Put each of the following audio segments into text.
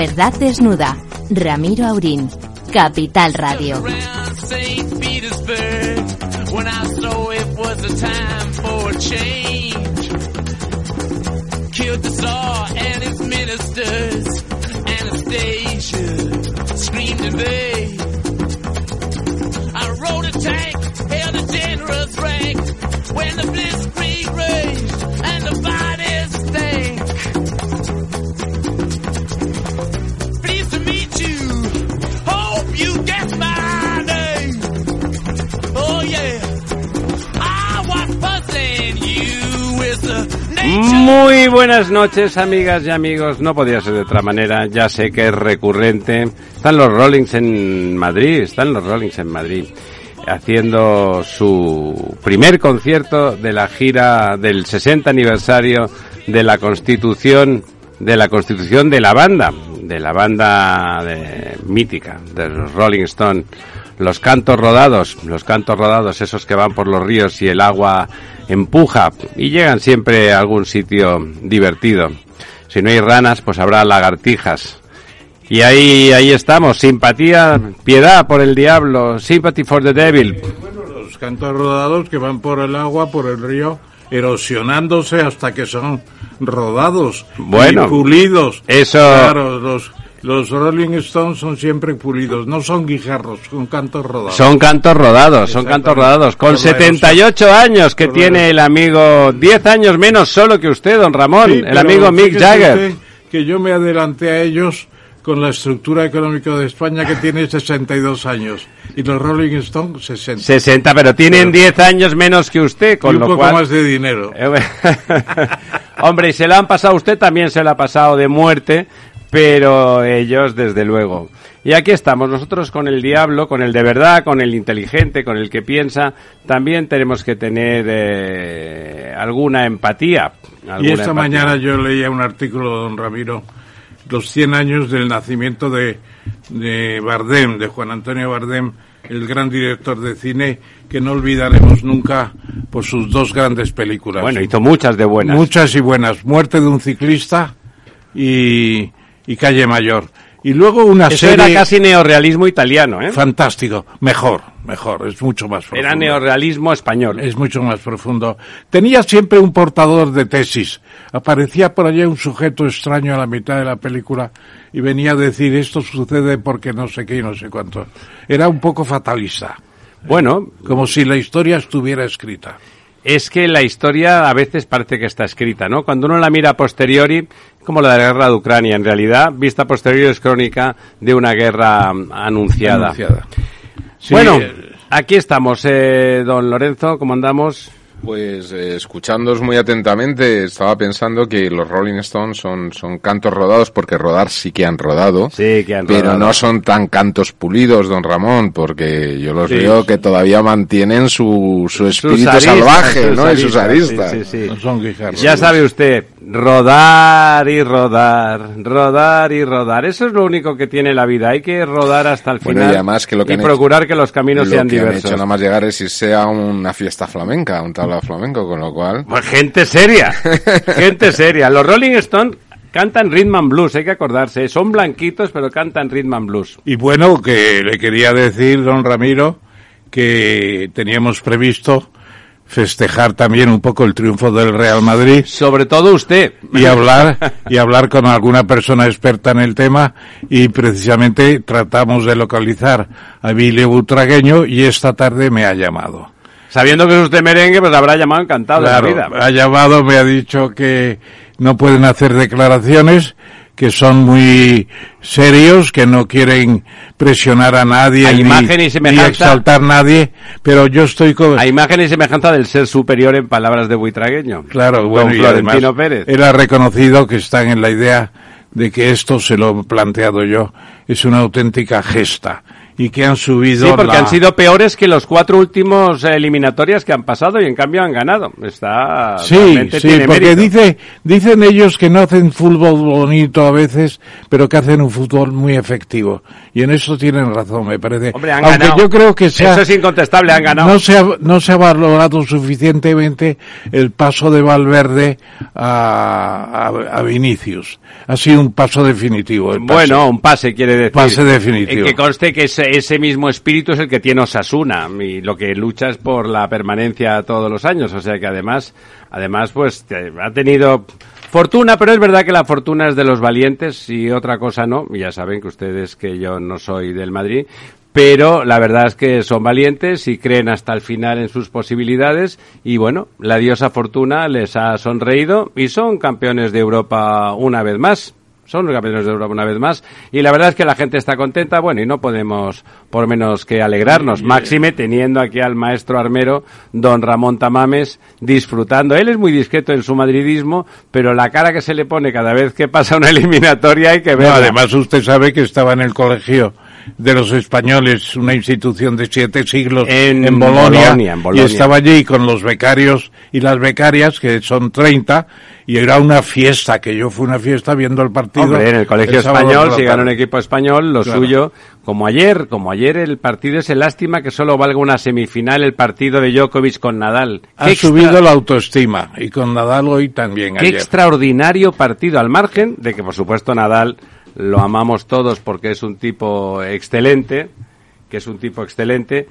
verdad desnuda. Ramiro Aurín. Capital Radio. Muy buenas noches, amigas y amigos. No podía ser de otra manera. Ya sé que es recurrente. Están los Rollings en Madrid. Están los Rollings en Madrid. Haciendo su primer concierto de la gira del 60 aniversario de la Constitución, de la Constitución de la banda, de la banda de- mítica, de los Rolling Stone. Los cantos rodados, los cantos rodados, esos que van por los ríos y el agua empuja y llegan siempre a algún sitio divertido. Si no hay ranas, pues habrá lagartijas. Y ahí, ahí estamos, simpatía, piedad por el diablo, sympathy for the devil. Los cantos rodados que van por el agua, por el río, erosionándose hasta que son rodados Bueno, y pulidos. eso- Claro, los, los Rolling Stones son siempre pulidos, no son guijarros, son cantos rodados. Son cantos rodados, son cantos rodados. Con Por la 78 años que la tiene el amigo, 10 años menos solo que usted, don Ramón, Sí, el amigo Mick Jagger. Que yo me adelanté a ellos con la estructura económica de España que tiene 62 años y los Rolling Stones 60. 60, pero tienen 10 años menos que usted, y con un lo poco cual... más de dinero. Eh. Hombre, y se lo han pasado usted, también se lo ha pasado de muerte, pero ellos desde luego. Y aquí estamos, nosotros con el diablo, con el de verdad, con el inteligente, con el que piensa, también tenemos que tener eh, alguna empatía. Y esta empatía. mañana yo leía un artículo de don Ramiro, los 100 años del nacimiento de, de Bardem, de Juan Antonio Bardem, el gran director de cine que no olvidaremos nunca por sus dos grandes películas. Bueno, hizo muchas de buenas. Muchas y buenas. Muerte de un ciclista y, y Calle Mayor. Y luego una Eso serie... era casi neorrealismo italiano, ¿eh? Fantástico. Mejor, mejor. Es mucho más profundo. Era neorrealismo español. Es mucho más profundo. Tenía siempre un portador de tesis. Aparecía por allá un sujeto extraño a la mitad de la película y venía a decir esto sucede porque no sé qué y no sé cuánto. Era un poco fatalista. Bueno, Como si la historia estuviera escrita. es que la historia a veces parece que está escrita, ¿no? Cuando uno la mira a posteriori, como la de la guerra de Ucrania, en realidad, vista a posteriori es crónica de una guerra mm, anunciada. Anunciada. Sí, bueno, eh, aquí estamos, eh, don Lorenzo, ¿cómo andamos? Pues eh, escuchándoos muy atentamente, estaba pensando que los Rolling Stones son, son cantos rodados, porque rodar sí que han rodado. Sí, que han Pero rodado. no son tan cantos pulidos, don Ramón, porque yo los Sí, veo sí. que todavía mantienen su, su Sus espíritu aristas, salvaje, sus ¿no? Y sus aristas, sí, sí, sí. no son guijarros. Ya sabe usted, rodar y rodar, rodar y rodar. Eso es lo único que tiene la vida. Hay que rodar hasta el Bueno, final y además que lo que y procurar que los caminos Lo sean que han diversos. hecho nada más llegar es irse a una fiesta flamenca, a un tabla flamenco, con lo cual... Pues gente seria, gente seria. Los Rolling Stones cantan rhythm and blues, hay que acordarse. Son blanquitos, pero cantan rhythm and blues. Y bueno, que le quería decir, don Ramiro, que teníamos previsto festejar también un poco el triunfo del Real Madrid Sobre todo usted. y hablar y hablar con alguna persona experta en el tema y precisamente tratamos de localizar a Billy Butragueño y esta tarde me ha llamado. Sabiendo que es usted merengue, pues habrá llamado encantado Claro, de la vida. ha llamado, me ha dicho que no pueden hacer declaraciones, que son muy serios, que no quieren presionar a nadie A ni, imagen y ni semejanza- exaltar a nadie, pero yo estoy con... A imagen y semejanza del ser superior en palabras de buitragueño. Claro, Don bueno, y Florentino además Pérez. él ha reconocido que están en la idea de que esto, se lo he planteado yo, es una auténtica gesta y que han subido Sí, porque la- han sido peores que los cuatro últimos eliminatorias que han pasado y en cambio han ganado. Está Sí, sí, tiene porque mérito. dice, dicen ellos que no hacen fútbol bonito a veces, pero que hacen un fútbol muy efectivo. Y en eso tienen razón, me parece. Hombre, han Aunque ganado. yo creo que se Eso es incontestable, han ganado. no se ha, no se ha valorado suficientemente el paso de Valverde a, a, a Vinicius. Ha sido un paso definitivo. el pase. Bueno, un pase quiere decir. Pase definitivo. Eh, Que conste que ese, ese mismo espíritu es el que tiene Osasuna y lo que lucha es por la permanencia todos los años. O sea que además, además pues ha tenido fortuna, pero es verdad que la fortuna es de los valientes y otra cosa no. Ya saben que ustedes que yo no soy del Madrid. Pero la verdad es que son valientes y creen hasta el final en sus posibilidades y bueno, la diosa fortuna les ha sonreído y son campeones de Europa una vez más. Son los campeones de Europa una vez más. Y la verdad es que la gente está contenta, bueno, y no podemos por menos que alegrarnos. Máxime teniendo aquí al maestro armero, don Ramón Tamames, disfrutando. Él es muy discreto en su madridismo, pero la cara que se le pone cada vez que pasa una eliminatoria hay que No, ver. además usted sabe que estaba en el colegio de los españoles, una institución de siete siglos En en, Bolonia, Bolonia, en Bolonia. y estaba allí con los becarios y las becarias, que son 30, y era una fiesta, que yo fui una fiesta viendo el partido. Hombre, en el colegio sábado español, si gana un equipo español, lo Claro. suyo, como ayer, como ayer el partido es lástima que solo valga una semifinal el partido de Djokovic con Nadal. Ha Qué extra- subido la autoestima, y con Nadal hoy también Qué ayer. extraordinario partido, al margen de que, por supuesto, Nadal lo amamos todos porque es un tipo excelente, que es un tipo excelente,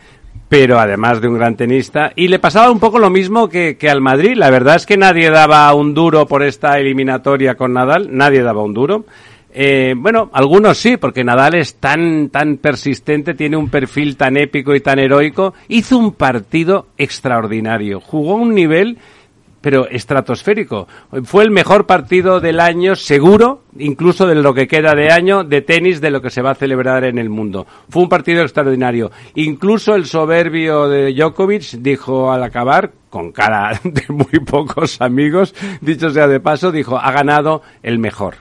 pero además de un gran tenista. Y le pasaba un poco lo mismo que, que al Madrid. La verdad es que nadie daba un duro por esta eliminatoria con Nadal, nadie daba un duro. Eh, bueno, algunos sí, porque Nadal es tan, tan persistente, tiene un perfil tan épico y tan heroico. Hizo un partido extraordinario, jugó un nivel pero estratosférico. Fue el mejor partido del año, seguro, incluso de lo que queda de año, de tenis, de lo que se va a celebrar en el mundo. Fue un partido extraordinario. Incluso el soberbio de Djokovic dijo al acabar, con cara de muy pocos amigos, dicho sea de paso, dijo, ha ganado el mejor.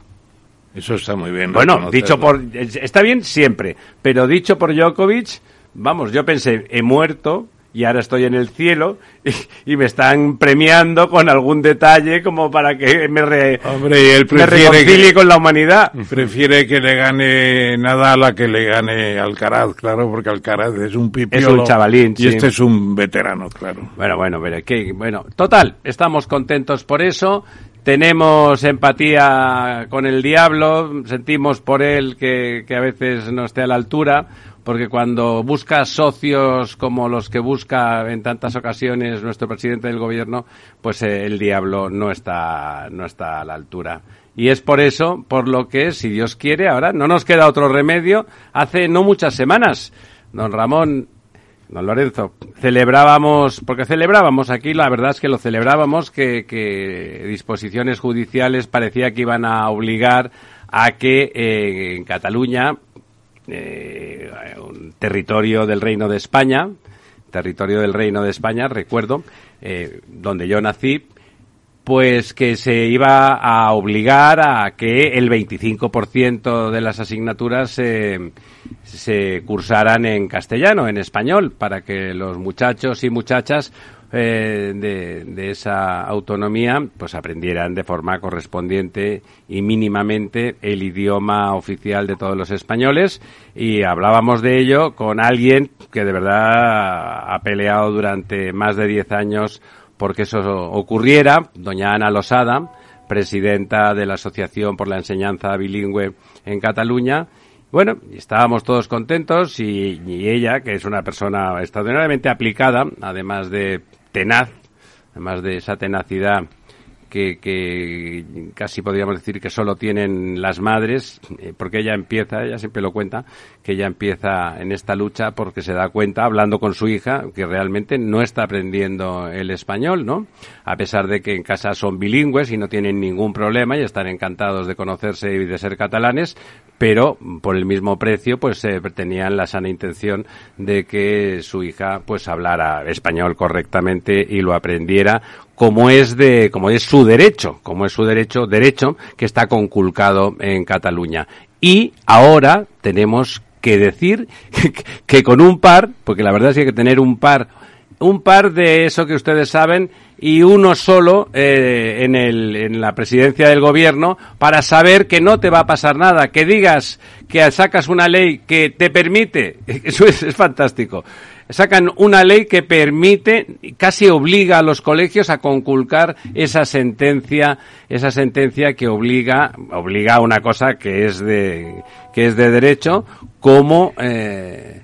Eso está muy bien. Bueno, dicho por... Está bien siempre, pero dicho por Djokovic, vamos, yo pensé, he muerto y ahora estoy en el cielo y, y me están premiando con algún detalle como para que me, re- Hombre, y él me prefiere reconcilie que- con la humanidad. Prefiere que le gane Nadal a que le gane Alcaraz, claro, porque Alcaraz es un pipiolo. Es un chavalín, Y sí. este es un veterano, claro. Bueno, bueno, pero que, bueno, total, estamos contentos por eso. Tenemos empatía con el diablo, sentimos por él que, que a veces no esté a la altura, porque cuando busca socios como los que busca en tantas ocasiones nuestro presidente del gobierno, pues eh, el diablo no está, no está a la altura. Y es por eso, por lo que, si Dios quiere, ahora no nos queda otro remedio. Hace no muchas semanas, don Ramón Don Lorenzo, celebrábamos, porque celebrábamos aquí, la verdad es que lo celebrábamos, que, que disposiciones judiciales parecía que iban a obligar a que eh, en Cataluña, eh, un territorio del Reino de España, territorio del Reino de España, recuerdo, eh, donde yo nací, pues que se iba a obligar a que el 25% de las asignaturas eh, se cursaran en castellano, en español, para que los muchachos y muchachas eh, de, de esa autonomía pues aprendieran de forma correspondiente y mínimamente el idioma oficial de todos los españoles y hablábamos de ello con alguien que de verdad ha peleado durante más de 10 años porque eso ocurriera, doña Ana Losada, presidenta de la Asociación por la Enseñanza Bilingüe en Cataluña. Bueno, estábamos todos contentos y, y ella, que es una persona extraordinariamente aplicada, además de tenaz, además de esa tenacidad que, casi podríamos decir que solo tienen las madres, eh, porque ella empieza, ella siempre lo cuenta, que ella empieza en esta lucha porque se da cuenta, hablando con su hija, que realmente no está aprendiendo el español, ¿no? A pesar de que en casa son bilingües y no tienen ningún problema y están encantados de conocerse y de ser catalanes, pero por el mismo precio, pues eh, tenían la sana intención de que su hija, pues hablara español correctamente y lo aprendiera como es de, como es su derecho, como es su derecho, derecho que está conculcado en Cataluña. Y ahora tenemos que decir que, con un par, porque la verdad es que hay que tener un par, un par de eso que ustedes saben y uno solo eh, en, el, en la presidencia del gobierno para saber que no te va a pasar nada, que digas que sacas una ley que te permite, eso es, es fantástico, sacan una ley que permite, casi obliga a los colegios a conculcar esa sentencia, esa sentencia que obliga, obliga a una cosa que es de, que es de derecho, como, eh,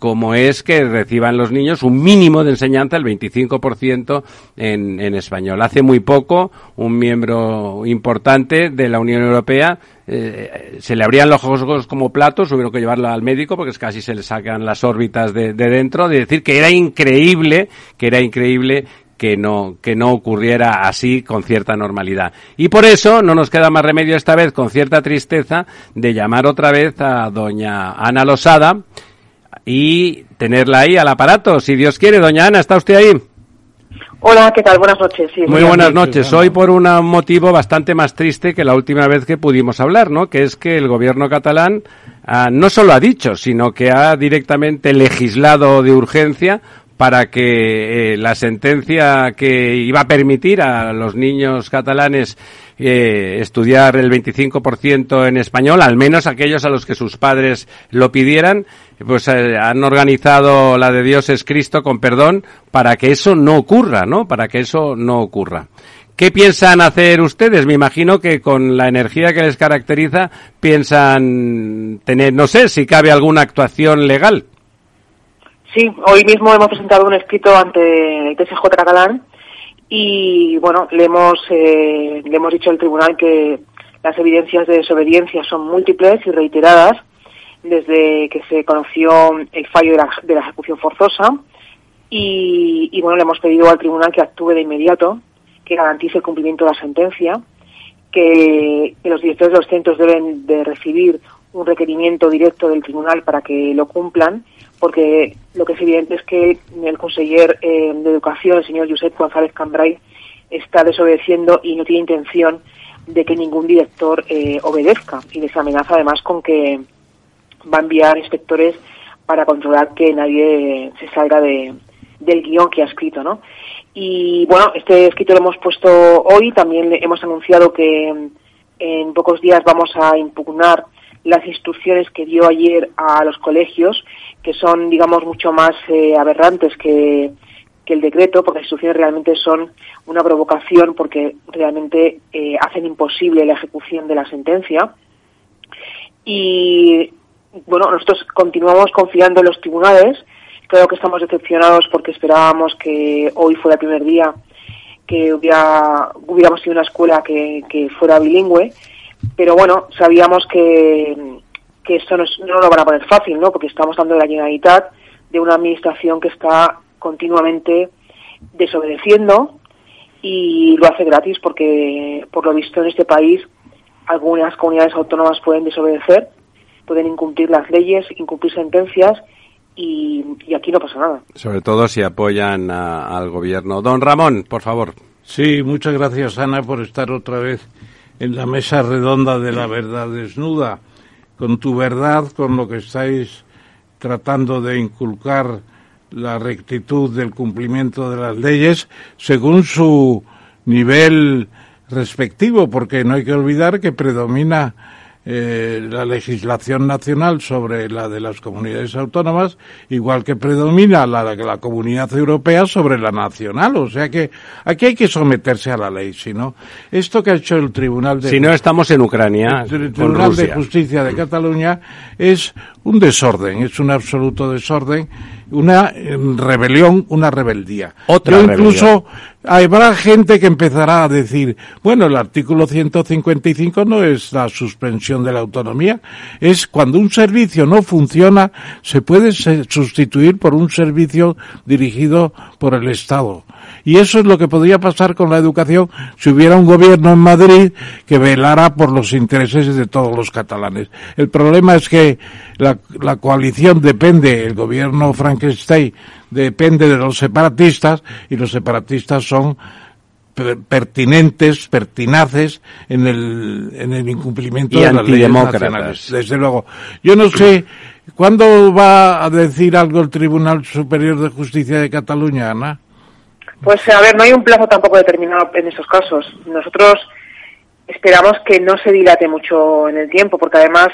como es que reciban los niños un mínimo de enseñanza, el 25% en, en español. Hace muy poco, un miembro importante de la Unión Europea eh, se le abrían los ojos como platos, tuvieron que llevarla al médico porque casi se le sacan las órbitas de, de dentro, de decir que era increíble, que era increíble que no, que no ocurriera así con cierta normalidad. Y por eso no nos queda más remedio esta vez, con cierta tristeza, de llamar otra vez a doña Ana Losada, y tenerla ahí al aparato. Si Dios quiere, doña Ana, ¿está usted ahí? Hola, ¿qué tal? Buenas noches. Sí, Muy buenas noches. Hoy por un motivo bastante más triste que la última vez que pudimos hablar, ¿no? Que es que el gobierno catalán ah, no solo ha dicho, sino que ha directamente legislado de urgencia para que eh, la sentencia que iba a permitir a los niños catalanes eh, estudiar el 25% en español, al menos aquellos a los que sus padres lo pidieran, pues eh, han organizado la de Dios es Cristo, con perdón, para que eso no ocurra, ¿no? Para que eso no ocurra. ¿Qué piensan hacer ustedes? Me imagino que con la energía que les caracteriza piensan tener, no sé, si cabe alguna actuación legal. Sí, hoy mismo hemos presentado un escrito ante el TSJ catalán y, bueno, le hemos, eh, le hemos dicho al tribunal que las evidencias de desobediencia son múltiples y reiteradas desde que se conoció el fallo de la, de la ejecución forzosa y, y, bueno, le hemos pedido al tribunal que actúe de inmediato, que garantice el cumplimiento de la sentencia, que, que los directores de los centros deben de recibir un requerimiento directo del tribunal para que lo cumplan porque lo que es evidente es que el conseller eh, de Educación, el señor Josep González Cambrai, está desobedeciendo y no tiene intención de que ningún director eh, obedezca. Y les amenaza además con que va a enviar inspectores para controlar que nadie se salga de, del guion que ha escrito, ¿no? Y bueno, este escrito lo hemos puesto hoy, también hemos anunciado que en pocos días vamos a impugnar las instrucciones que dio ayer a los colegios que son, digamos, mucho más eh, aberrantes que, que, el decreto, porque las instrucciones realmente son una provocación porque realmente eh, hacen imposible la ejecución de la sentencia. Y, bueno, nosotros continuamos confiando en los tribunales. Creo que estamos decepcionados porque esperábamos que hoy fuera el primer día que hubiera, hubiéramos sido una escuela que, que fuera bilingüe, pero bueno, sabíamos que que esto no, no, lo van a poner fácil, ¿no? Porque estamos dando la Generalitat de una administración que está continuamente desobedeciendo y lo hace gratis porque, por lo visto, en este país algunas comunidades autónomas pueden desobedecer, pueden incumplir las leyes, incumplir sentencias y, y aquí no pasa nada. Sobre todo si apoyan a, al gobierno. Don Ramón, por favor. Sí, muchas gracias, Ana, por estar otra vez en la mesa redonda de la verdad desnuda con tu verdad, con lo que estáis tratando de inculcar la rectitud del cumplimiento de las leyes según su nivel respectivo, porque no hay que olvidar que predomina eh, la legislación nacional sobre la de las comunidades autónomas, igual que predomina la de la comunidad europea sobre la nacional. O sea que aquí hay que someterse a la ley, si no, esto que ha hecho el Tribunal de... Si no estamos en Ucrania. El Tribunal de Justicia de Cataluña es un desorden, es un absoluto desorden, una rebelión, una rebeldía. Otra Yo incluso habrá gente que empezará a decir, bueno, el artículo 155 no es la suspensión de la autonomía, es cuando un servicio no funciona, se puede sustituir por un servicio dirigido por el Estado. Y eso es lo que podría pasar con la educación si hubiera un gobierno en Madrid que velara por los intereses de todos los catalanes. El problema es que la, la coalición depende, el gobierno Frankenstein depende de los separatistas y los separatistas son pertinentes, pertinaces en el, en el incumplimiento de las leyes nacionales. Desde luego. Yo no sé, ¿cuándo va a decir algo el Tribunal Superior de Justicia de Cataluña, Ana? Pues a ver, no hay un plazo tampoco determinado en esos casos. Nosotros esperamos que no se dilate mucho en el tiempo, porque además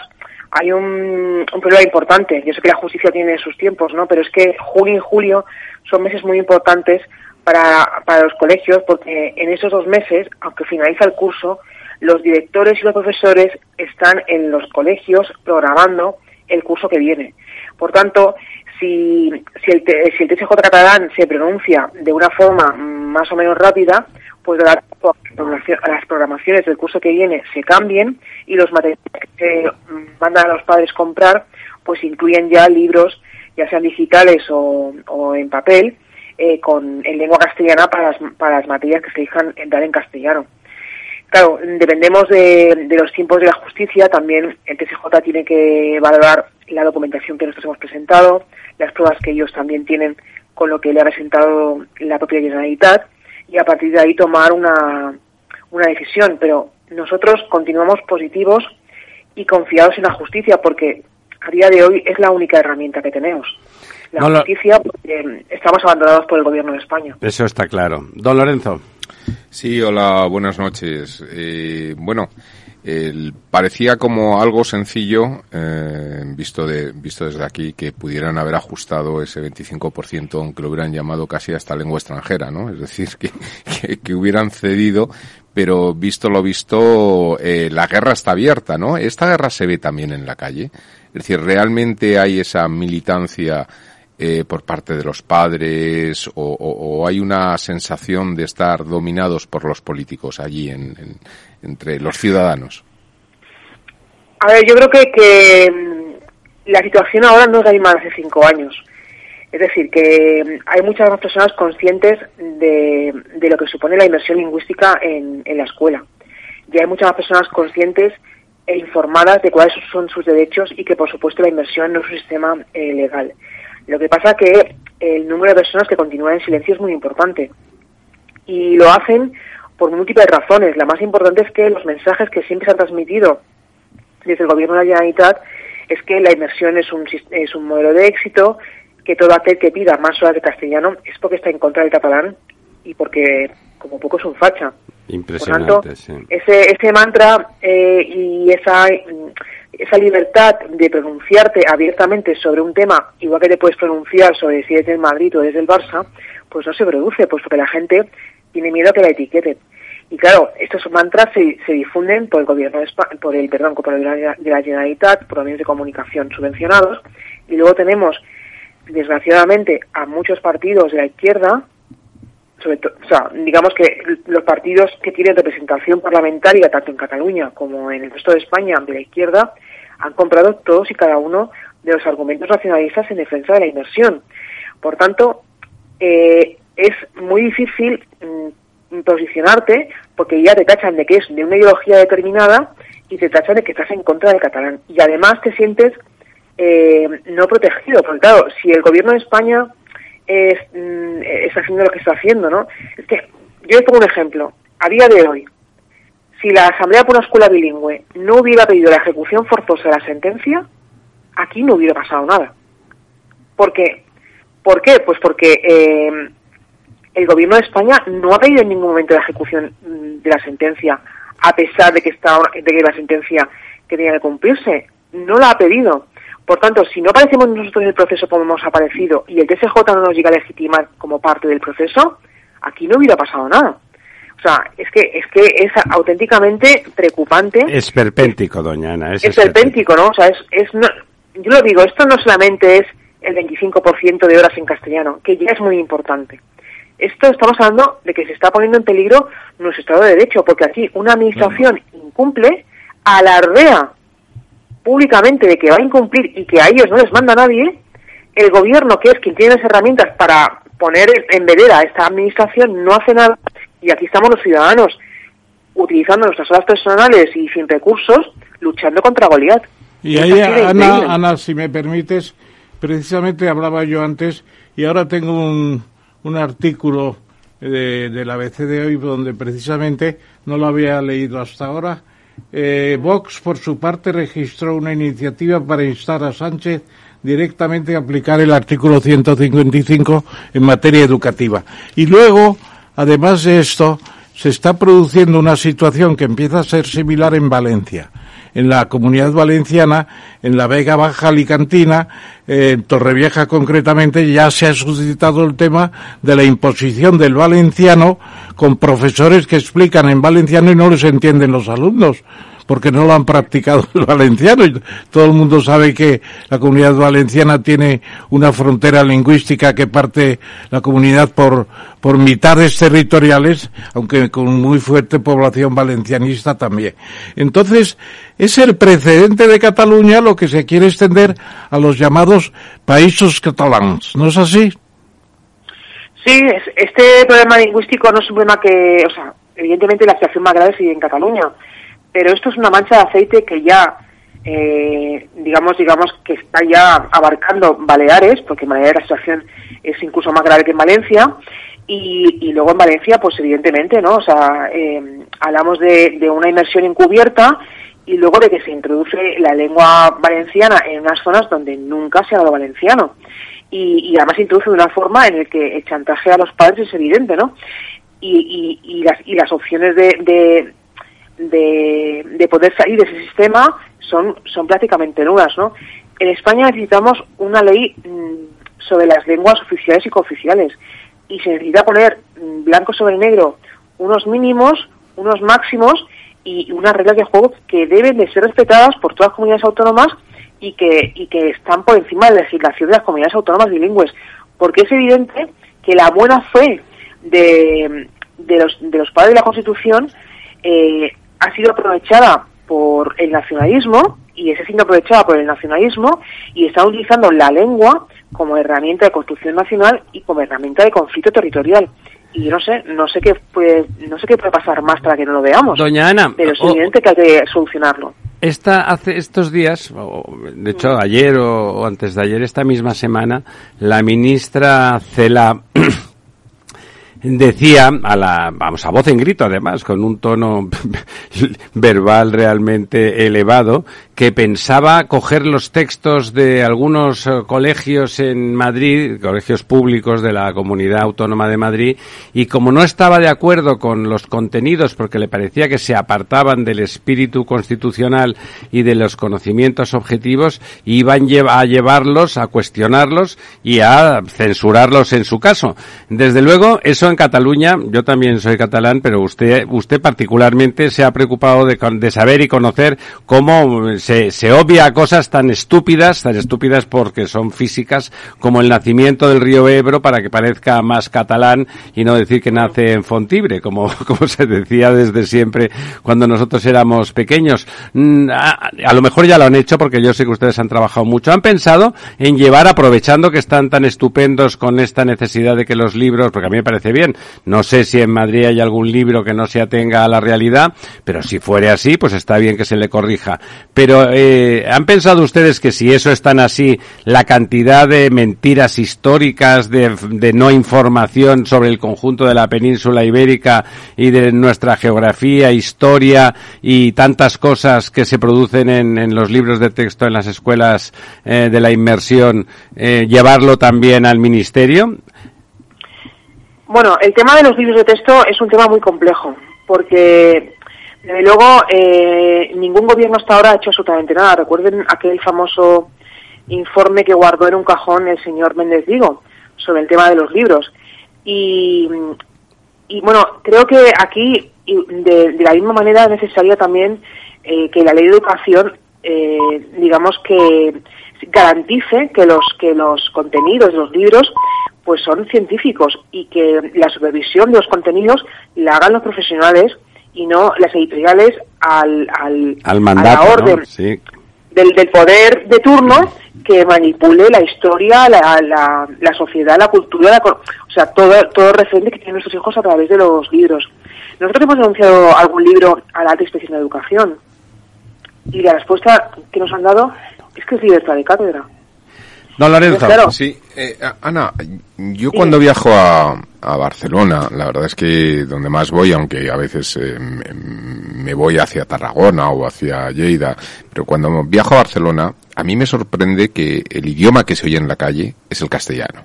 hay un, problema importante. Yo sé que la justicia tiene sus tiempos, ¿no? Pero es que junio y julio son meses muy importantes para, para los colegios porque en esos dos meses, aunque finaliza el curso, los directores y los profesores están en los colegios programando el curso que viene. Por tanto, si, si, el, si el TSJ catalán se pronuncia de una forma más o menos rápida, pues las programaciones del curso que viene se cambien y los materiales que mandan a los padres comprar pues incluyen ya libros ya sean digitales o, en papel eh, con en lengua castellana para las, para las materias que se dejan dar en castellano. Claro, dependemos de, de, los tiempos de la justicia, también el TSJ tiene que valorar la documentación que nosotros hemos presentado, las pruebas que ellos también tienen con lo que le ha presentado la propia Generalitat y a partir de ahí tomar una, una decisión. Pero nosotros continuamos positivos y confiados en la justicia porque a día de hoy es la única herramienta que tenemos. La justicia, porque estamos abandonados por el gobierno de España. Eso está claro. Don Lorenzo. Sí, hola, buenas noches. Eh, bueno, parecía como algo sencillo, eh, visto, de, visto desde aquí, que pudieran haber ajustado ese 25%, aunque lo hubieran llamado casi hasta lengua extranjera, ¿no? Es decir, que, que, hubieran cedido, pero visto lo visto, eh, la guerra está abierta, ¿no? Esta guerra se ve también en la calle. Es decir, realmente hay esa militancia eh, por parte de los padres o, hay una sensación de estar dominados por los políticos allí en, entre los ciudadanos? A ver, yo creo que, mm, la situación ahora no es la misma de hace cinco años. Es decir, que mm, hay muchas más personas conscientes de, de lo que supone la inversión lingüística en, en la escuela. Ya hay muchas más personas conscientes e informadas de cuáles son sus derechos y que, por supuesto, la inversión no es un sistema eh, legal. Lo que pasa que el número de personas que continúan en silencio es muy importante. Y lo hacen por múltiples razones. La más importante es que los mensajes que siempre se han transmitido desde el gobierno de la Generalitat es que la inmersión es un, es un modelo de éxito, que todo aquel que pida más horas de castellano es porque está en contra del catalán y porque como poco es un facha. Impresionante, Por tanto, ese, ese mantra eh, y esa, esa libertad de pronunciarte abiertamente sobre un tema, igual que te puedes pronunciar sobre si eres del Madrid o eres del Barça, pues no se produce, puesto que la gente tiene miedo a que la etiqueten. Y claro, estos mantras se, se difunden por el gobierno de por el perdón, por el de la Generalitat, por los medios de comunicación subvencionados, y luego tenemos, desgraciadamente, a muchos partidos de la izquierda, sobre o sea, digamos que los partidos que tienen representación parlamentaria, tanto en Cataluña como en el resto de España, de la izquierda, han comprado todos y cada uno de los argumentos nacionalistas en defensa de la inversión. Por tanto, eh, es muy difícil mm, posicionarte porque ya te tachan de que es de una ideología determinada y te tachan de que estás en contra del catalán. Y además te sientes eh, no protegido, porque claro, si el gobierno de España es, mm, está haciendo lo que está haciendo, ¿no? Es que yo les pongo un ejemplo. A día de hoy, si la Asamblea por una Escuela Bilingüe no hubiera pedido la ejecución forzosa de la sentencia, aquí no hubiera pasado nada. Porque, ¿Por qué? Pues porque eh, el gobierno de España no ha pedido en ningún momento la ejecución mm, de la sentencia, a pesar de que, está, de que la sentencia que tenía que cumplirse. No la ha pedido. Por tanto, si no aparecemos nosotros en el proceso como hemos aparecido y el TSJ no nos llega a legitimar como parte del proceso, aquí no hubiera pasado nada. O sea, es que es que es auténticamente preocupante. Es perpéntico, doña Ana. Es, perpéntico, ¿no? O sea, es, es yo lo digo, esto no solamente es el 25% de horas en castellano, que ya es muy importante esto estamos hablando de que se está poniendo en peligro nuestro Estado de Derecho, porque aquí una administración incumple, alardea públicamente de que va a incumplir y que a ellos no les manda nadie, el gobierno, que es quien tiene las herramientas para poner en vedera a esta administración, no hace nada y aquí estamos los ciudadanos utilizando nuestras horas personales y sin recursos, luchando contra Goliat. Y ahí, Ana, Ana, si me permites, precisamente hablaba yo antes y ahora tengo un, un artículo de, de la ABC de hoy donde precisamente no lo había leído hasta ahora. Eh, Vox, por su parte, registró una iniciativa para instar a Sánchez directamente a aplicar el artículo 155 en materia educativa. Y luego, además de esto, se está produciendo una situación que empieza a ser similar en Valencia en la comunidad valenciana, en la Vega Baja Alicantina, en Torrevieja concretamente, ya se ha suscitado el tema de la imposición del valenciano con profesores que explican en valenciano y no les entienden los alumnos porque no lo han practicado el valenciano. Y todo el mundo sabe que la comunidad valenciana tiene una frontera lingüística que parte la comunidad por, por mitades territoriales, aunque con muy fuerte población valencianista también. Entonces, es el precedente de Cataluña lo que se quiere extender a los llamados países catalanes. ¿No es así? Sí, este problema lingüístico no es un problema que, o sea, evidentemente la situación más grave sigue en Cataluña pero esto es una mancha de aceite que ya, eh, digamos, digamos que está ya abarcando Baleares, porque en Baleares la situación es incluso más grave que en Valencia, y, luego en Valencia, pues evidentemente, ¿no? O sea, eh, hablamos de, una inmersión encubierta y luego de que se introduce la lengua valenciana en unas zonas donde nunca se ha hablado valenciano. Y, además se introduce de una forma en la que el chantaje a los padres es evidente, ¿no? Y, y, las, y las opciones de, de, de poder salir de ese sistema son, son prácticamente nulas, ¿no? En España necesitamos una ley mm, sobre las lenguas oficiales y cooficiales y se necesita poner mm, blanco sobre negro unos mínimos, unos máximos y unas reglas de juego que deben de ser respetadas por todas las comunidades autónomas y que, y que están por encima de la legislación de las comunidades autónomas bilingües, porque es evidente que la buena fe de, de, los, de los padres de la Constitución eh, ha sido aprovechada por el nacionalismo y está siendo aprovechada por el nacionalismo y está utilizando la lengua como herramienta de construcción nacional y como herramienta de conflicto territorial. Y yo no sé, no sé qué puede, no sé qué puede pasar más para que no lo veamos. Doña Ana, pero es evidente que hay que solucionarlo. Esta, hace estos días, de hecho ayer o antes de ayer, esta misma semana, la ministra Cela decía a la vamos a voz en grito además con un tono verbal realmente elevado que pensaba coger los textos de algunos eh, colegios en Madrid, colegios públicos de la Comunidad Autónoma de Madrid, y como no estaba de acuerdo con los contenidos porque le parecía que se apartaban del espíritu constitucional y de los conocimientos objetivos, iban a llevarlos, a cuestionarlos y a censurarlos en su caso. Desde luego, eso en Cataluña, yo también soy catalán, pero usted, usted particularmente se ha preocupado de, de saber y conocer cómo se, obvia cosas tan estúpidas, tan estúpidas porque son físicas, como el nacimiento del río Ebro para que parezca más catalán y no decir que nace en Fontibre, como, como se decía desde siempre cuando nosotros éramos pequeños. Mm, a, lo mejor ya lo han hecho porque yo sé que ustedes han trabajado mucho. Han pensado en llevar, aprovechando que están tan estupendos con esta necesidad de que los libros, porque a mí me parece bien, no sé si en Madrid hay algún libro que no se atenga a la realidad, pero si fuere así, pues está bien que se le corrija. Pero eh, ¿han pensado ustedes que si eso es tan así, la cantidad de mentiras históricas, de, no información sobre el conjunto de la península ibérica y de nuestra geografía, historia y tantas cosas que se producen en, los libros de texto en las escuelas eh, de la inmersión, eh, llevarlo también al ministerio? Bueno, el tema de los libros de texto es un tema muy complejo, porque desde luego, eh, ningún gobierno hasta ahora ha hecho absolutamente nada. Recuerden aquel famoso informe que guardó en un cajón el señor Méndez Vigo sobre el tema de los libros. Y, bueno, creo que aquí, de, la misma manera, es necesaria también eh, que la ley de educación, eh, digamos que garantice que los que los contenidos de los libros pues son científicos y que la supervisión de los contenidos la hagan los profesionales y no las editoriales al, al, Al mandato, a la ¿no? orden Sí. del, del poder de turno que manipule la historia, la, la, la sociedad, la cultura, la o sea, todo, todo referente que tienen nuestros hijos a través de los libros. Nosotros hemos denunciado algún libro a la alta inspección de educación y la respuesta que nos han dado es que es libertad de cátedra. Don Lorenzo. Claro. Sí, eh, Ana, yo cuando viajo a, a Barcelona, la verdad es que donde más voy, aunque a veces eh, me, me voy hacia Tarragona o hacia Lleida, pero cuando viajo a Barcelona, a mí me sorprende que el idioma que se oye en la calle es el castellano.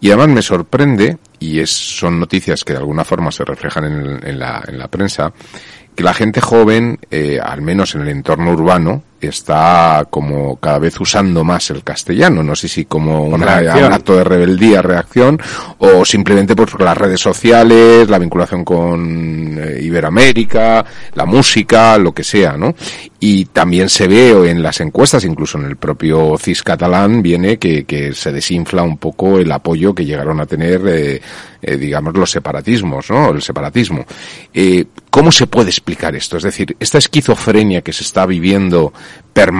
Y además me sorprende, y es, son noticias que de alguna forma se reflejan en, el- en la, en la prensa, que la gente joven, eh, al menos en el entorno urbano, está como cada vez usando más el castellano. No sé si como una- un acto de rebeldía, reacción, o simplemente por las redes sociales, la vinculación con eh, Iberoamérica, la música, lo que sea, ¿no? Y también se ve en las encuestas, incluso en el propio CIS catalán, viene que, que se desinfla un poco el apoyo que llegaron a tener, eh, eh, digamos, los separatismos, ¿no? El separatismo. Eh, ¿Cómo se puede explicar esto? Es decir, esta esquizofrenia que se está viviendo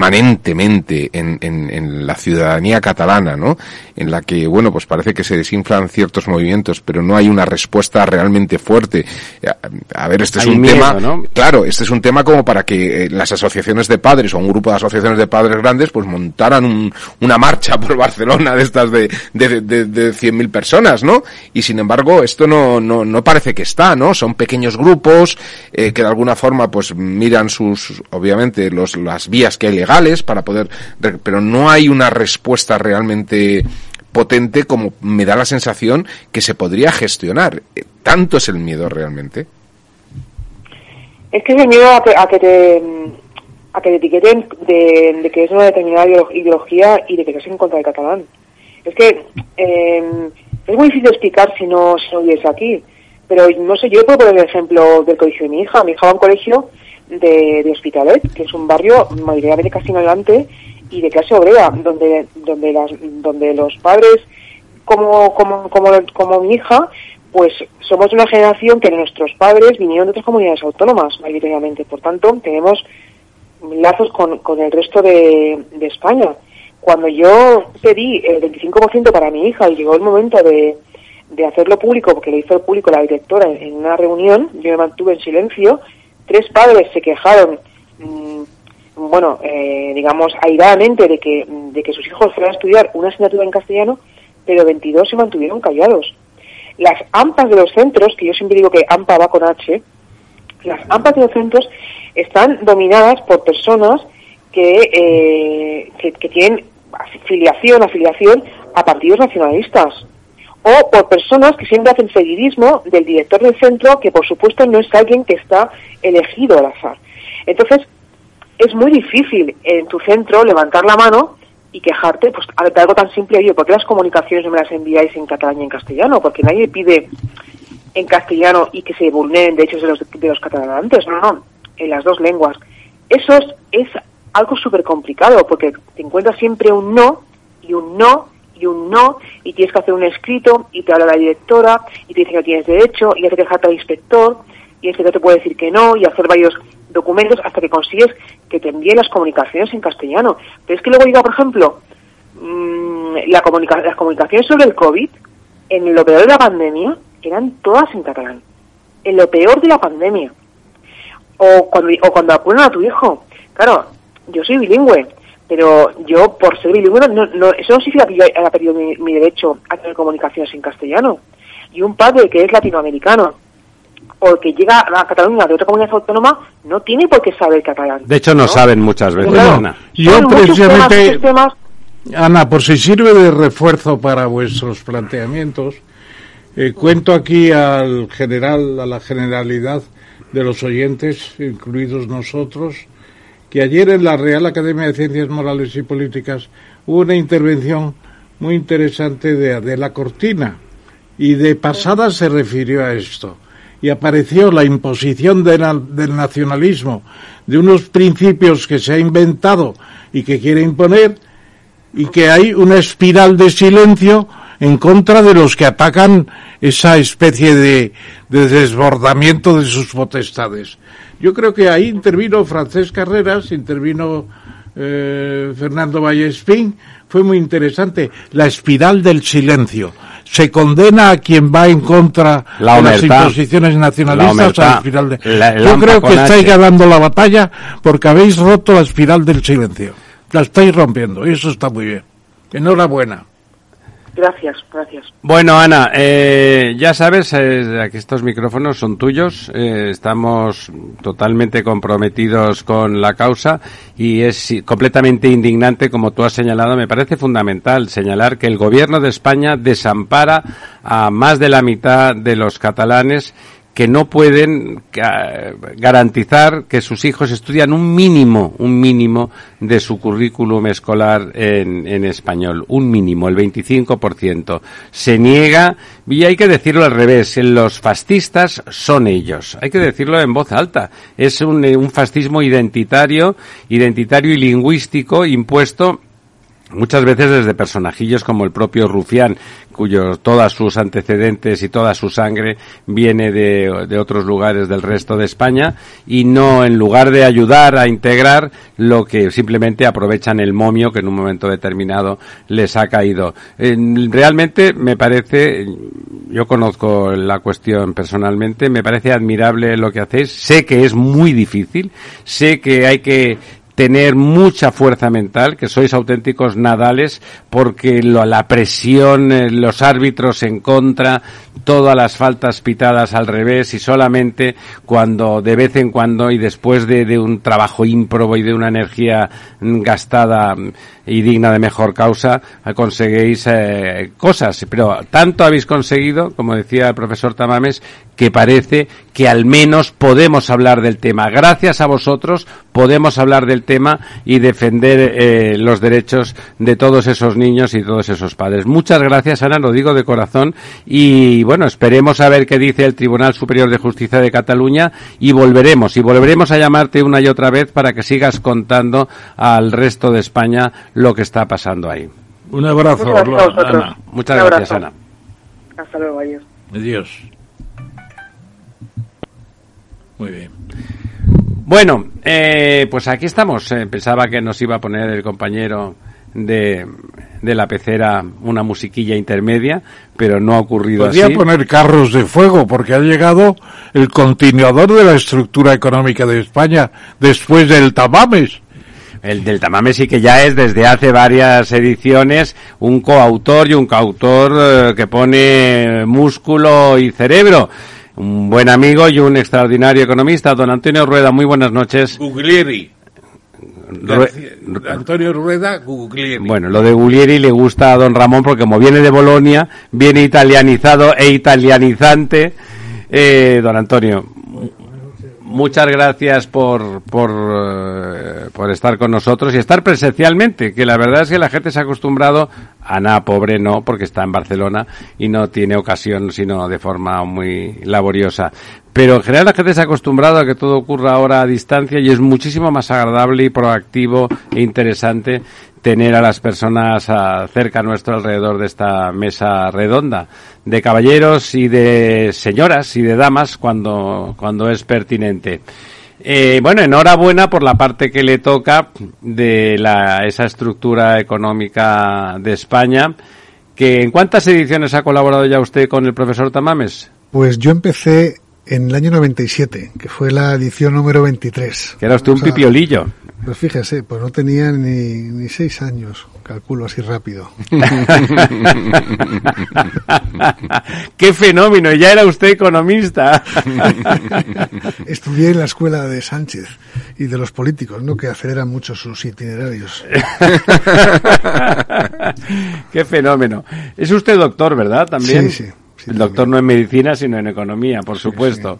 permanentemente en, en, en la ciudadanía catalana, ¿no? En la que, bueno, pues parece que se desinflan ciertos movimientos, pero no hay una respuesta realmente fuerte. A, a ver, este es Hay un miedo, tema, ¿no? claro, este es un tema como para que eh, las asociaciones de padres o un grupo de asociaciones de padres grandes pues montaran un- una marcha por Barcelona de estas de, de, de, de 100.000 personas, ¿no? Y sin embargo, esto no, no, no parece que está, ¿no? Son pequeños grupos eh, que de alguna forma pues miran sus, obviamente, los, las vías que hay legales para poder, pero no hay una respuesta realmente potente como me da la sensación que se podría gestionar. Eh, Tanto es el miedo realmente. Es que es el miedo a que, a que te a que te etiqueten de, que es una determinada ideolo- ideología y de que estás en contra del catalán. Es que eh, es muy difícil explicar si no, si no aquí. Pero no sé, yo puedo poner el ejemplo del colegio de mi hija. Mi hija va a colegio de, Hospitalet, que es un barrio mayoritariamente casino-adelante y de clase obrera, donde, donde, las, donde los padres, como, como, como, como mi hija, pues somos una generación que nuestros padres vinieron de otras comunidades autónomas, mayoritariamente. Por tanto, tenemos lazos con, con el resto de, de España. Cuando yo pedí el 25% para mi hija y llegó el momento de, de hacerlo público, porque lo hizo público la directora en una reunión, yo me mantuve en silencio, tres padres se quejaron, mm, bueno, eh, digamos, airadamente de que, de que sus hijos fueran a estudiar una asignatura en castellano, pero 22 se mantuvieron callados. Las AMPAs de los centros, que yo siempre digo que AMPA va con H, las AMPAs de los centros están dominadas por personas que, eh, que, que tienen afiliación, afiliación a partidos nacionalistas o por personas que siempre hacen seguidismo del director del centro, que por supuesto no es alguien que está elegido al azar. Entonces, es muy difícil en tu centro levantar la mano y quejarte pues de algo tan simple, oye, ¿por qué las comunicaciones no me las enviáis en catalán y en castellano? Porque nadie pide en castellano y que se vulneren derechos de los, de los catalantes, no, no, en las dos lenguas. Eso es, es algo súper complicado porque te encuentras siempre un no y un no y un no y tienes que hacer un escrito y te habla la directora y te dice que no tienes derecho y hace quejarte al inspector y el inspector te puede decir que no y hacer varios documentos hasta que consigues que te envíen las comunicaciones en castellano. Pero es que luego diga, por ejemplo, mmm, la comunica las comunicaciones sobre el COVID, en lo peor de la pandemia, eran todas en catalán. En lo peor de la pandemia. O cuando, o cuando apuran a tu hijo. Claro, yo soy bilingüe, pero yo por ser bilingüe, no, no, eso no significa que yo haya perdido mi, mi derecho a tener comunicaciones en castellano. Y un padre que es latinoamericano o que llega a Cataluña de otra comunidad autónoma no tiene por qué saber catalán. De hecho, no, saben muchas veces, Bueno, Ana. yo precisamente, temas, muchos temas. Ana, por si sirve de refuerzo para vuestros planteamientos, eh, cuento aquí al general, a la generalidad de los oyentes, incluidos nosotros, que ayer en la Real Academia de Ciencias Morales y Políticas hubo una intervención muy interesante de Adela Cortina y de pasada se refirió a esto y apareció la imposición del nacionalismo, de unos principios que se ha inventado y que quiere imponer, y que hay una espiral de silencio en contra de los que atacan esa especie de, de desbordamiento de sus potestades. Yo creo que ahí intervino Francés Carreras, intervino eh, Fernando Vallespín, fue muy interesante. La espiral del silencio. Se condena a quien va en contra La de las imposiciones nacionalistas La a la espiral de... La- Yo creo que estáis ganando la batalla porque habéis roto la espiral del silencio. La estáis rompiendo y eso está muy bien. Enhorabuena. Gracias, gracias. Bueno, Ana, eh, ya sabes eh, que estos micrófonos son tuyos. eh, estamos totalmente comprometidos con la causa y es completamente indignante, como tú has señalado. Me parece fundamental señalar que el gobierno de España desampara a más de la mitad de los catalanes que no pueden ga- garantizar que sus hijos estudian un mínimo, un mínimo de su currículum escolar en, en español, un mínimo, el 25%. Se niega, y hay que decirlo al revés, los fascistas son ellos, hay que decirlo en voz alta, es un, eh, un fascismo identitario, identitario y lingüístico impuesto muchas veces desde personajillos como el propio Rufián, cuyos todas sus antecedentes y toda su sangre viene de, de otros lugares del resto de España y no en lugar de ayudar a integrar lo que simplemente aprovechan el momio que en un momento determinado les ha caído. Realmente me parece, yo conozco la cuestión personalmente, me parece admirable lo que hacéis, sé que es muy difícil, sé que hay que tener mucha fuerza mental, que sois auténticos nadales, porque lo- la presión, eh, los árbitros en contra, todas las faltas pitadas al revés, y solamente cuando de vez en cuando y después de, de un trabajo ímprobo y de una energía mm, gastada mm, y digna de mejor causa, conseguéis eh, cosas. Pero tanto habéis conseguido, como decía el profesor Tamames, que parece que al menos podemos hablar del tema. Gracias a vosotros podemos hablar del tema y defender eh, los derechos de todos esos niños y todos esos padres. Muchas gracias, Ana, lo digo de corazón. Y bueno, esperemos a ver qué dice el Tribunal Superior de Justicia de Cataluña y volveremos. Y volveremos a llamarte una y otra vez para que sigas contando al resto de España lo que está pasando ahí. Un abrazo, Muchas gracias. Ana. Muchas gracias. Ana. Hasta luego, adiós. Adiós. Muy bien. Bueno, eh, pues aquí estamos. Eh, pensaba que nos iba a poner el compañero de, de la pecera una musiquilla intermedia, pero no ha ocurrido Podría así. poner carros de fuego porque ha llegado el continuador de la estructura económica de España después del Tamames. El del Tamame sí que ya es desde hace varias ediciones un coautor y un coautor eh, que pone músculo y cerebro. Un buen amigo y un extraordinario economista, don Antonio Rueda. Muy buenas noches. Guglieri. Rue- Antonio Rueda Guglieri. Bueno, lo de Guglieri le gusta a don Ramón porque como viene de Bolonia, viene italianizado e italianizante. Eh, don Antonio, muchas gracias por, por, eh, por estar con nosotros y estar presencialmente, que la verdad es que la gente se ha acostumbrado, Ana, pobre no, porque está en Barcelona y no tiene ocasión sino de forma muy laboriosa. Pero en general la gente se ha acostumbrado a que todo ocurra ahora a distancia y es muchísimo más agradable y proactivo e interesante tener a las personas ah, cerca nuestro alrededor de esta mesa redonda de caballeros y de señoras y de damas cuando, cuando es pertinente. Eh, bueno, enhorabuena por la parte que le toca de la, esa estructura económica de España. Que, ¿En cuántas ediciones ha colaborado ya usted con el profesor Tamames? Pues yo empecé en el año 97, que fue la edición número 23. Que era usted un pipiolillo. Pues fíjese, pues no tenía ni, ni seis años, calculo así rápido. ¡Qué fenómeno! Ya era usted economista. Estudié en la escuela de Sánchez y de los políticos, ¿no? Que aceleran mucho sus itinerarios. ¡Qué fenómeno! Es usted doctor, ¿verdad? También. Sí, sí, sí, El doctor también. no en medicina, sino en economía, por supuesto.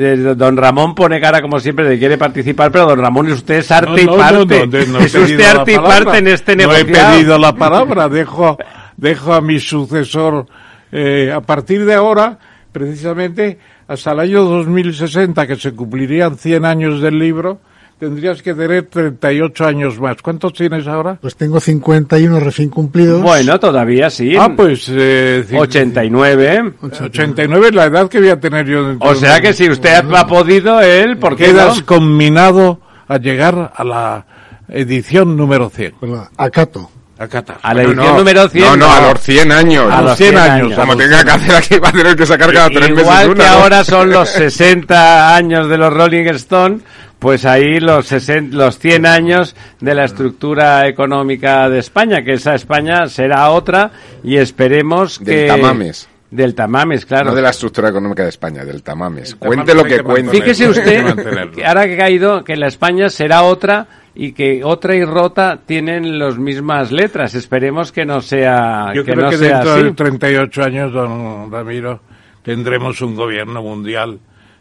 Eh, Don Ramón pone cara como siempre de quiere participar, pero don Ramón, usted es arte No, no, y parte. no, es usted arte y parte en este No he pedido la palabra, dejo, dejo a mi sucesor eh, a partir de ahora, precisamente hasta el año 2060, que se cumplirían 100 años del libro, tendrías que tener 38 años más. ¿Cuántos tienes ahora? Pues tengo 51 recién cumplidos. Bueno, todavía sí. Ah, pues... Eh, 89. 89 es la edad que voy a tener yo. O sea que si usted ha podido, él, ¿por qué Quedas no? combinado a llegar a la edición número 100. Bueno, acato. Acá está. A la No, edición no, número 100. No, no, a los 100 años. A los 100 años. Como tenga que hacer aquí, va a tener que sacar cada tres meses Igual una. que ¿no? ahora son los 60 años de los Rolling Stone, pues ahí los, 60, los 100 años de la estructura económica de España, que esa España será otra y esperemos que... Del tamames. Del tamames, claro. No de la estructura económica de España, del tamames. tamames Cuente lo que que cuente. Fíjese usted, que ahora que ha caído, que la España será otra y que otra y rota tienen las mismas letras. Esperemos que no sea, Yo que creo no que sea dentro así. de 38 años, don Ramiro, tendremos un gobierno mundial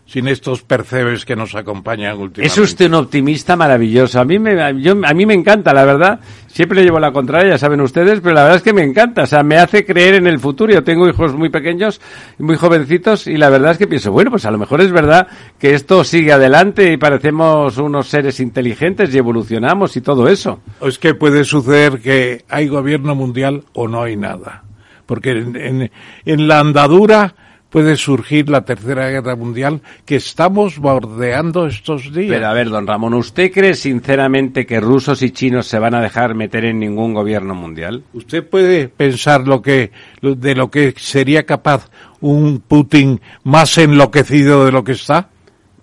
sin estos percebes que nos acompañan últimamente. Es usted un optimista maravilloso. A mí me, yo, a mí me encanta, la verdad. Siempre le llevo la contraria, ya saben ustedes, pero la verdad es que me encanta. O sea, me hace creer en el futuro. Yo tengo hijos muy pequeños, muy jovencitos, y la verdad es que pienso, bueno, pues a lo mejor es verdad que esto sigue adelante y parecemos unos seres inteligentes y evolucionamos y todo eso. Es que puede suceder que hay gobierno mundial o no hay nada. Porque en, en- en la andadura puede surgir la tercera guerra mundial que estamos bordeando estos días. Pero a ver, don Ramón, ¿usted cree sinceramente que rusos y chinos se van a dejar meter en ningún gobierno mundial? ¿Usted puede pensar lo que, de lo que sería capaz un Putin más enloquecido de lo que está?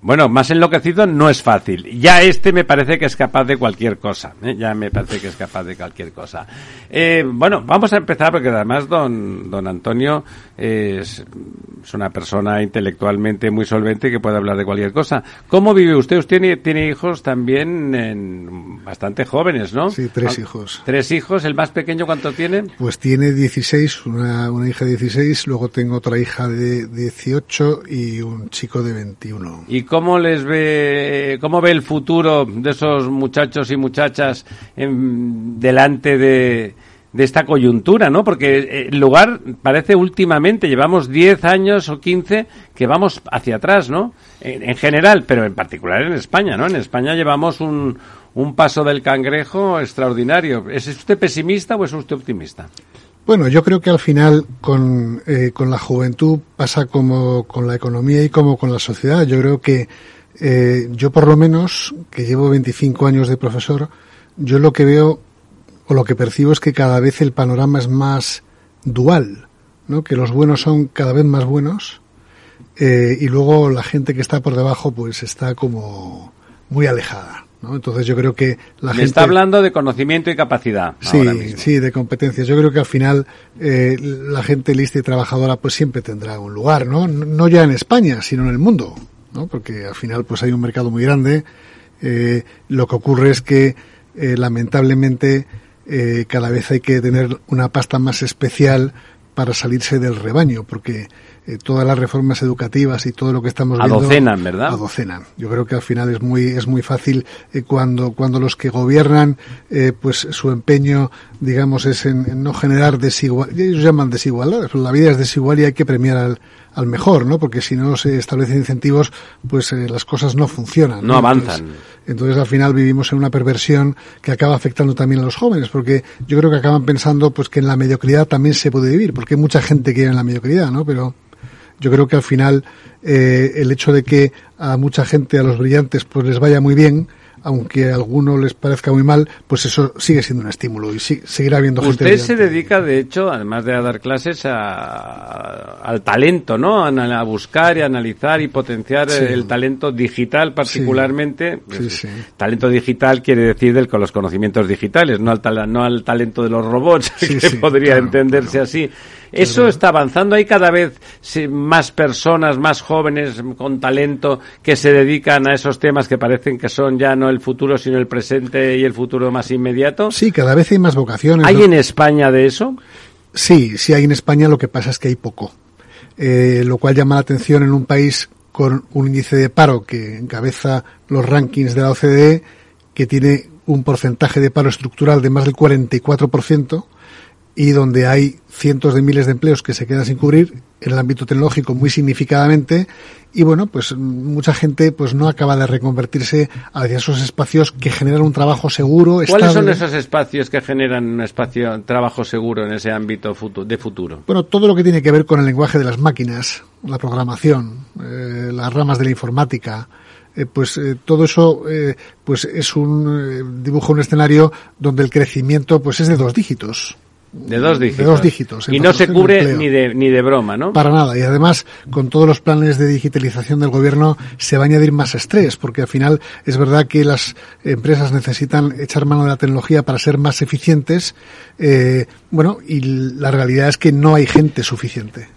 Bueno, más enloquecido no es fácil. Ya este me parece que es capaz de cualquier cosa. ¿eh? Ya me parece que es capaz de cualquier cosa. Eh, bueno, vamos a empezar porque además don, don Antonio es, es una persona intelectualmente muy solvente que puede hablar de cualquier cosa. ¿Cómo vive usted? Usted tiene, tiene hijos también en- bastante jóvenes, ¿no? Sí, tres Ah, hijos. Tres hijos. ¿El más pequeño cuánto tiene? Pues tiene 16, una, una hija de 16, luego tengo otra hija de 18 y un chico de 21. ¿Y cómo les ve, cómo ve el futuro de esos muchachos y muchachas en- delante de, de esta coyuntura, ¿no? Porque eh, el lugar parece últimamente, llevamos 10 años o 15 que vamos hacia atrás, ¿no? En, en general, pero en particular en España, ¿no? En España llevamos un, un paso del cangrejo extraordinario. ¿Es usted pesimista o es usted optimista? Bueno, yo creo que al final con, eh, con la juventud pasa como con la economía y como con la sociedad. Yo creo que eh, yo por lo menos, que llevo 25 años de profesor, yo lo que veo o lo que percibo es que cada vez el panorama es más dual, ¿no? Que los buenos son cada vez más buenos eh, y luego la gente que está por debajo pues está como muy alejada, ¿no? Entonces yo creo que la Me gente está hablando de conocimiento y capacidad. Sí, ahora mismo. sí, de competencias. Yo creo que al final eh, la gente lista y trabajadora pues siempre tendrá un lugar, ¿no? No ya en España, sino en el mundo, ¿no? Porque al final pues hay un mercado muy grande. Eh, lo que ocurre es que eh, lamentablemente eh, cada vez hay que tener una pasta más especial para salirse del rebaño, porque eh, todas las reformas educativas y todo lo que estamos viendo Adocenan, ¿verdad? adocenan. Yo creo que al final es muy es muy fácil eh, cuando cuando los que gobiernan eh, pues su empeño digamos es en, en no generar desigualdad ellos llaman desigualdad pero la vida es desigual y hay que premiar al, al mejor no porque si no se establecen incentivos pues eh, las cosas no funcionan No avanzan. entonces, entonces al final vivimos en una perversión que acaba afectando también a los jóvenes porque yo creo que acaban pensando pues que en la mediocridad también se puede vivir porque mucha gente vive en la mediocridad no pero yo creo que al final eh, el hecho de que a mucha gente, a los brillantes, pues les vaya muy bien, aunque a algunos les parezca muy mal, pues eso sigue siendo un estímulo y sí- seguirá habiendo gente Usted se dedica, de hecho, además de a dar clases, a- al talento, ¿no? A, a buscar y analizar y potenciar Sí. el talento digital particularmente. Sí, sí. Talento digital quiere decir del, con los conocimientos digitales, no al, tala- no al talento de los robots, que podría claro, entenderse claro. así. Eso está avanzando. Hay cada vez más personas, más jóvenes con talento que se dedican a esos temas que parecen que son ya no el futuro, sino el presente y el futuro más inmediato. Sí, cada vez hay más vocaciones. ¿Hay ¿no? en España de eso? Sí, sí hay en España, lo que pasa es que hay poco. Eh, lo cual llama la atención en un país con un índice de paro que encabeza los rankings de la OCDE, que tiene un porcentaje de paro estructural de más del 44%, y donde hay cientos de miles de empleos que se quedan sin cubrir en el ámbito tecnológico muy significadamente y bueno pues mucha gente pues no acaba de reconvertirse hacia esos espacios que generan un trabajo seguro ¿Cuáles son esos espacios que generan un espacio trabajo seguro en ese ámbito futu- de futuro? Bueno, todo lo que tiene que ver con el lenguaje de las máquinas, la programación, eh, las ramas de la informática, eh, pues eh, todo eso eh, pues es un dibujo un escenario donde el crecimiento pues es de dos dígitos. De dos dígitos. De dos dígitos, en Y no se cubre ni de, ni de broma, ¿no? Para nada. Y además, con todos los planes de digitalización del gobierno, se va a añadir más estrés, porque al final es verdad que las empresas necesitan echar mano de la tecnología para ser más eficientes. eh, bueno, y la realidad es que no hay gente suficiente.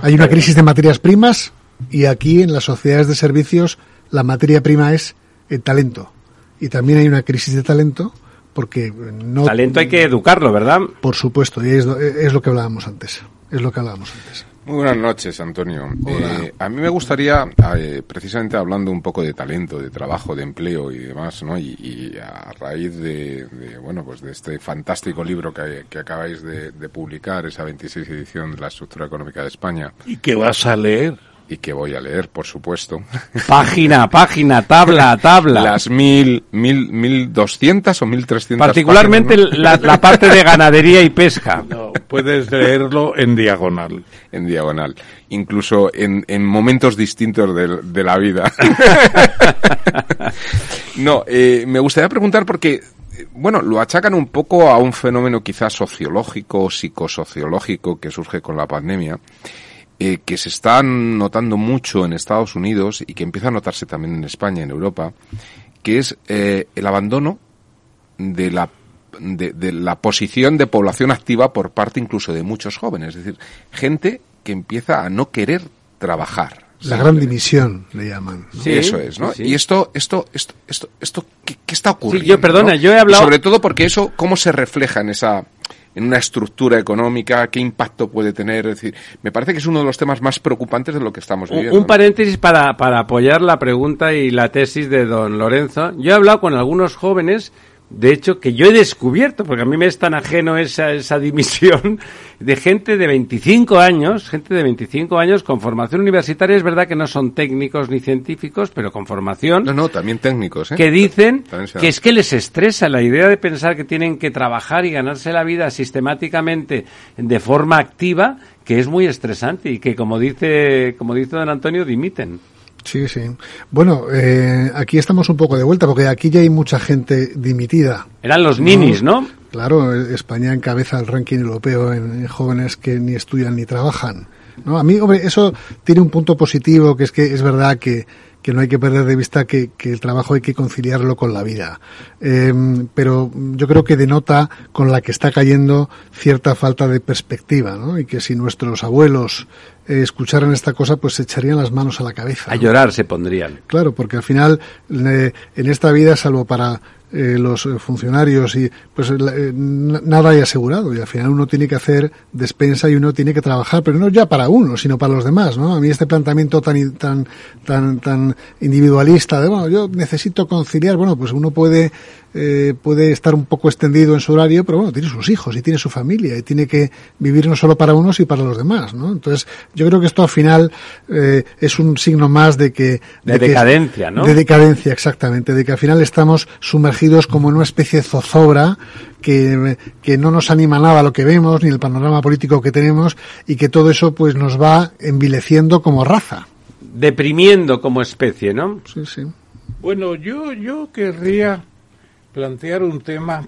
Hay una crisis de materias primas y aquí en las sociedades de servicios la materia prima es el talento. Y también hay una crisis de talento porque no... Talento hay que educarlo, ¿verdad? Por supuesto, y es, lo- es lo que hablábamos antes. Es lo que hablábamos antes. Muy buenas noches, Antonio. Hola. Eh, a mí me gustaría, eh, precisamente hablando un poco de talento, de trabajo, de empleo y demás, ¿no? Y, y a raíz de, de, bueno, pues de este fantástico libro que, que acabáis de, de publicar, esa 26 edición de la estructura económica de España, ¿Y qué vas a leer? Y que voy a leer, por supuesto, Página, página, tabla, tabla. las mil, mil, mil doscientas o mil trescientas Particularmente páginas, ¿no? la, la parte de ganadería y pesca. No, puedes leerlo en diagonal. en diagonal, incluso en, en momentos distintos de, de la vida. no, eh, me gustaría preguntar porque, eh, bueno, lo achacan un poco a un fenómeno quizás sociológico, psicosociológico que surge con la pandemia, eh, que se está notando mucho en Estados Unidos y que empieza a notarse también en España, en Europa, que es eh, el abandono de la de, de la posición de población activa por parte incluso de muchos jóvenes, es decir, gente que empieza a no querer trabajar. La gran dimisión, le llaman. ¿no? Sí, eso es, ¿no? sí, sí. Y esto, esto, esto, esto, esto, ¿qué, qué está ocurriendo? yo, perdona, no? yo he hablado- Y sobre todo porque eso, ¿cómo se refleja en esa, en una estructura económica? ¿Qué impacto puede tener? Es decir, me parece que es uno de los temas más preocupantes de lo que estamos viviendo. un paréntesis para, para apoyar la pregunta y la tesis de don Lorenzo. Yo he hablado con algunos jóvenes, de hecho, que yo he descubierto, porque a mí me es tan ajeno esa, esa dimisión, de gente de 25 años, gente de 25 años con formación universitaria. Es verdad que no son técnicos ni científicos, pero con formación. No, no, también técnicos, ¿eh? que dicen que es que les estresa la idea de pensar que tienen que trabajar y ganarse la vida sistemáticamente de forma activa, que es muy estresante y que como dice como dice don Antonio dimiten. Sí, sí. Bueno, eh, aquí estamos un poco de vuelta porque aquí ya hay mucha gente dimitida. Eran los ninis, ¿no? Claro, España encabeza el ranking europeo en, en jóvenes que ni estudian ni trabajan. ¿no? A mí, hombre, eso tiene un punto positivo, que es que es verdad que, que no hay que perder de vista que, que el trabajo hay que conciliarlo con la vida. Eh, pero yo creo que denota con la que está cayendo cierta falta de perspectiva, ¿no? Y que si nuestros abuelos eh, escucharan esta cosa, pues se echarían las manos a la cabeza. A ¿no? llorar se pondrían. Claro, porque al final eh, en esta vida, salvo para eh, los eh, funcionarios y pues eh, nada hay asegurado y al final uno tiene que hacer despensa y uno tiene que trabajar, pero no ya para uno, sino para los demás, ¿no? A mí este planteamiento tan tan tan tan individualista de bueno, yo necesito conciliar, bueno, pues uno puede eh, puede estar un poco extendido en su horario, pero bueno, tiene sus hijos y tiene su familia y tiene que vivir no solo para unos y para los demás, ¿no? Entonces, yo creo que esto al final eh, es un signo más de que De decadencia, ¿no? de decadencia, exactamente, de que al final estamos sumergidos como en una especie de zozobra que, que no nos anima nada a lo que vemos, ni el panorama político que tenemos, y que todo eso pues nos va envileciendo como raza. Deprimiendo como especie, ¿no? Sí, sí. Bueno, yo, yo querría plantear un tema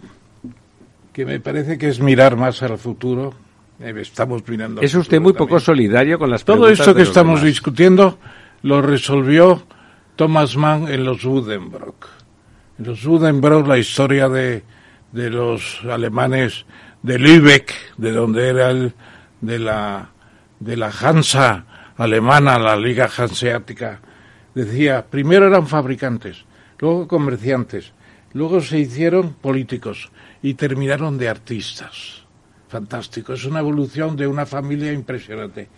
que me parece que es mirar más al futuro. Eh, Estamos mirando. Es usted muy también. poco solidario con las Todo preguntas esto que estamos demás. discutiendo lo resolvió Thomas Mann en los Buddenbrock. Los Buddenbrock la historia de, de los alemanes de Lübeck, de donde era el, de la, de la Hansa alemana, la Liga Hanseática, decía, primero eran fabricantes, luego comerciantes, luego se hicieron políticos y terminaron de artistas. Fantástico, es una evolución de una familia impresionante.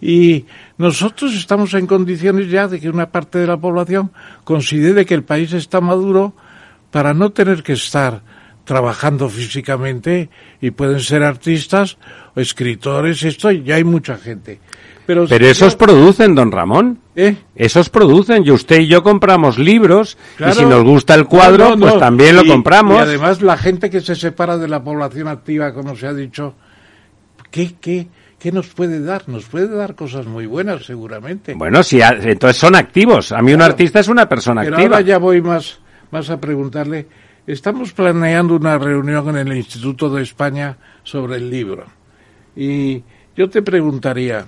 Y nosotros estamos en condiciones ya de que una parte de la población considere que el país está maduro para no tener que estar trabajando físicamente y pueden ser artistas o escritores, esto ya hay mucha gente. Pero, Pero esos producen, don Ramón. ¿Eh? Esos producen. Y usted y yo compramos libros. Claro. Y si nos gusta el cuadro, No, no, pues también lo compramos. Y además la gente que se separa de la población activa, como se ha dicho, ¿qué, qué, qué nos puede dar? Nos puede dar cosas muy buenas, seguramente. Bueno, si a- entonces son activos. A mí un artista es una persona Pero activa. ahora ya voy más, más a preguntarle. Estamos planeando una reunión en el Instituto de España sobre el libro. Y yo te preguntaría,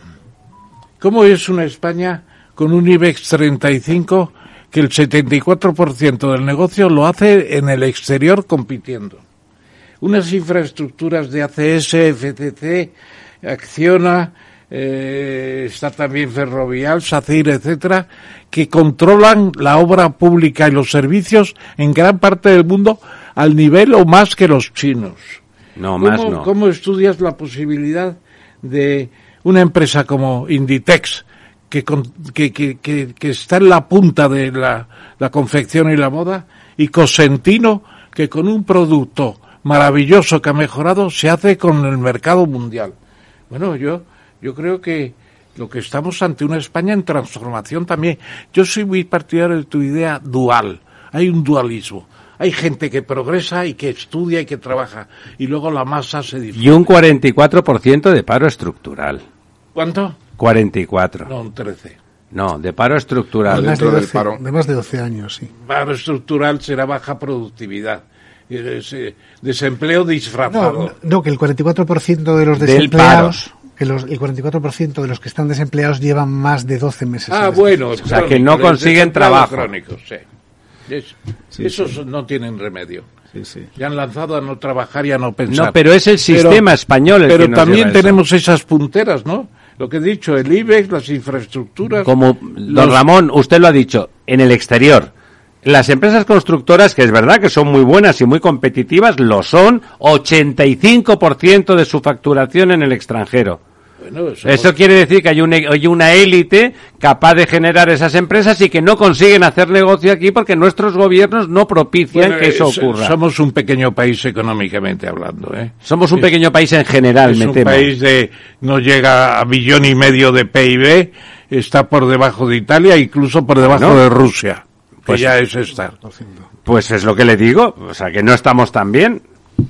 ¿cómo es una España con un IBEX 35 que el 74% del negocio lo hace en el exterior compitiendo? Unas infraestructuras de ACS, FCC, Acciona, eh, está también Ferrovial, SACIR, etcétera, que controlan la obra pública y los servicios en gran parte del mundo al nivel o más que los chinos. No, ¿Cómo, más no. ¿Cómo estudias la posibilidad de una empresa como Inditex, que, con- que, que, que- que está en la punta de la, la confección y la moda, y Cosentino, que con un producto maravilloso que ha mejorado, se hace con el mercado mundial? Bueno, yo, yo creo que lo que estamos ante una España en transformación también. Yo soy muy partidario de tu idea dual. Hay un dualismo. Hay gente que progresa y que estudia y que trabaja. Y luego la masa se disfruta. Y un 44% de paro estructural. ¿Cuánto? 44. No, un 13. No, de paro de, estructural. más de, dentro del 12, paro. de más de 12 años, sí. Paro estructural será baja productividad. Ese desempleo disfrazado. No, no, que el 44% de los Del desempleados, que los, el 44% de los que están desempleados llevan más de 12 meses. ah, en bueno. O sea, que no consiguen trabajo. crónicos, sí. Es- esos no tienen remedio. Sí, sí. Ya han lanzado a no trabajar y a no pensar. No, pero es el sistema español el Pero que nos también lleva a eso. tenemos esas punteras, ¿no? Lo que he dicho, el IBEX, las infraestructuras. Como don los- Ramón, usted lo ha dicho, en el exterior. Las empresas constructoras, que es verdad que son muy buenas y muy competitivas, lo son, 85% de su facturación en el extranjero. Bueno, eso, Eso quiere decir que hay una, hay una élite capaz de generar esas empresas y que no consiguen hacer negocio aquí porque nuestros gobiernos no propician bueno, que eso es- ocurra. Somos un pequeño país económicamente hablando, ¿eh? Somos un es- pequeño país en general, Es me un temo. país de no llega a millón y medio de PIB, está por debajo de Italia, incluso por debajo Bueno, de Rusia, que pues- ya es estar. Pues es lo que le digo, o sea que no estamos tan bien.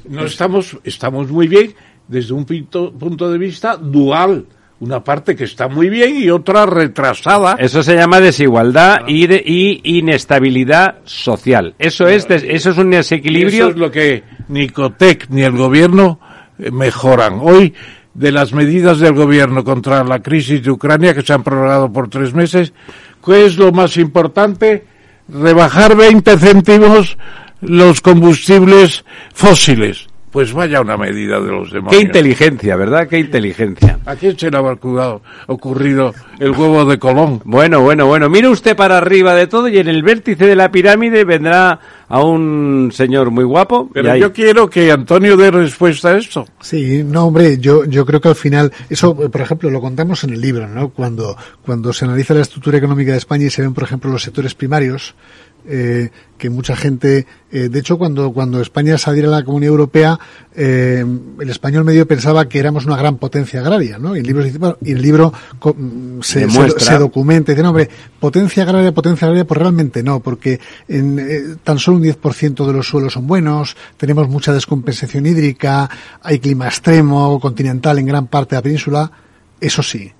No estamos, estamos muy bien desde un pinto- punto de vista dual. Una parte que está muy bien y otra retrasada. Eso se llama desigualdad y, de, y inestabilidad social. Eso es, des- eso es un desequilibrio. Eso es lo que ni Cotec ni el gobierno eh, mejoran. Hoy, de las medidas del gobierno contra la crisis de Ucrania, que se han prorrogado por tres meses, ¿qué es lo más importante? Rebajar 20 céntimos los combustibles fósiles. Pues vaya una medida de los demonios. Qué inteligencia, ¿verdad? Qué inteligencia. ¿A quién se le habrá ocurrido, el huevo de Colón? Bueno, bueno, bueno. Mire usted para arriba de todo y en el vértice de la pirámide vendrá a un señor muy guapo. Pero ahí- yo quiero que Antonio dé respuesta a esto. Sí, no, hombre, yo, yo creo que al final, eso, por ejemplo, lo contamos en el libro, ¿no? Cuando, cuando se analiza la estructura económica de España y se ven, por ejemplo, los sectores primarios, eh, que mucha gente, eh, de hecho, cuando, cuando España saliera a la Comunidad Europea, eh, el español medio pensaba que éramos una gran potencia agraria, ¿no? Y el libro, y el libro mm, se, se, Demuestra. se documenta y dice, no, hombre, potencia agraria, potencia agraria, pues realmente no, porque en, eh, tan solo un 10% de los suelos son buenos, tenemos mucha descompensación hídrica, hay clima extremo, continental en gran parte de la península, eso sí,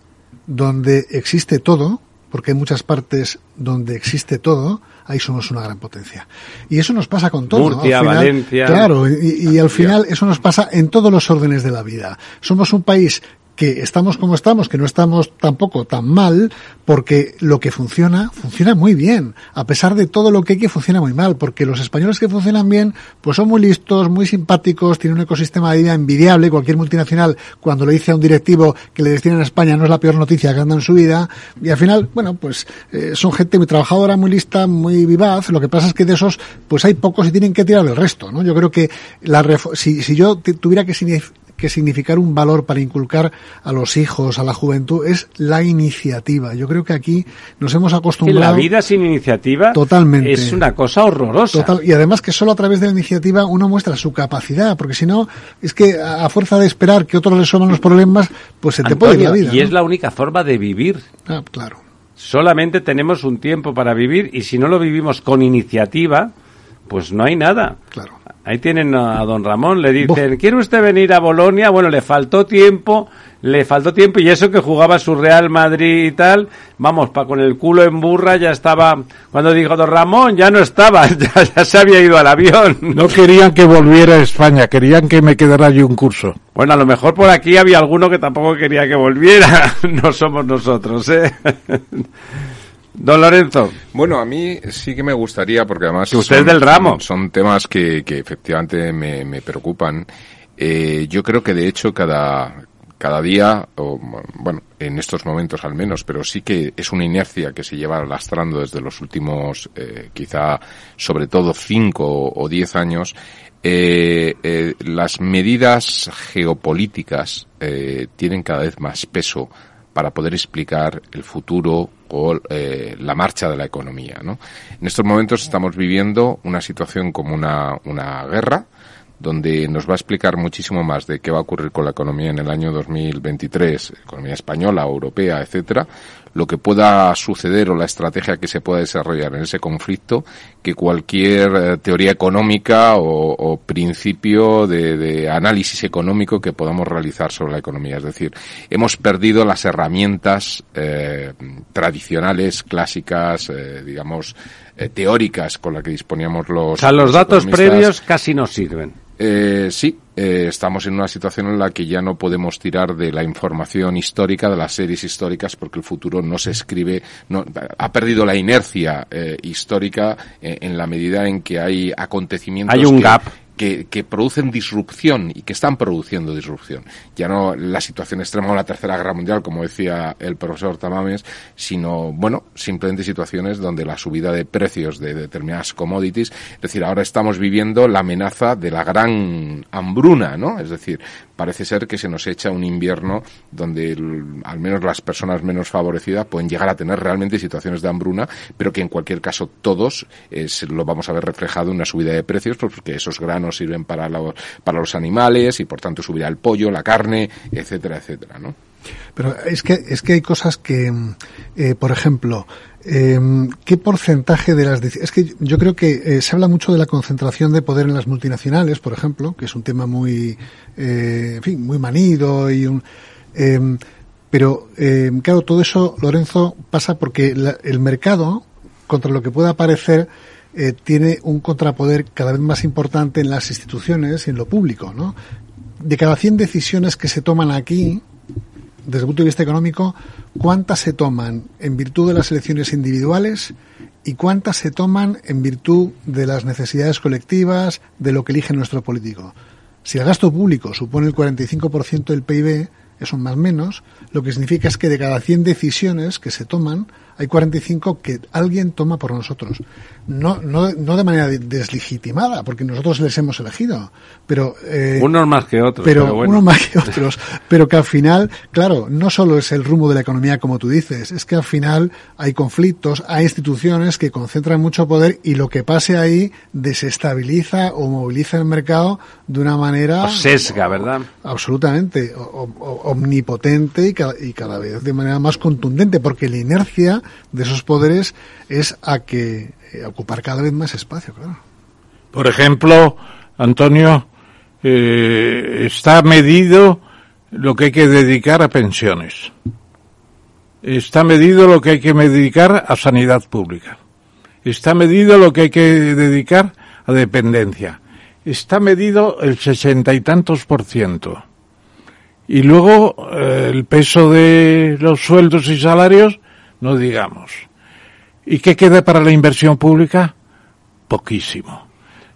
donde existe todo, porque hay muchas partes donde existe todo, ahí somos una gran potencia. Y eso nos pasa con todo. ¿no? Murcia, Al final, Valencia. Claro, y, y al final eso nos pasa en todos los órdenes de la vida. Somos un país que estamos como estamos, que no estamos tampoco tan mal, porque lo que funciona, funciona muy bien. A pesar de todo lo que hay que funciona muy mal, porque los españoles que funcionan bien, pues son muy listos, muy simpáticos, tienen un ecosistema de vida envidiable. Cualquier multinacional, cuando le dice a un directivo que le destinan a España, no es la peor noticia que anda en su vida. Y al final, bueno, pues eh, son gente muy trabajadora, muy lista, muy vivaz. Lo que pasa es que de esos, pues hay pocos y tienen que tirar del resto, ¿no? Yo creo que la si, si yo tuviera que, que significar un valor para inculcar a los hijos, a la juventud, es la iniciativa. Yo creo que aquí nos hemos acostumbrado. la vida sin iniciativa totalmente. es una cosa horrorosa. Total, y además que solo a través de la iniciativa uno muestra su capacidad, porque si no, es que a fuerza de esperar que otros resuelvan los problemas, pues se te puede ir la vida. Y es la única forma de vivir. Ah, claro. Solamente tenemos un tiempo para vivir y si no lo vivimos con iniciativa, pues no hay nada. Claro. Ahí tienen a don Ramón, le dicen, ¿quiere usted venir a Bolonia? Bueno, le faltó tiempo, le faltó tiempo y eso que jugaba su Real Madrid y tal, vamos, pa con el culo en burra ya estaba, cuando dijo don Ramón ya no estaba, ya, ya se había ido al avión. No querían que volviera a España, querían que me quedara allí un curso. Bueno, a lo mejor por aquí había alguno que tampoco quería que volviera, no somos nosotros, ¿eh? Don Lorenzo. Bueno, a mí sí que me gustaría, porque además... Que usted es del ramo. Son, temas que, que efectivamente me, me preocupan. Eh, yo creo que de hecho cada, cada día, o, bueno, en estos momentos al menos, pero sí que es una inercia que se lleva lastrando desde los últimos, eh, quizá sobre todo cinco o diez años, eh, eh, las medidas geopolíticas eh, tienen cada vez más peso para poder explicar el futuro o eh, la marcha de la economía. ¿no? En estos momentos estamos viviendo una situación como una, una guerra, donde nos va a explicar muchísimo más de qué va a ocurrir con la economía en el año 2023, economía española, europea, etcétera, lo que pueda suceder o la estrategia que se pueda desarrollar en ese conflicto que cualquier eh, teoría económica o, o principio de, de, análisis económico que podamos realizar sobre la economía. Es decir, hemos perdido las herramientas eh, tradicionales, clásicas, eh, digamos, eh, teóricas con las que disponíamos los. O sea, los, los datos previos casi no sirven. Eh, sí, eh, estamos en una situación en la que ya no podemos tirar de la información histórica, de las series históricas, porque el futuro no se escribe, no, ha perdido la inercia eh, histórica eh, en la medida en que hay acontecimientos. Hay un que, gap. Que, que, producen disrupción y que están produciendo disrupción. Ya no la situación extrema o la tercera guerra mundial, como decía el profesor Tamames, sino, bueno, simplemente situaciones donde la subida de precios de determinadas commodities, es decir, ahora estamos viviendo la amenaza de la gran hambruna, ¿no? Es decir, parece ser que se nos echa un invierno donde al menos las personas menos favorecidas pueden llegar a tener realmente situaciones de hambruna, pero que en cualquier caso todos lo vamos a ver reflejado en una subida de precios, porque esos granos sirven para los, para los animales y por tanto subirá el pollo, la carne, etcétera, etcétera, ¿no? Pero es que, es que hay cosas que, eh, por ejemplo, eh, ¿qué porcentaje de las es que yo creo que eh, se habla mucho de la concentración de poder en las multinacionales, por ejemplo, que es un tema muy, eh, en fin, muy manido y un, em, pero claro, todo eso, Lorenzo, pasa porque el mercado, contra lo que pueda parecer, tiene un contrapoder cada vez más importante en las instituciones y en lo público, ¿no? De cada 100 decisiones que se toman aquí, desde el punto de vista económico, cuántas se toman en virtud de las elecciones individuales y cuántas se toman en virtud de las necesidades colectivas, de lo que elige nuestro político. Si el gasto público supone el 45% del PIB, eso más o menos, lo que significa es que de cada 100 decisiones que se toman, hay 45 que alguien toma por nosotros. No, no, no de manera deslegitimada, porque nosotros les hemos elegido, pero... Eh, unos más que otros. Pero, pero bueno. unos más que otros. pero que al final, claro, no solo es el rumbo de la economía como tú dices, es que al final hay conflictos, hay instituciones que concentran mucho poder y lo que pase ahí desestabiliza o moviliza el mercado de una manera... O sesga, ¿verdad? Absolutamente. O, o, omnipotente y cada, y cada vez de manera más contundente, porque la inercia de esos poderes es a que eh, ocupar cada vez más espacio, claro. Por ejemplo, Antonio, eh, está medido lo que hay que dedicar a pensiones. Está medido lo que hay que dedicar a sanidad pública. Está medido lo que hay que dedicar a dependencia. Está medido el sesenta y tantos por ciento. Y luego eh, el peso de los sueldos y salarios no digamos. ¿Y qué queda para la inversión pública? Poquísimo.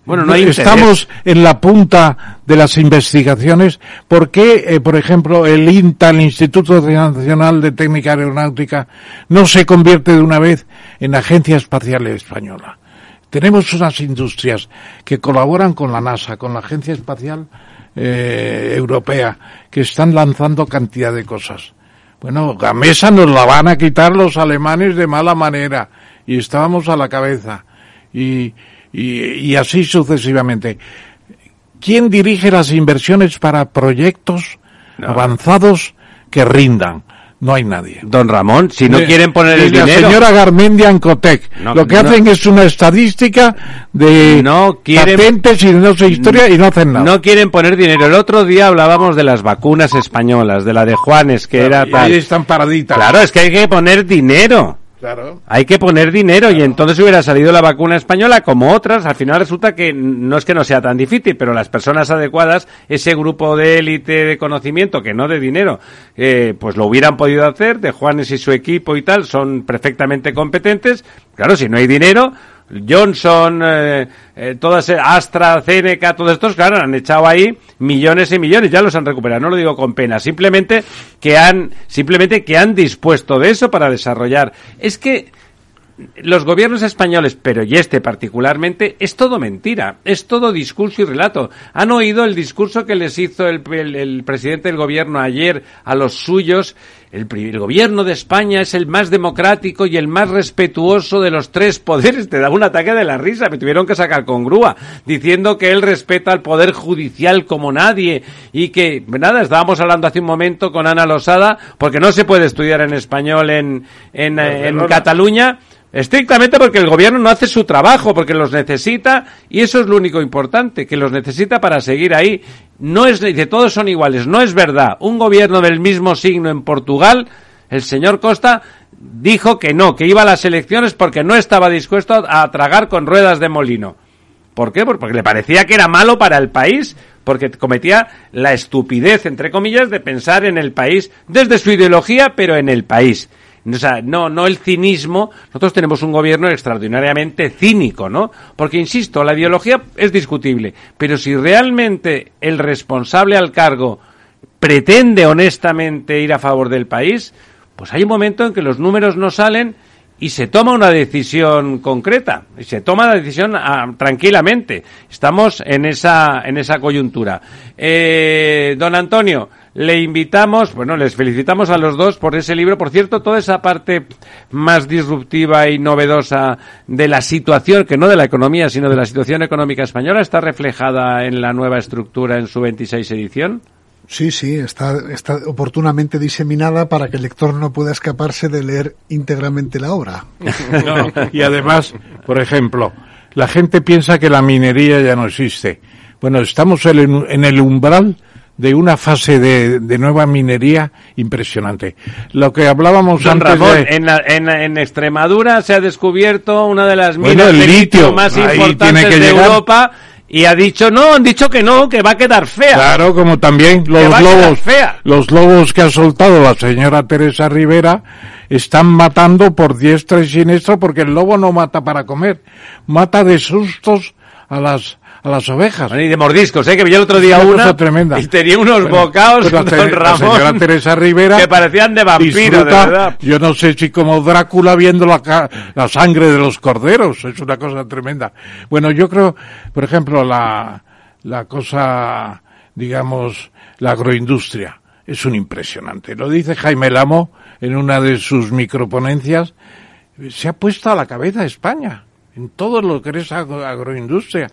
Bueno, no hay Estamos en la punta de las investigaciones. ¿Por qué, eh, por ejemplo, el INTA, el Instituto Nacional de Técnica Aeronáutica, no se convierte de una vez en Agencia Espacial Española? Tenemos unas industrias que colaboran con la NASA, con la Agencia Espacial eh, Europea, que están lanzando cantidad de cosas. Bueno, Gamesa nos la van a quitar los alemanes de mala manera y estábamos a la cabeza y, y, y así sucesivamente. ¿Quién dirige las inversiones para proyectos avanzados que rindan? No hay nadie. Don Ramón, si no Ni- quieren poner el la dinero... señora Garmendia Ancotec. No, Lo que no. hacen es una estadística de No quieren- patentes y no sé historia y no hacen nada. No quieren poner dinero. El otro día hablábamos de las vacunas españolas, de la de Juanes, que era Y tal. ahí están paraditas. Claro, es que hay que poner dinero. Claro. Hay que poner dinero y entonces hubiera salido la vacuna española como otras. Al final resulta que no es que no sea tan difícil, pero las personas adecuadas, ese grupo de élite de conocimiento, que no de dinero, eh, pues lo hubieran podido hacer. De Juanes y su equipo y tal, son perfectamente competentes. Claro, si no hay dinero, Johnson, eh, eh, todas, eh, AstraZeneca, todos estos, claro, han echado ahí millones y millones, ya los han recuperado, no lo digo con pena, simplemente que han, simplemente que han dispuesto de eso para desarrollar. Es que los gobiernos españoles, pero y este particularmente, es todo mentira, es todo discurso y relato. ¿Han oído el discurso que les hizo el, el- el presidente del gobierno ayer a los suyos? El, el gobierno de España es el más democrático y el más respetuoso de los tres poderes. Te da un ataque de la risa, me tuvieron que sacar con grúa, diciendo que él respeta al poder judicial como nadie y que, nada, estábamos hablando hace un momento con Ana Losada, porque no se puede estudiar en español en, en, eh, en Cataluña. Estrictamente porque el gobierno no hace su trabajo, porque los necesita, y eso es lo único importante, que los necesita para seguir ahí. No es, de todos son iguales, no es verdad. Un gobierno del mismo signo en Portugal, el señor Costa, dijo que no, que iba a las elecciones porque no estaba dispuesto a tragar con ruedas de molino. ¿Por qué? Porque le parecía que era malo para el país, porque cometía la estupidez, entre comillas, de pensar en el país desde su ideología, pero en el país. O sea, no, no el cinismo. Nosotros tenemos un gobierno extraordinariamente cínico, ¿no? Porque, insisto, la ideología es discutible, pero si realmente el responsable al cargo pretende honestamente ir a favor del país, pues hay un momento en que los números no salen y se toma una decisión concreta y se toma la decisión ah, tranquilamente. Estamos en esa en esa coyuntura. Eh, don Antonio, le invitamos, bueno, les felicitamos a los dos por ese libro. Por cierto, toda esa parte más disruptiva y novedosa de la situación, que no de la economía, sino de la situación económica española, está reflejada en la nueva estructura en su 26 edición. Sí, sí, está, está oportunamente diseminada para que el lector no pueda escaparse de leer íntegramente la obra. No, y además, por ejemplo, la gente piensa que la minería ya no existe. Bueno, estamos en en el umbral de una fase de, de nueva minería impresionante. Lo que hablábamos Don antes Ramón, de... en, la- en, en Extremadura se ha descubierto una de las Bueno, minas el de litio litio, más importantes tiene que de llegar. Europa y ha dicho no, han dicho que no, que va a quedar fea. Claro, como también los lobos, fea. los lobos que ha soltado la señora Teresa Rivera están matando por diestra y siniestra porque el lobo no mata para comer, mata de sustos a las a las ovejas. Bueno, y de mordiscos, ¿eh? que vi el otro día una una, cosa tremenda. y tenía unos Bueno, bocados, pues la, don la Ramón, señora Teresa Rivera que parecían de vampiro, de verdad. Yo no sé si como Drácula viendo la, la sangre de los corderos, es una cosa tremenda. Bueno, yo creo, por ejemplo, la, la cosa, digamos, la agroindustria, es un impresionante. Lo dice Jaime Lamo en una de sus microponencias, se ha puesto a la cabeza España en todo lo que es agro- agroindustria.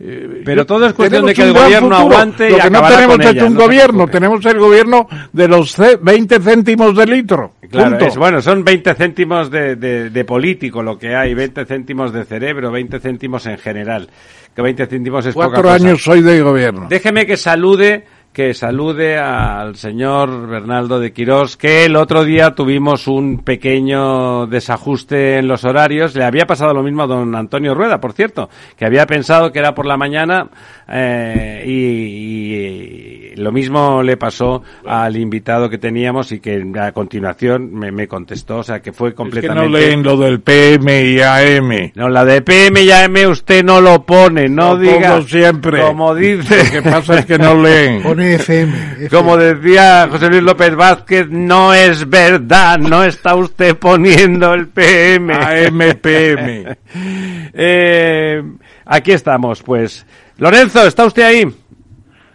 Eh, Pero todo es cuestión de que el gobierno futuro. aguante y Lo que no tenemos es ella, un no gobierno, tenemos el gobierno de los ce- 20 céntimos de litro. Claro, es, bueno, son 20 céntimos de, de- de político lo que hay, 20 céntimos de cerebro, 20 céntimos en general. Que 20 céntimos es poca Cuatro cosa. años soy de gobierno. Déjeme que salude, que salude al señor Bernaldo de Quirós, que el otro día tuvimos un pequeño desajuste en los horarios. Le había pasado lo mismo a don Antonio Rueda, por cierto, que había pensado que era por la mañana eh, y, y lo mismo le pasó al invitado que teníamos y que a continuación me, me contestó, o sea que fue Es que completamente... no leen lo del PM y AM. No, la de PM y AM usted no lo pone, no Lo diga. pongo siempre. Como dice. Lo que pasa es que no leen. Pone FM. FM. Como decía José Luis López Vázquez, no es verdad, no está usted poniendo el PM. AM, PM. Eh, aquí estamos, pues. Lorenzo, ¿está usted ahí?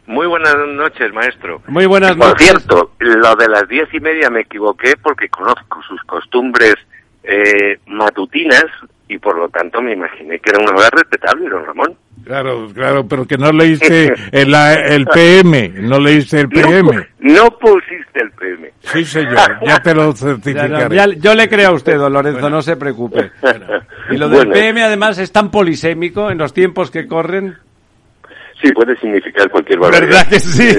Muy buenas noches, maestro. Muy buenas Por noches. cierto, lo de las diez y media me equivoqué porque conozco sus costumbres eh, matutinas y por lo tanto me imaginé que era una hora respetable, don Ramón. Claro, claro, pero que no leíste el, el PM, no leíste el PM. No, no pusiste el PM. Sí, señor, ya te lo certificaré. ya- yo le creo a usted, don Lorenzo, no se preocupe. Y lo del Bueno. PM, además, es tan polisémico en los tiempos que corren. Sí, puede significar cualquier barbaridad. ¿Verdad que sí?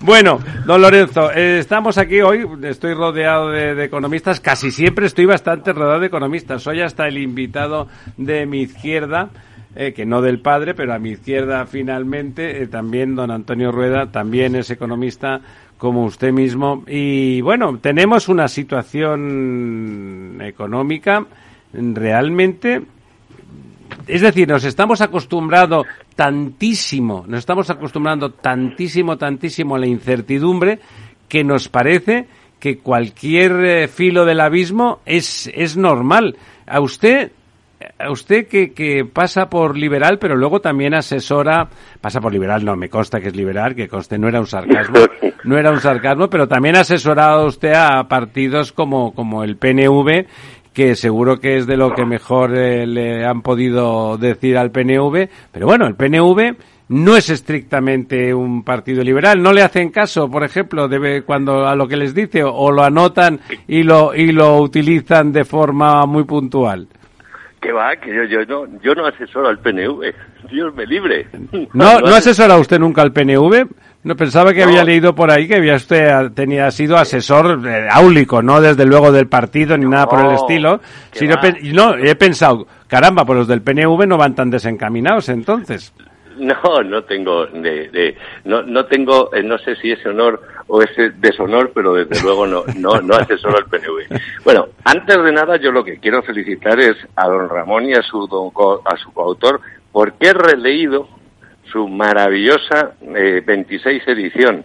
bueno, don Lorenzo, eh, estamos aquí hoy, estoy rodeado de, de economistas, casi siempre estoy bastante rodeado de economistas. Soy hasta el invitado de mi izquierda, eh, que no del padre, pero a mi izquierda finalmente, eh, también don Antonio Rueda, también es economista como usted mismo. Y bueno, tenemos una situación económica realmente es decir, nos estamos acostumbrando tantísimo, nos estamos acostumbrando tantísimo, tantísimo a la incertidumbre que nos parece que cualquier eh, filo del abismo es, es normal. A usted, a usted que, que pasa por liberal, pero luego también asesora, pasa por liberal, no, me consta que es liberal, que conste, no era un sarcasmo, no era un sarcasmo, pero también asesorado usted a partidos como, como el PNV, que seguro que es de lo que mejor eh, le han podido decir al PNV, pero bueno, el PNV no es estrictamente un partido liberal, no le hacen caso, por ejemplo, debe cuando a lo que les dice o, lo anotan y lo y lo utilizan de forma muy puntual. Que va, que yo, yo, no, yo no asesoro al PNV. Dios me libre. ¿No, no ases- asesora usted nunca al PNV? No pensaba que No. había leído por ahí que había usted tenía sido asesor eh, áulico, no desde luego del partido ni nada por el estilo. Sino no, he pensado, caramba, pues los del PNV no van tan desencaminados entonces. No, no tengo, de, de- no, no tengo, eh, no sé si ese honor o ese deshonor, pero desde luego no, no, no asesoro al PNV. Bueno, antes de nada yo lo que quiero felicitar es a don Ramón y a su, don a su coautor porque he releído su maravillosa eh, 26 edición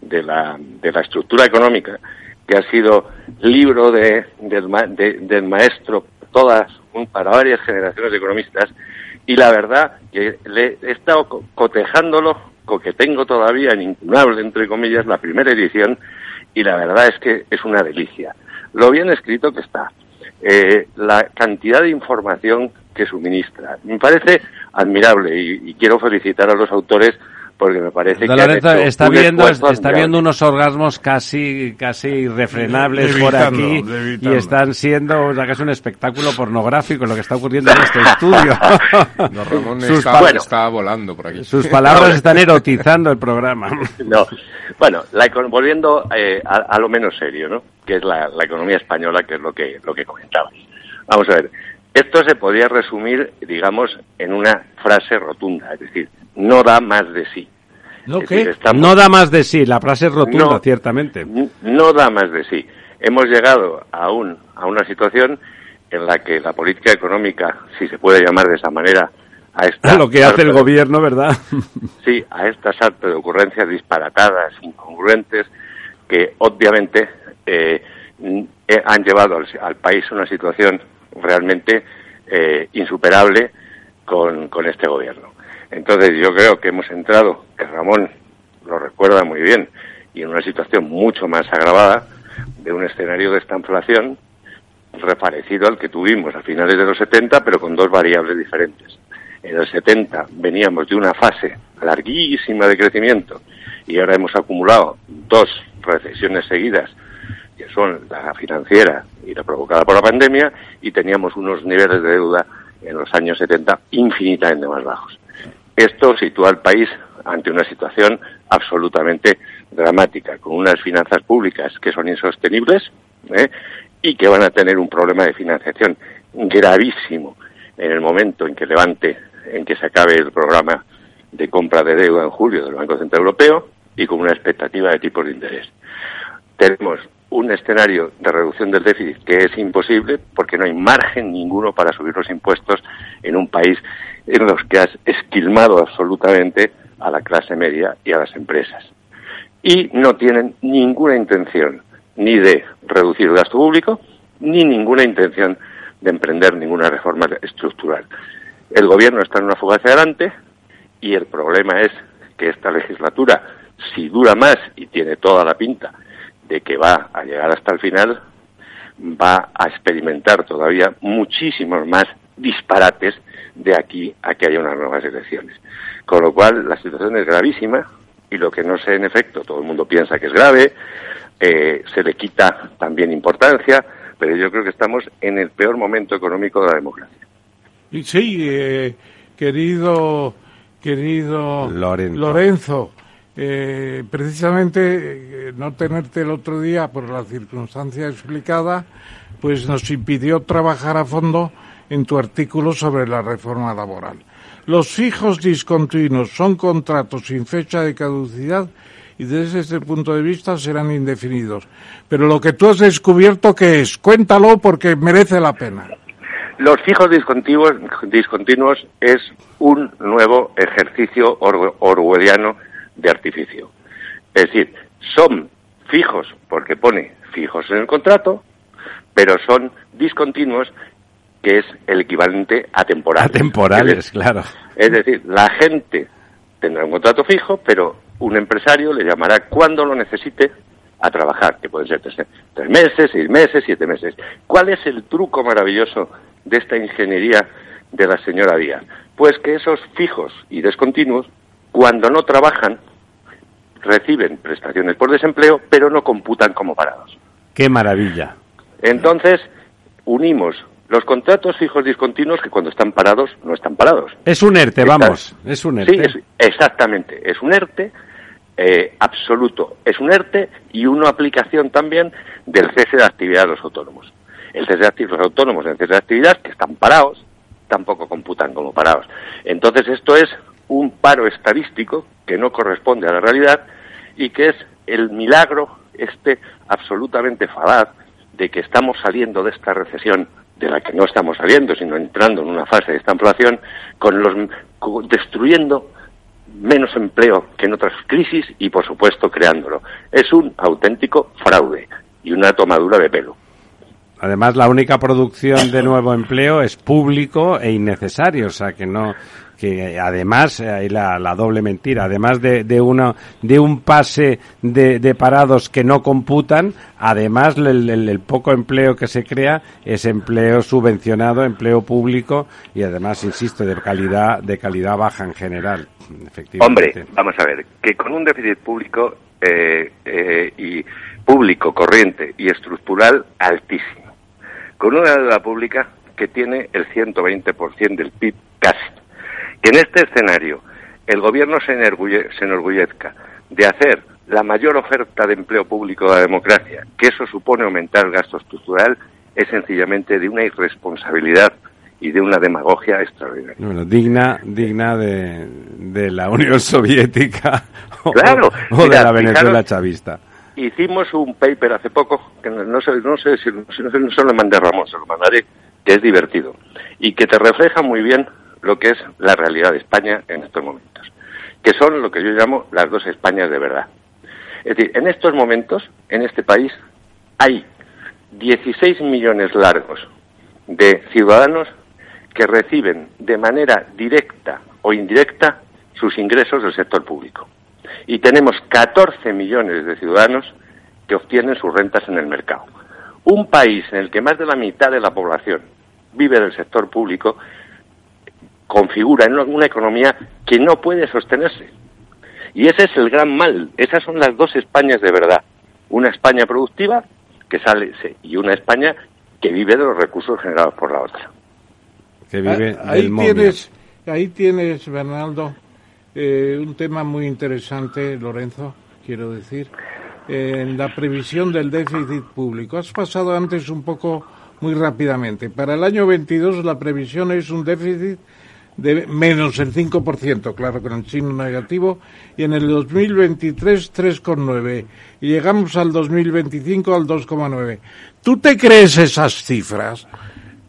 de la, de la estructura económica, que ha sido libro de, del, ma- de- del maestro todas, para varias generaciones de economistas, y la verdad que le he estado co- cotejándolo, co- que tengo todavía en incunable, entre comillas, la primera edición, y la verdad es que es una delicia. Lo bien escrito que está, eh, la cantidad de información que suministra. Me parece admirable y, y quiero felicitar a los autores porque me parece Don que han Lorenzo hecho está un viendo está viendo unos orgasmos casi casi irrefrenables por aquí y están siendo o sea, que es un espectáculo pornográfico lo que está ocurriendo en este estudio. Don Ramón sus, está, pa- Bueno. está volando por aquí. sus palabras están erotizando el programa. No. Bueno, la volviendo eh, a, a lo menos serio, ¿no? Que es la, la economía española, que es lo que lo que comentabais. Vamos a ver. Esto se podría resumir, digamos, en una frase rotunda, es decir, no da más de sí. ¿No Es qué? decir, estamos- No da más de sí, la frase es rotunda, No. ciertamente. No da más de sí. Hemos llegado a, un, a una situación en la que la política económica, si se puede llamar de esa manera, a esta Lo que hace el sarta- gobierno, ¿verdad? Sí, a esta sarta de ocurrencias disparatadas, incongruentes, que obviamente eh, eh, han llevado al, al país a una situación realmente eh, insuperable con, con este gobierno. Entonces yo creo que hemos entrado, que Ramón lo recuerda muy bien, y en una situación mucho más agravada de un escenario de esta inflación reparecido al que tuvimos a finales de los 70, pero con dos variables diferentes. En el 70 veníamos de una fase larguísima de crecimiento y ahora hemos acumulado dos recesiones seguidas, que son la financiera la provocada por la pandemia, y teníamos unos niveles de deuda en los años 70 infinitamente más bajos. Esto sitúa al país ante una situación absolutamente dramática, con unas finanzas públicas que son insostenibles ¿eh? y que van a tener un problema de financiación gravísimo en el momento en que levante, en que se acabe el programa de compra de deuda en julio del Banco Central Europeo y con una expectativa de tipos de interés. Tenemos un escenario de reducción del déficit que es imposible porque no hay margen ninguno para subir los impuestos en un país en los que has esquilmado absolutamente a la clase media y a las empresas. Y no tienen ninguna intención ni de reducir el gasto público, ni ninguna intención de emprender ninguna reforma estructural. El gobierno está en una fuga hacia adelante y el problema es que esta legislatura, si dura más y tiene toda la pinta de que va a llegar hasta el final, va a experimentar todavía muchísimos más disparates de aquí a que haya unas nuevas elecciones. Con lo cual, la situación es gravísima y lo que no sé, en efecto, todo el mundo piensa que es grave, eh, se le quita también importancia, pero yo creo que estamos en el peor momento económico de la democracia. Y sí, eh, querido, querido Lorenzo, eh, precisamente no tenerte el otro día por la circunstancia explicada, pues nos impidió trabajar a fondo en tu artículo sobre la reforma laboral. Los fijos discontinuos son contratos sin fecha de caducidad y desde este punto de vista serán indefinidos. Pero lo que tú has descubierto, ¿qué es? Cuéntalo porque merece la pena. Los fijos discontinuos, discontinuos es un nuevo ejercicio orwelliano de artificio. Es decir, son fijos porque pone fijos en el contrato, pero son discontinuos que es el equivalente a temporales. A temporales, claro. Es decir, la gente tendrá un contrato fijo, pero un empresario le llamará cuando lo necesite a trabajar, que pueden ser tres, meses, seis meses, siete meses. ¿Cuál es el truco maravilloso de esta ingeniería de la señora Díaz? Pues que esos fijos y descontinuos, cuando no trabajan, reciben prestaciones por desempleo, pero no computan como parados. ¡Qué maravilla! Entonces, unimos los contratos fijos discontinuos que cuando están parados no están parados. Es un ERTE, vamos, es un ERTE. Sí, exactamente, es un ERTE eh, absoluto, es un ERTE y una aplicación también del cese de actividad de los autónomos. El cese de los autónomos en cese de actividad que están parados tampoco computan como parados. Entonces esto es un paro estadístico que no corresponde a la realidad y que es el milagro este absolutamente falaz de que estamos saliendo de esta recesión de la que no estamos saliendo, sino entrando en una fase de esta inflación, con los destruyendo menos empleo que en otras crisis y, por supuesto, creándolo. Es un auténtico fraude y una tomadura de pelo. Además, la única producción de nuevo empleo es público e innecesario, o sea que no que además hay la, doble mentira, además de, de, una, de un pase de, parados que no computan, además el, poco empleo que se crea es empleo subvencionado, empleo público y además, insisto, de calidad, de calidad baja en general. Hombre, vamos a ver, que con un déficit público eh, eh, y público, corriente y estructural altísimo, con una deuda pública que tiene el 120% del PIB casi, que en este escenario el gobierno se, enorgullezca de hacer la mayor oferta de empleo público de la democracia, que eso supone aumentar el gasto estructural, es sencillamente de una irresponsabilidad y de una demagogia extraordinaria. Bueno, digna, digna de, la Unión Soviética o, de la Venezuela chavista. Hicimos un paper hace poco, que no, sé, no sé si, no, se lo mandé a Ramón, se lo mandaré, que es divertido y que te refleja muy bien lo que es la realidad de España en estos momentos, que son lo que yo llamo las dos Españas de verdad. Es decir, en estos momentos, en este país, hay 16 millones largos de ciudadanos que reciben de manera directa o indirecta sus ingresos del sector público. Y tenemos 14 millones de ciudadanos que obtienen sus rentas en el mercado. Un país en el que más de la mitad de la población vive del sector público configura en una economía que no puede sostenerse. Y ese es el gran mal. Esas son las dos Españas de verdad. Una España productiva que sale y una España que vive de los recursos generados por la otra. Que vive ah, ahí, tienes, ahí tienes, Bernardo, eh, un tema muy interesante, Lorenzo, quiero decir, en la previsión del déficit público. Has pasado antes un poco muy rápidamente. Para el año 22 la previsión es un déficit de menos el 5%, claro, con el signo negativo, y en el 2023 3,9%, y llegamos al 2025 al 2,9%. ¿Tú te crees esas cifras?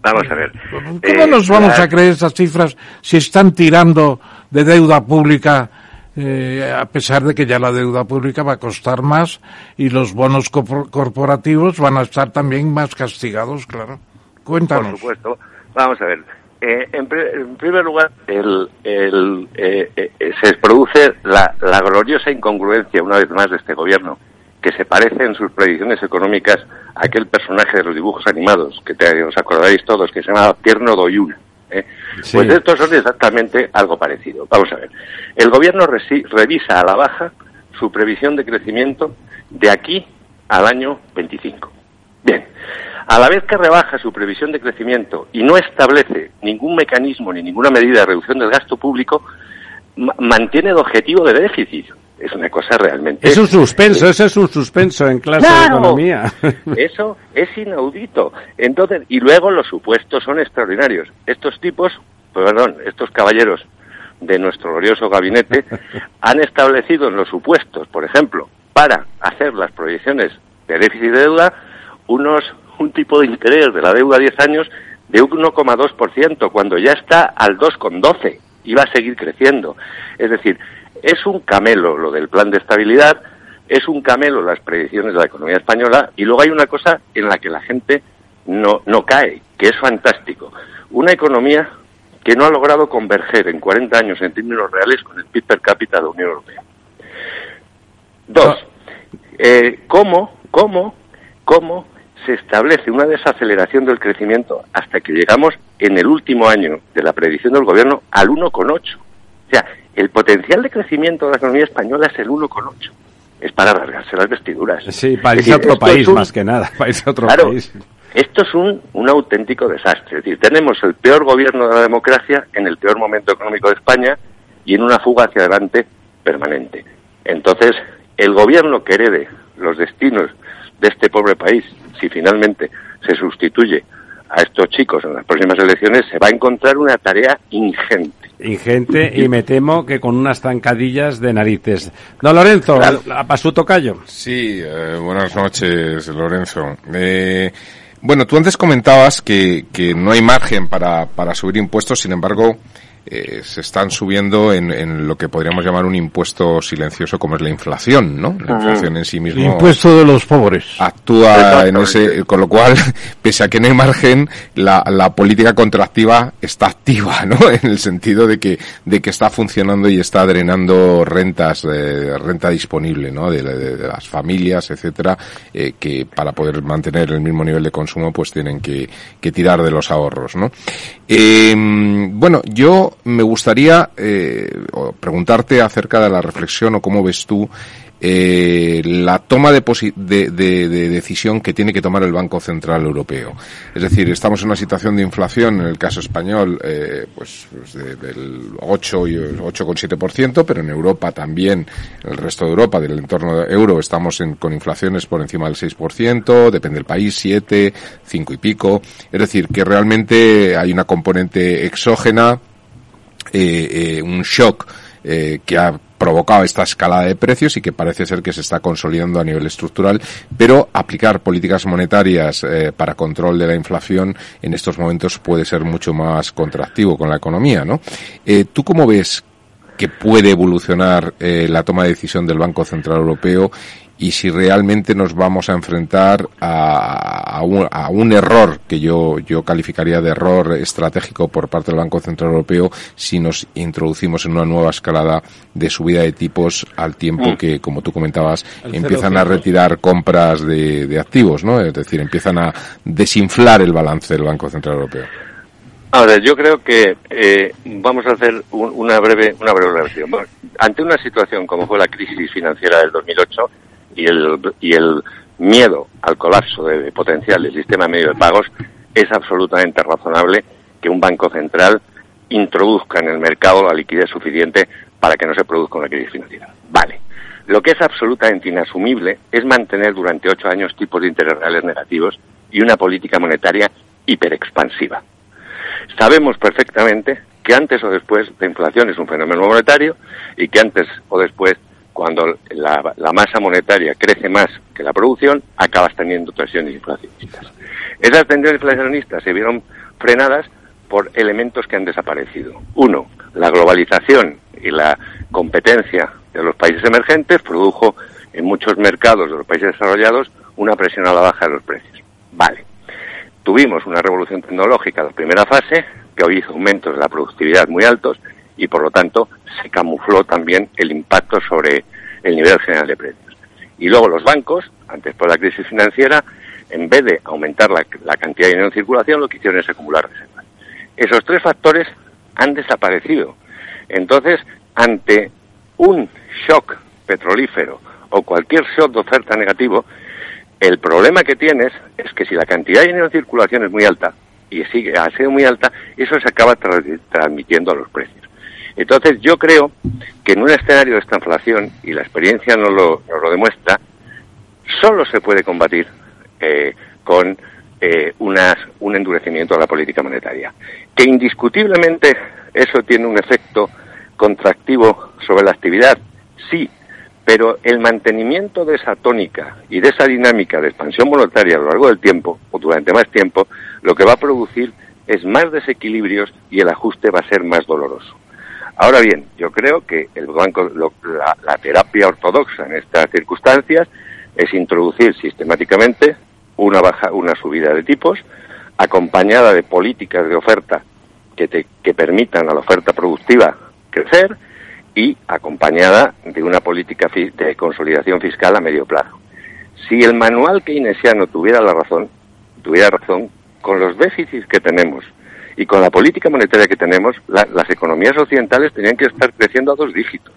Vamos a ver. ¿Cómo eh, nos vamos a creer esas cifras si están tirando de deuda pública, eh, a pesar de que ya la deuda pública va a costar más y los bonos corporativos van a estar también más castigados, claro? Cuéntanos. Por supuesto. Vamos a ver eh, en, primer lugar, el, eh, eh, se produce la, gloriosa incongruencia, una vez más, de este gobierno, que se parece en sus predicciones económicas a aquel personaje de los dibujos animados, que te, os acordaréis todos, que se llamaba Tierno Doyuna. Pues estos son exactamente algo parecido. Vamos a ver. El gobierno revisa a la baja su previsión de crecimiento de aquí al año 25. Bien, a la vez que rebaja su previsión de crecimiento y no establece ningún mecanismo ni ninguna medida de reducción del gasto público, mantiene el objetivo de déficit. Es una cosa realmente. Es un suspenso, eso es un suspenso en clase de economía. Eso es inaudito. Entonces, y luego los supuestos son extraordinarios. Estos tipos, perdón, estos caballeros de nuestro glorioso gabinete han establecido en los supuestos, por ejemplo, para hacer las proyecciones de déficit de deuda, unos un tipo de interés de la deuda a 10 años de 1,2%, cuando ya está al 2,12 y va a seguir creciendo. Es decir, es un camelo lo del plan de estabilidad, es un camelo las predicciones de la economía española y luego hay una cosa en la que la gente no, no cae, que es fantástico. Una economía que no ha logrado converger en 40 años en términos reales con el PIB per cápita de la Unión Europea. Dos, eh, ¿cómo, cómo, cómo se establece una desaceleración del crecimiento hasta que llegamos en el último año de la predicción del gobierno al 1,8. O sea, el potencial de crecimiento de la economía española es el 1,8. Es para rasgarse las vestiduras. Sí, para irse a otro país más que nada. Para a otro país. Esto es un, un auténtico desastre. Es decir, tenemos el peor gobierno de la democracia en el peor momento económico de España y en una fuga hacia adelante permanente. Entonces, el gobierno que herede los destinos de este pobre país, si finalmente se sustituye a estos chicos en las próximas elecciones, se va a encontrar una tarea ingente. Ingente y me temo que con unas zancadillas de narices. Don Lorenzo, a, su tocayo. Sí, eh, buenas noches, Lorenzo. Eh, bueno, tú antes comentabas que, que no hay margen para, para subir impuestos, sin embargo, eh, se están subiendo en, en, lo que podríamos llamar un impuesto silencioso como es la inflación, ¿no? La inflación en sí mismo. El impuesto de los pobres. Actúa en ese, con lo cual, pese a que no hay margen, la, la política contractiva está activa, ¿no? En el sentido de que, de que está funcionando y está drenando rentas, eh, renta disponible, ¿no? De, de, las familias, etcétera, eh, que para poder mantener el mismo nivel de consumo, pues tienen que, que tirar de los ahorros, ¿no? Eh, bueno, yo me gustaría eh, preguntarte acerca de la reflexión o cómo ves tú eh, la toma de, decisión que tiene que tomar el Banco Central Europeo. Es decir, estamos en una situación de inflación, en el caso español, eh, pues, pues del 8 y 8,7%, pero en Europa también, en el resto de Europa, del entorno euro, estamos con inflaciones por encima del 6%, depende del país, 7, 5 y pico. Es decir, que realmente hay una componente exógena eh, eh, un shock eh, que ha provocado esta escalada de precios y que parece ser que se está consolidando a nivel estructural, pero aplicar políticas monetarias para control de la inflación en estos momentos puede ser mucho más contractivo con la economía, ¿no? ¿Tú cómo ves que puede evolucionar la toma de decisión del Banco Central Europeo y si realmente nos vamos a enfrentar a, un, error que yo, yo calificaría de error estratégico por parte del Banco Central Europeo si nos introducimos en una nueva escalada de subida de tipos al tiempo mm. que, como tú comentabas, empiezan a retirar compras de, activos, ¿no? Es decir, empiezan a desinflar el balance del Banco Central Europeo. Ahora, yo creo que eh, vamos a hacer una breve una breve relación. ante una situación como fue la crisis financiera del 2008, y el, y el miedo al colapso de, potencial del sistema medio de pagos, es absolutamente razonable que un banco central introduzca en el mercado la liquidez suficiente para que no se produzca una crisis financiera. Vale. Lo que es absolutamente inasumible es mantener durante ocho años tipos de interés reales negativos y una política monetaria hiperexpansiva. Sabemos perfectamente que antes o después la inflación es un fenómeno monetario y que antes o después cuando la, masa monetaria crece más que la producción, acabas teniendo tensiones inflacionistas. Esas tensiones inflacionistas se vieron frenadas por elementos que han desaparecido. Uno, la globalización y la competencia de los países emergentes produjo en muchos mercados de los países desarrollados una presión a la baja de los precios. Vale. Tuvimos una revolución tecnológica la primera fase, que hoy hizo aumentos de la productividad muy altos y por lo tanto se camufló también el impacto sobre el nivel general de precios. Y luego los bancos, antes por la crisis financiera, en vez de aumentar la, la cantidad de dinero en circulación, lo que hicieron es acumular reservas. Esos tres factores han desaparecido. Entonces, ante un shock petrolífero o cualquier shock de oferta negativo, el problema que tienes es que si la cantidad de dinero en circulación es muy alta, y sigue, ha sido muy alta, eso se acaba transmitiendo a los precios. Entonces yo creo que en un escenario de esta inflación, y la experiencia nos lo, nos lo demuestra, solo se puede combatir eh, con eh, un endurecimiento de la política monetaria. Que indiscutiblemente eso tiene un efecto contractivo sobre la actividad, pero el mantenimiento de esa tónica y de esa dinámica de expansión monetaria a lo largo del tiempo, o durante más tiempo, lo que va a producir es más desequilibrios y el ajuste va a ser más doloroso. Ahora bien, yo creo que el banco, la, la terapia ortodoxa en estas circunstancias es introducir sistemáticamente una baja, una subida de tipos, acompañada de políticas de oferta que, te, que permitan a la oferta productiva crecer y acompañada de una política de consolidación fiscal a medio plazo. Si el manual keynesiano tuviera la razón, tuviera razón, con los déficits que tenemos y con la política monetaria que tenemos, la, las economías occidentales tenían que estar creciendo a dos dígitos.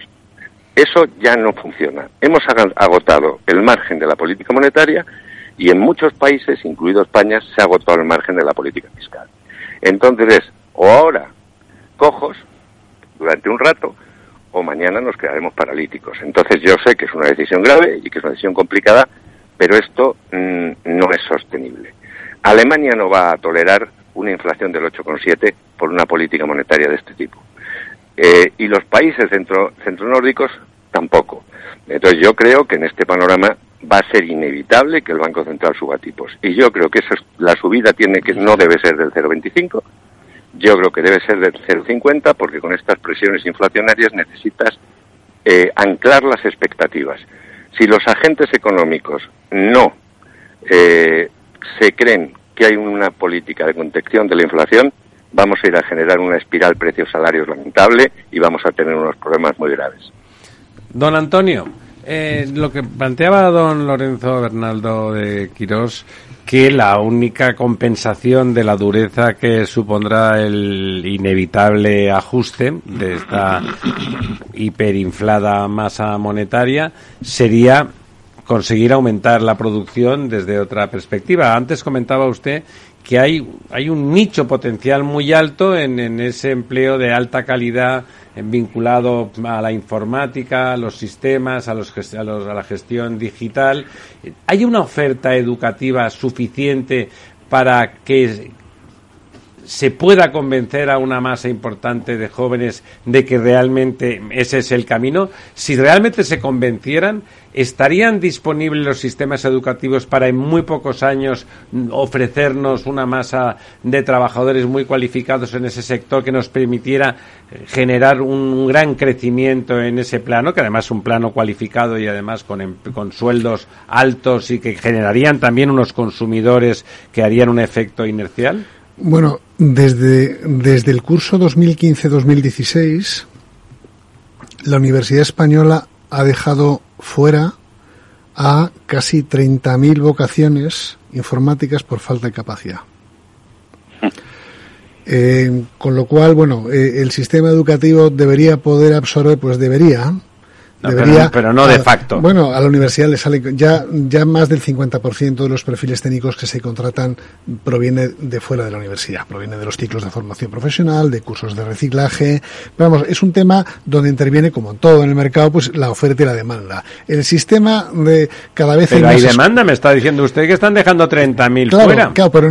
Eso ya no funciona. Hemos agotado el margen de la política monetaria y en muchos países, incluido España, se ha agotado el margen de la política fiscal. Entonces es, o ahora cojos durante un rato, o mañana nos quedaremos paralíticos. Entonces yo sé que es una decisión grave y que es una decisión complicada, pero esto mm, no es sostenible. Alemania no va a tolerar una inflación del 8,7 por una política monetaria de este tipo. Eh, y los países centro, centronórdicos tampoco. Entonces yo creo que en este panorama va a ser inevitable que el Banco Central suba tipos. Y yo creo que esa la subida tiene que no debe ser del 0,25, yo creo que debe ser del 0,50 porque con estas presiones inflacionarias necesitas eh, anclar las expectativas. Si los agentes económicos no eh, se creen que hay una política de contención de la inflación, vamos a ir a generar una espiral precios-salarios lamentable y vamos a tener unos problemas muy graves. Don Antonio, eh, lo que planteaba don Lorenzo Bernaldo de Quirós, que la única compensación de la dureza que supondrá el inevitable ajuste de esta hiperinflada masa monetaria sería conseguir aumentar la producción desde otra perspectiva. Antes comentaba usted que hay, hay un nicho potencial muy alto en, en ese empleo de alta calidad vinculado a la informática, a los sistemas, a, los, a, los, a la gestión digital. ¿Hay una oferta educativa suficiente para que se pueda convencer a una masa importante de jóvenes de que realmente ese es el camino, si realmente se convencieran, ¿estarían disponibles los sistemas educativos para en muy pocos años ofrecernos una masa de trabajadores muy cualificados en ese sector que nos permitiera eh, generar un gran crecimiento en ese plano, que además es un plano cualificado y además con, em, con sueldos altos y que generarían también unos consumidores que harían un efecto inercial? Bueno, desde, desde el curso 2015-2016, la Universidad Española ha dejado fuera a casi 30.000 vocaciones informáticas por falta de capacidad. Eh, con lo cual, bueno, eh, el sistema educativo debería poder absorber, pues debería, pero, no de facto. Bueno, a la universidad le sale ya, ya más del 50% de los perfiles técnicos que se contratan proviene de fuera de la universidad, proviene de los ciclos de formación profesional, de cursos de reciclaje. Vamos, es un tema donde interviene, como todo en el mercado, pues la oferta y la demanda. El sistema de cada vez pero hay, demanda, me está diciendo usted que están dejando 30.000 claro, fuera. Claro, pero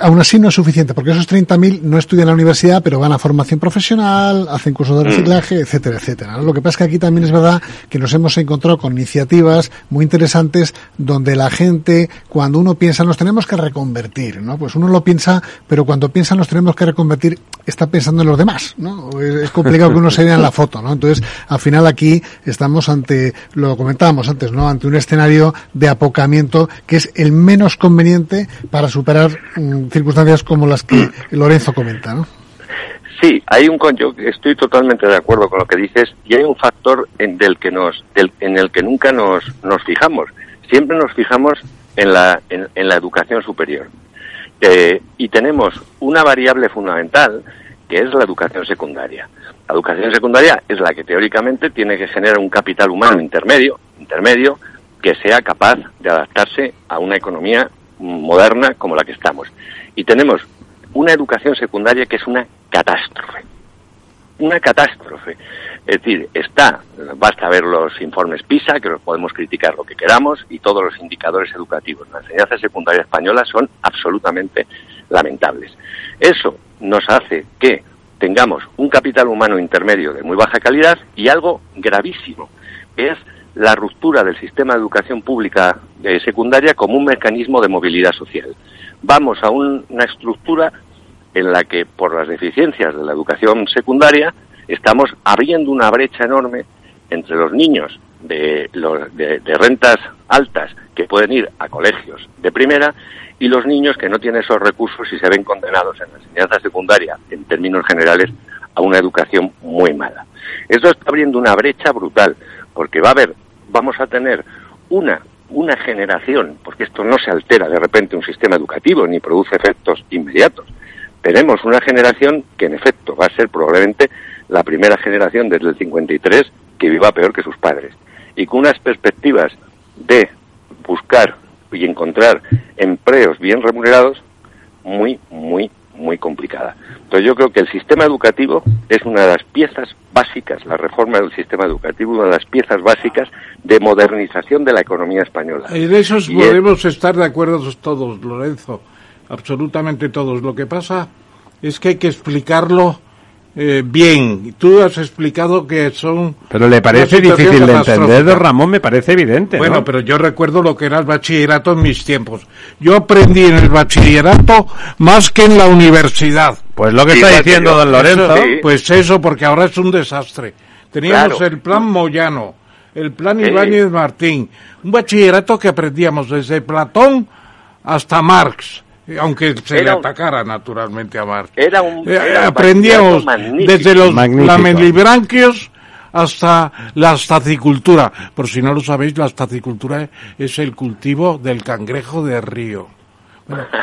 aún así no es suficiente, porque esos 30.000 no estudian en la universidad, pero van a formación profesional, hacen cursos de reciclaje, etcétera, etcétera. Lo que pasa es que aquí también es verdad que nos hemos encontrado con iniciativas muy interesantes donde la gente, cuando uno piensa, nos tenemos que reconvertir, ¿no? Pues uno lo piensa, pero cuando piensa nos tenemos que reconvertir, está pensando en los demás, ¿no? Es complicado que uno se vea en la foto, ¿no? Entonces, al final aquí estamos ante, lo comentábamos antes, ¿no? Ante un escenario de apocamiento que es el menos conveniente para superar mm, circunstancias como las que Lorenzo comenta, ¿no? Sí, hay un yo estoy totalmente de acuerdo con lo que dices y hay un factor en del que nos del, en el que nunca nos nos fijamos. Siempre nos fijamos en la en, en la educación superior eh, y tenemos una variable fundamental que es la educación secundaria. La educación secundaria es la que teóricamente tiene que generar un capital humano intermedio intermedio que sea capaz de adaptarse a una economía moderna como la que estamos. Y tenemos una educación secundaria que es una catástrofe. Una catástrofe. Es decir, está, basta ver los informes PISA, que los podemos criticar lo que queramos, y todos los indicadores educativos la enseñanza secundaria española son absolutamente lamentables. Eso nos hace que tengamos un capital humano intermedio de muy baja calidad y algo gravísimo, que es la ruptura del sistema de educación pública eh, secundaria como un mecanismo de movilidad social. Vamos a una estructura en la que, por las deficiencias de la educación secundaria, estamos abriendo una brecha enorme entre los niños de, de, rentas altas que pueden ir a colegios de primera y los niños que no tienen esos recursos y se ven condenados en la enseñanza secundaria, en términos generales, a una educación muy mala. Esto está abriendo una brecha brutal, porque va a haber, vamos a tener una, una generación, porque esto no se altera de repente un sistema educativo ni produce efectos inmediatos, tenemos una generación que en efecto va a ser probablemente la primera generación desde el 53 que viva peor que sus padres. Y con unas perspectivas de buscar y encontrar empleos bien remunerados muy, muy, muy complicada. Entonces yo creo que el sistema educativo es una de las piezas básicas, la reforma del sistema educativo, una de las piezas básicas de modernización de la economía española. En eso podemos estar de acuerdo todos, Lorenzo absolutamente todos. Lo que pasa es que hay que explicarlo eh, bien. Tú has explicado que son. Pero le parece difícil de entender, Ramón, me parece evidente. Bueno, pero yo recuerdo lo que era el bachillerato en mis tiempos. Yo aprendí en el bachillerato más que en la universidad. Pues lo que está diciendo don Lorenzo. Pues eso, porque ahora es un desastre. Teníamos el plan Moyano, el plan Ibáñez Martín, un bachillerato que aprendíamos desde Platón hasta Marx aunque se le atacara naturalmente a Marx. Era un, eh, aprendíamos desde los lamellibranquios hasta la estacicultura. Por si no lo sabéis, la estacicultura es el cultivo del cangrejo de río.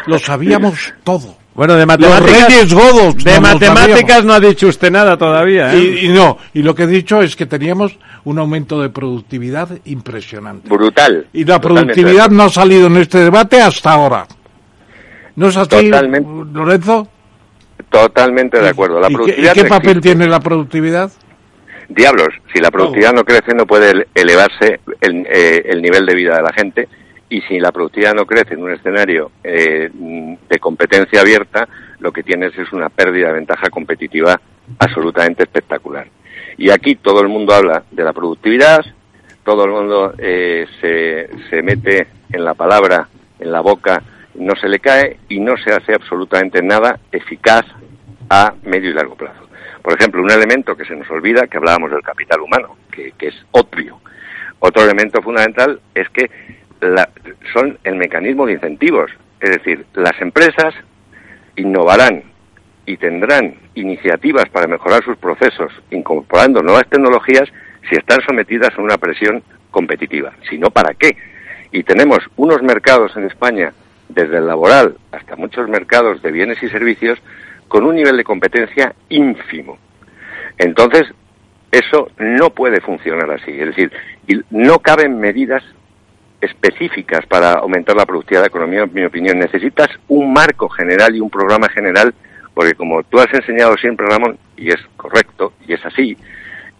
lo sabíamos todo. Bueno, de matemáticas, godos, de matemáticas no ha dicho usted nada todavía. ¿eh? Y, no, y lo que he dicho es que teníamos un aumento de productividad impresionante. Brutal. Y la productividad no ha salido en este debate hasta ahora. ¿No es así, Lorenzo? Totalmente de acuerdo. La ¿Y, qué, papel tiene la productividad? Diablos, si la productividad no crece no puede elevarse eh, el, nivel de vida de la gente y si la productividad no crece en un escenario eh, de competencia abierta, lo que tienes es una pérdida de ventaja competitiva absolutamente espectacular. Y aquí todo el mundo habla de la productividad, todo el mundo eh, se, se mete en la palabra, en la boca no se le cae y no se hace absolutamente nada eficaz a medio y largo plazo. Por ejemplo, un elemento que se nos olvida, que hablábamos del capital humano, que, es obvio. Otro elemento fundamental es que son el mecanismo de incentivos. Es decir, las empresas innovarán y tendrán iniciativas para mejorar sus procesos, incorporando nuevas tecnologías, si están sometidas a una presión competitiva. Si no, ¿para qué? Y tenemos unos mercados en España desde el laboral hasta muchos mercados de bienes y servicios, con un nivel de competencia ínfimo. Entonces, eso no puede funcionar así. Es decir, no caben medidas específicas para aumentar la productividad de la economía, en mi opinión. Necesitas un marco general y un programa general, porque como tú has enseñado siempre, Ramón, y es correcto, y es así,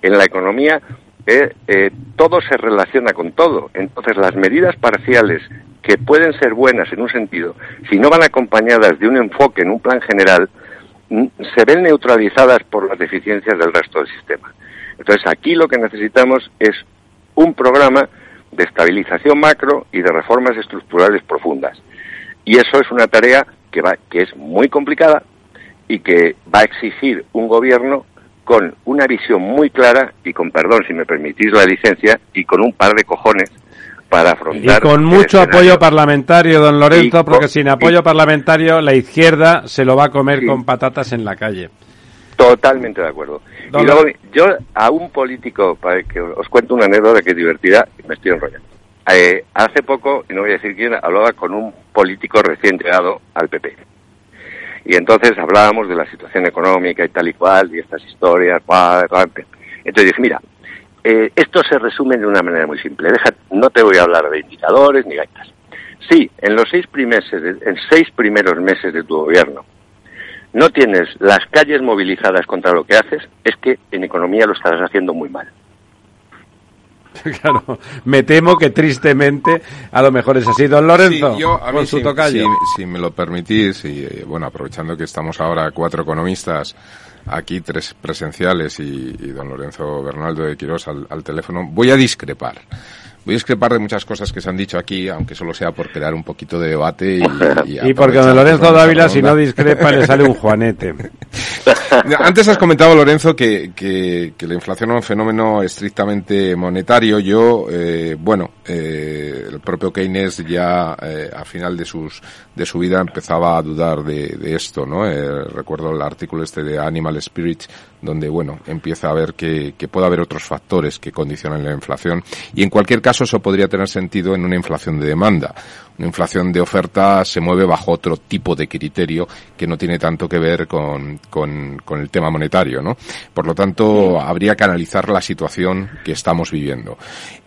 en la economía eh, eh, todo se relaciona con todo. Entonces, las medidas parciales que pueden ser buenas en un sentido, si no van acompañadas de un enfoque en un plan general, se ven neutralizadas por las deficiencias del resto del sistema. Entonces aquí lo que necesitamos es un programa de estabilización macro y de reformas estructurales profundas. Y eso es una tarea que, va, que es muy complicada y que va a exigir un gobierno con una visión muy clara y con perdón, si me permitís la licencia, y con un par de cojones para afrontar. Y con mucho apoyo parlamentario, don Lorenzo, porque sin apoyo parlamentario la izquierda se lo va a comer con patatas en la calle. Totalmente de acuerdo. y luego, yo a un político, para que os cuento una anécdota que es divertida, me estoy enrollando. Eh, hace poco, y no voy a decir quién, hablaba con un político recién llegado al PP. Y entonces hablábamos de la situación económica y tal y cual, y estas historias. Entonces dije, mira, eh, esto se resume de una manera muy simple. Deja, no te voy a hablar de indicadores ni gaitas. Sí, en los seis, primeros, en seis primeros meses de tu gobierno no tienes las calles movilizadas contra lo que haces, es que en economía lo estarás haciendo muy mal. Claro, me temo que tristemente a lo mejor es así. Don Lorenzo, yo, a mí, si, me lo permitís, y eh, bueno, aprovechando que estamos ahora cuatro economistas, aquí tres presenciales y, don Lorenzo Bernaldo de Quirós al teléfono, voy a discrepar. Voy a discrepar de muchas cosas que se han dicho aquí, aunque solo sea por crear un poquito de debate. Y, y, porque don Lorenzo Dávila, si no discrepa, le sale un juanete. Antes has comentado, Lorenzo, que, que, la inflación es un fenómeno estrictamente monetario. Yo, eh, bueno, eh, el propio Keynes ya eh, a final de, sus, de su vida empezaba a dudar de, de esto, ¿no? Eh, recuerdo el artículo este de Animal Spirit, donde, bueno, empieza a ver que, que puede haber otros factores que condicionan la inflación. Y en cualquier caso, eso podría tener sentido en una inflación de demanda. Una inflación de oferta se mueve bajo otro tipo de criterio que no tiene tanto que ver con, con, con el tema monetario, ¿no? Por lo tanto, habría que analizar la situación que estamos viviendo.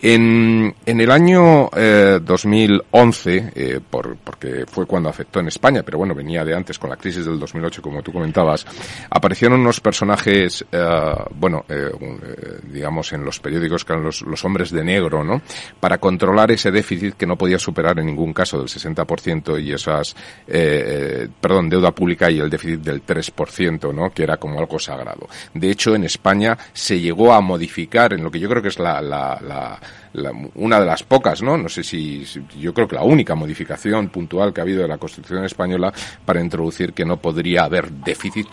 En, en el año eh, 2011, eh, por, porque fue cuando afectó en España, pero bueno, venía de antes con la crisis del 2008, como tú comentabas, aparecieron unos personajes, eh, bueno, eh, eh, digamos en los periódicos que eran los, los hombres de negro, ¿no? Para controlar ese déficit que no podía superar en ningún caso del 60% y esas, eh, perdón, deuda pública y el déficit del 3%, ¿no? Que era como algo sagrado. De hecho, en España se llegó a modificar en lo que yo creo que es la, la, la una de las pocas, ¿no? No sé si, yo creo que la única modificación puntual que ha habido de la Constitución española para introducir que no podría haber déficit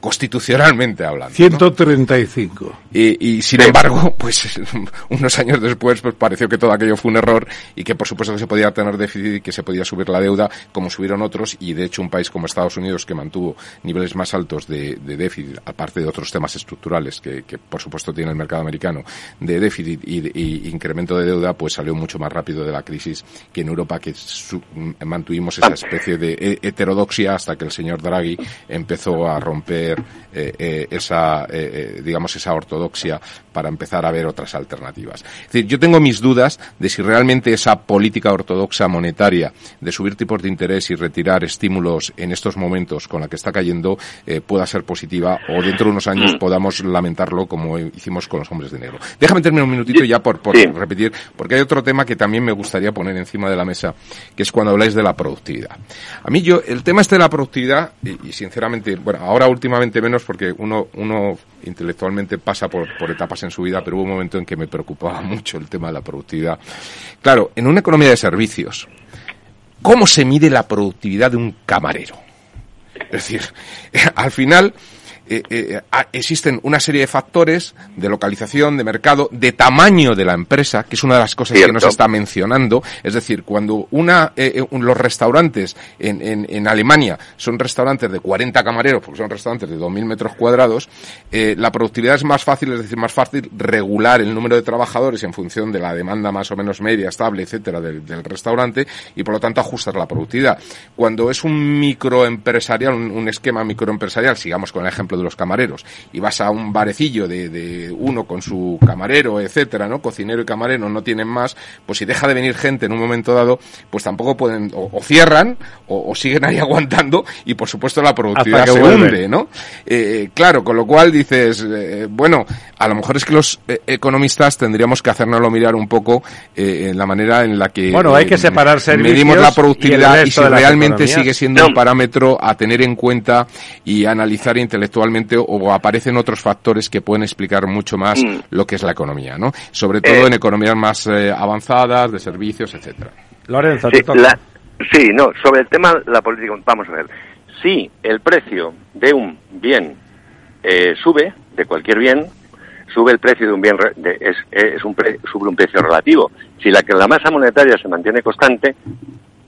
constitucionalmente hablando. 135. Y, y, sin embargo, pues unos años después pues pareció que todo aquello fue un error y que por supuesto que se podía tener déficit y que se podía subir la deuda como subieron otros y de hecho un país como Estados Unidos que mantuvo niveles más altos de, de déficit, aparte de otros temas estructurales que, que, por supuesto tiene el mercado americano, de déficit y, de, y incremento de deuda, pues salió mucho más rápido de la crisis que en Europa que su, mantuvimos esa especie de heterodoxia hasta que el señor Draghi empezó a romper romper eh, eh, esa, eh, digamos, esa ortodoxia para empezar a ver otras alternativas. Es decir, yo tengo mis dudas de si realmente esa política ortodoxa monetaria de subir tipos de interés y retirar estímulos en estos momentos con la que está cayendo pueda ser positiva o dentro de unos años podamos lamentarlo como hicimos con los hombres de negro. Déjame terminar un minutito ya por, repetir, porque hay otro tema que también me gustaría poner encima de la mesa, que es cuando habláis de la productividad. A mí yo, el tema este de la productividad, y, y sinceramente, bueno, ahora últimamente menos porque uno, uno intelectualmente pasa por, por etapas en su vida, pero hubo un momento en que me preocupaba mucho el tema de la productividad. Claro, en una economía de servicios, ¿cómo se mide la productividad de un camarero? Es decir, al final, eh, eh, existen una serie de factores de localización, de mercado, de tamaño de la empresa, que es una de las cosas Cierto. que nos está mencionando. Es decir, cuando una, eh, los restaurantes en, en, en, Alemania son restaurantes de 40 camareros, porque son restaurantes de 2.000 metros cuadrados, la productividad es más fácil, es decir, más fácil regular el número de trabajadores en función de la demanda más o menos media, estable, etcétera, del, del restaurante, y por lo tanto ajustar la productividad. Cuando es un microempresarial, un, un esquema microempresarial, sigamos con el ejemplo ejemplo, de los camareros, y vas a un barecillo de, de uno con su camarero, etcétera, ¿no? Cocinero y camarero no tienen más, pues si deja de venir gente en un momento dado, pues tampoco pueden, o, o cierran, o, o, siguen ahí aguantando, y por supuesto la productividad se vuelve. hunde, ¿no? Eh, claro, con lo cual dices, eh, bueno, a lo mejor es que los eh, economistas tendríamos que hacernoslo mirar un poco eh, en la manera en la que bueno, hay que separar medimos la productividad y, y si realmente sigue siendo un parámetro a tener en cuenta y analizar intelectualmente o aparecen otros factores que pueden explicar mucho más Mm. lo que es la economía, ¿no? Sobre todo Eh. en economías más eh, avanzadas, de servicios, etcétera. Lorenzo, Sí, la- sí, no, sobre el tema la política, vamos a ver. Si el precio de un bien eh, sube, de cualquier bien, sube el precio de un bien, re- de- es, es un pre- sube un precio relativo. Si la, que la masa monetaria se mantiene constante,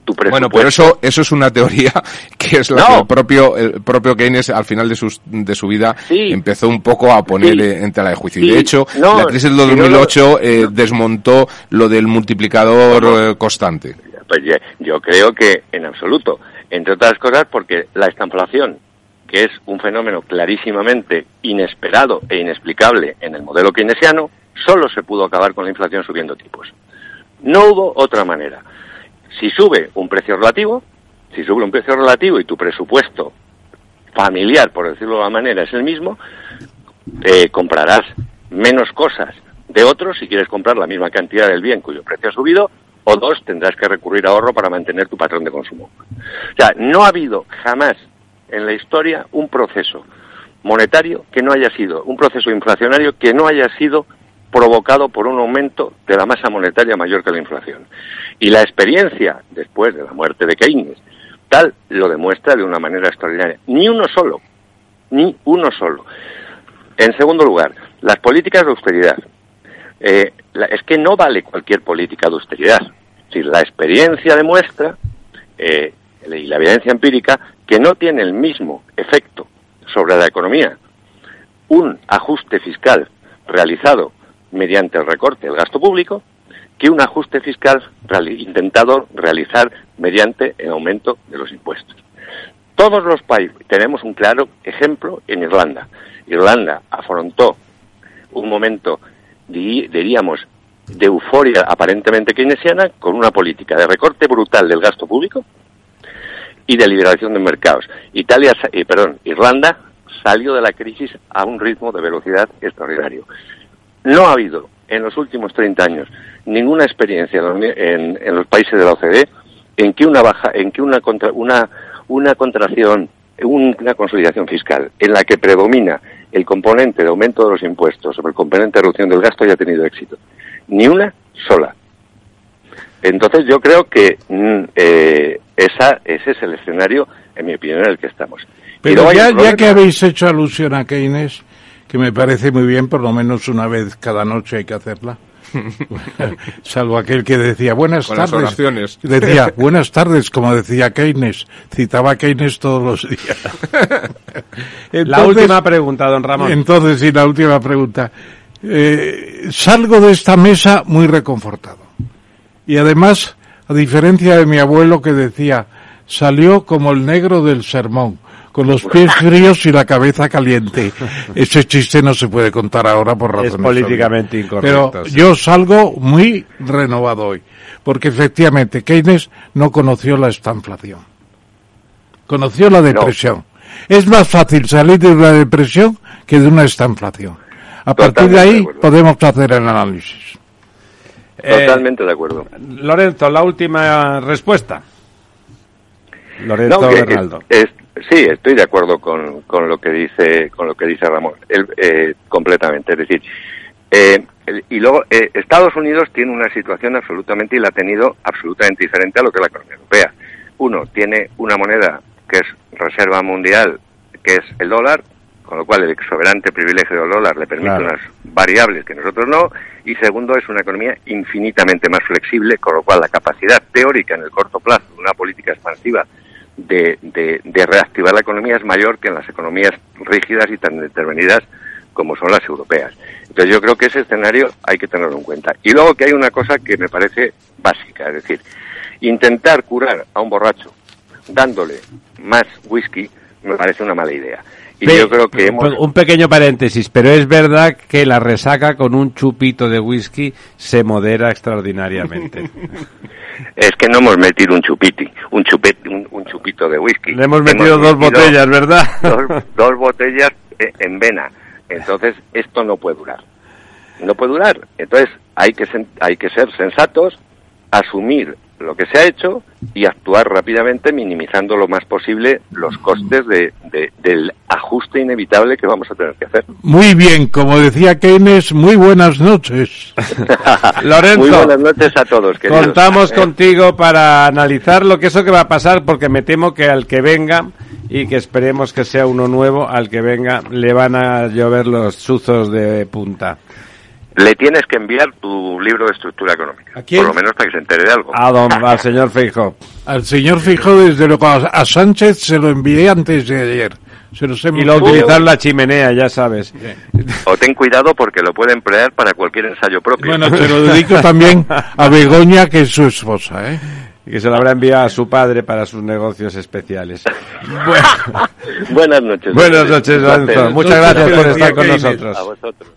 tu presupuesto... Bueno, pero eso, eso es una teoría que es la No. que el propio, el propio Keynes al final de, sus, de su vida Sí. empezó un poco a poner Sí. eh, en tela de juicio. Sí. Y de hecho, No, la crisis del si no lo- 2008 eh, desmontó lo del multiplicador eh, constante. Pues yo creo que en absoluto. Entre otras cosas porque la estanflación, que es un fenómeno clarísimamente inesperado e inexplicable en el modelo keynesiano, solo se pudo acabar con la inflación subiendo tipos. No hubo otra manera. Si sube un precio relativo, si sube un precio relativo y tu presupuesto familiar, por decirlo de alguna manera, es el mismo, eh, comprarás menos cosas de otros si quieres comprar la misma cantidad del bien cuyo precio ha subido, o dos, tendrás que recurrir a ahorro para mantener tu patrón de consumo. O sea, no ha habido jamás en la historia un proceso monetario que no haya sido, un proceso inflacionario que no haya sido provocado por un aumento de la masa monetaria mayor que la inflación. Y la experiencia, después de la muerte de Keynes, tal lo demuestra de una manera extraordinaria. Ni uno solo, ni uno solo. En segundo lugar, las políticas de austeridad. Eh, es que no vale cualquier política de austeridad. Decir, la experiencia demuestra, eh, y la evidencia empírica, que no tiene el mismo efecto sobre la economía un ajuste fiscal realizado mediante el recorte del gasto público que un ajuste fiscal intentado realizar mediante el aumento de los impuestos. Todos los países, tenemos un claro ejemplo en Irlanda. Irlanda afrontó un momento, di- diríamos, de euforia aparentemente keynesiana con una política de recorte brutal del gasto público y de liberación de mercados. Italia, eh, perdón, Irlanda salió de la crisis a un ritmo de velocidad extraordinario. No ha habido en los últimos 30 años ninguna experiencia en, en- los países de la OCDE en que una baja, en que una contra- una una contracción, un- una consolidación fiscal en la que predomina el componente de aumento de los impuestos sobre el componente de reducción del gasto haya tenido éxito. Ni una sola. Entonces yo creo que mm, eh, esa, ese es el escenario, en mi opinión, en el que estamos. Pero ya, ya que habéis hecho alusión a Keynes, que me parece muy bien, por lo menos una vez cada noche hay que hacerla. Salvo aquel que decía buenas Con las tardes. oraciones. Decía buenas tardes, como decía Keynes. Citaba a Keynes todos los días. La última pregunta, don Ramón. Entonces, y la última pregunta. Eh, salgo de esta mesa muy reconfortado. Y además, a diferencia de mi abuelo que decía, salió como el negro del sermón, con los pies fríos y la cabeza caliente. Ese chiste no se puede contar ahora por razones Es políticamente incorrecto, Pero sí. yo salgo muy renovado hoy, porque efectivamente Keynes no conoció la estanflación. Conoció la depresión. Es más fácil salir de una depresión que de una estanflación. A partir de ahí podemos hacer el análisis. Eh, Totalmente de acuerdo. Lorenzo, la última respuesta. Lorenzo No, que- Bernaldo. es- sí, estoy de acuerdo con, con lo que dice con lo que dice Ramón, Él, eh, completamente. Es decir, eh, y luego eh, Estados Unidos tiene una situación absolutamente y la ha tenido absolutamente diferente a lo que es la economía europea. Uno tiene una moneda que es reserva mundial, que es el dólar, con lo cual el exuberante privilegio del dólar le permite Claro. unas variables que nosotros no, y segundo es una economía infinitamente más flexible, con lo cual la capacidad teórica en el corto plazo de una política expansiva de, de, de reactivar la economía es mayor que en las economías rígidas y tan intervenidas como son las europeas. Entonces yo creo que ese escenario hay que tenerlo en cuenta. Y luego que hay una cosa que me parece básica, es decir, intentar curar a un borracho dándole más whisky me parece una mala idea. Y Pe- yo creo que hemos... Un pequeño paréntesis, pero es verdad que la resaca con un chupito de whisky se modera extraordinariamente. Es que no hemos metido un chupiti, un, chupete, un, un chupito de whisky. Le hemos metido dos metido botellas, ¿verdad? Dos, dos botellas en vena. Entonces, esto no puede durar. No puede durar. Entonces, hay que, hay que ser sensatos, asumir lo que se ha hecho y actuar rápidamente minimizando lo más posible los costes de, del ajuste inevitable que vamos a tener que hacer. Muy bien, como decía Keynes, muy buenas noches. Lorenzo, muy buenas noches a todos. Contamos contigo para analizar lo que eso que va a pasar, porque me temo que al que venga y que esperemos que sea uno nuevo, al que venga le van a llover los chuzos de punta le tienes que enviar tu libro de estructura económica. ¿A quién? Por lo menos para que se entere de algo. A don, al señor Fijo. Al señor Fijo, desde luego, a Sánchez se lo envié antes de ayer. Se y lo utilizar la chimenea, ya sabes. O ten cuidado porque lo puede emplear para cualquier ensayo propio. Bueno, te lo dedico también a Begoña, que es su esposa, ¿eh? Y que se lo habrá enviado a su padre para sus negocios especiales. Buenas noches. Buenas noches, Muchas gracias por estar con nosotros. A vosotros.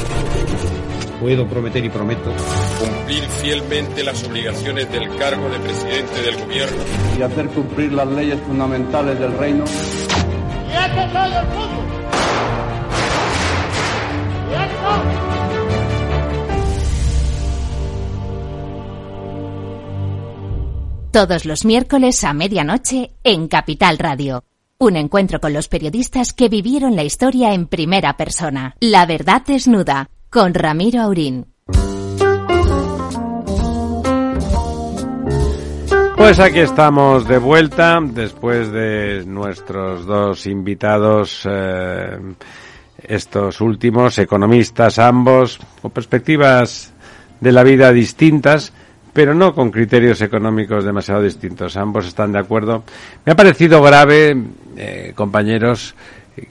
puedo prometer y prometo cumplir fielmente las obligaciones del cargo de presidente del gobierno y hacer cumplir las leyes fundamentales del reino. ¡Y este es el mundo! Todos los miércoles a medianoche en Capital Radio. Un encuentro con los periodistas que vivieron la historia en primera persona. La verdad desnuda con Ramiro Aurín. Pues aquí estamos de vuelta después de nuestros dos invitados, eh, estos últimos, economistas ambos, con perspectivas de la vida distintas, pero no con criterios económicos demasiado distintos. Ambos están de acuerdo. Me ha parecido grave, eh, compañeros,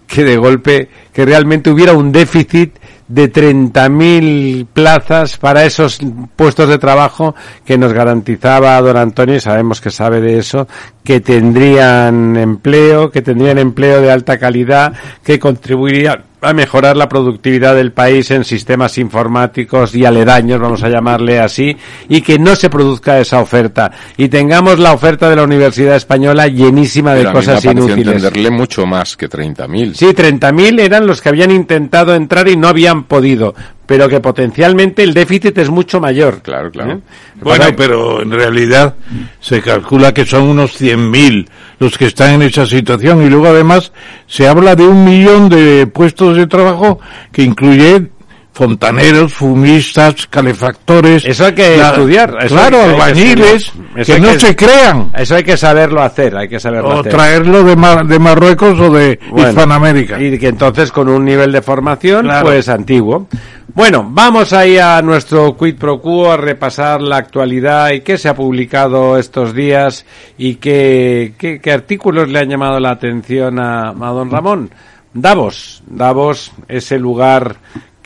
que de golpe, que realmente hubiera un déficit de 30.000 plazas para esos puestos de trabajo que nos garantizaba don Antonio, y sabemos que sabe de eso, que tendrían empleo, que tendrían empleo de alta calidad, que contribuiría a mejorar la productividad del país en sistemas informáticos y aledaños, vamos a llamarle así, y que no se produzca esa oferta y tengamos la oferta de la Universidad Española llenísima de cosas a mí me inútiles. entenderle mucho más que 30.000. Sí, 30.000 eran los que habían intentado entrar y no habían podido pero que potencialmente el déficit es mucho mayor. Claro, claro. ¿Eh? Bueno, pero en realidad se calcula que son unos 100.000 los que están en esa situación y luego además se habla de un millón de puestos de trabajo que incluye fontaneros, fumistas, calefactores. Eso hay que estudiar. claro, albañiles, que, no se crean. Eso hay que saberlo hacer, hay que saberlo o hacer. traerlo de, de Marruecos o de Hispanoamérica. Y que entonces con un nivel de formación, pues antiguo. Bueno, vamos ahí a nuestro quid pro quo a repasar la actualidad y qué se ha publicado estos días y qué, qué, artículos le han llamado la atención a, a don Ramón. Davos, Davos, ese lugar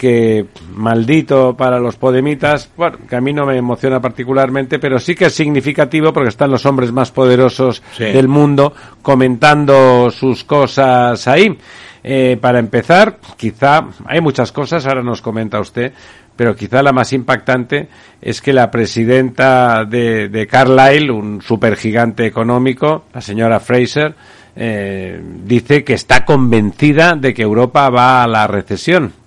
que maldito para los podemitas, bueno, que a mí no me emociona particularmente, pero sí que es significativo porque están los hombres más poderosos del mundo comentando sus cosas ahí. Eh, para empezar, quizá hay muchas cosas, ahora nos comenta usted, pero quizá la más impactante es que la presidenta de, de Carlyle, un supergigante económico, la señora Fraser, eh, dice que está convencida de que Europa va a la recesión.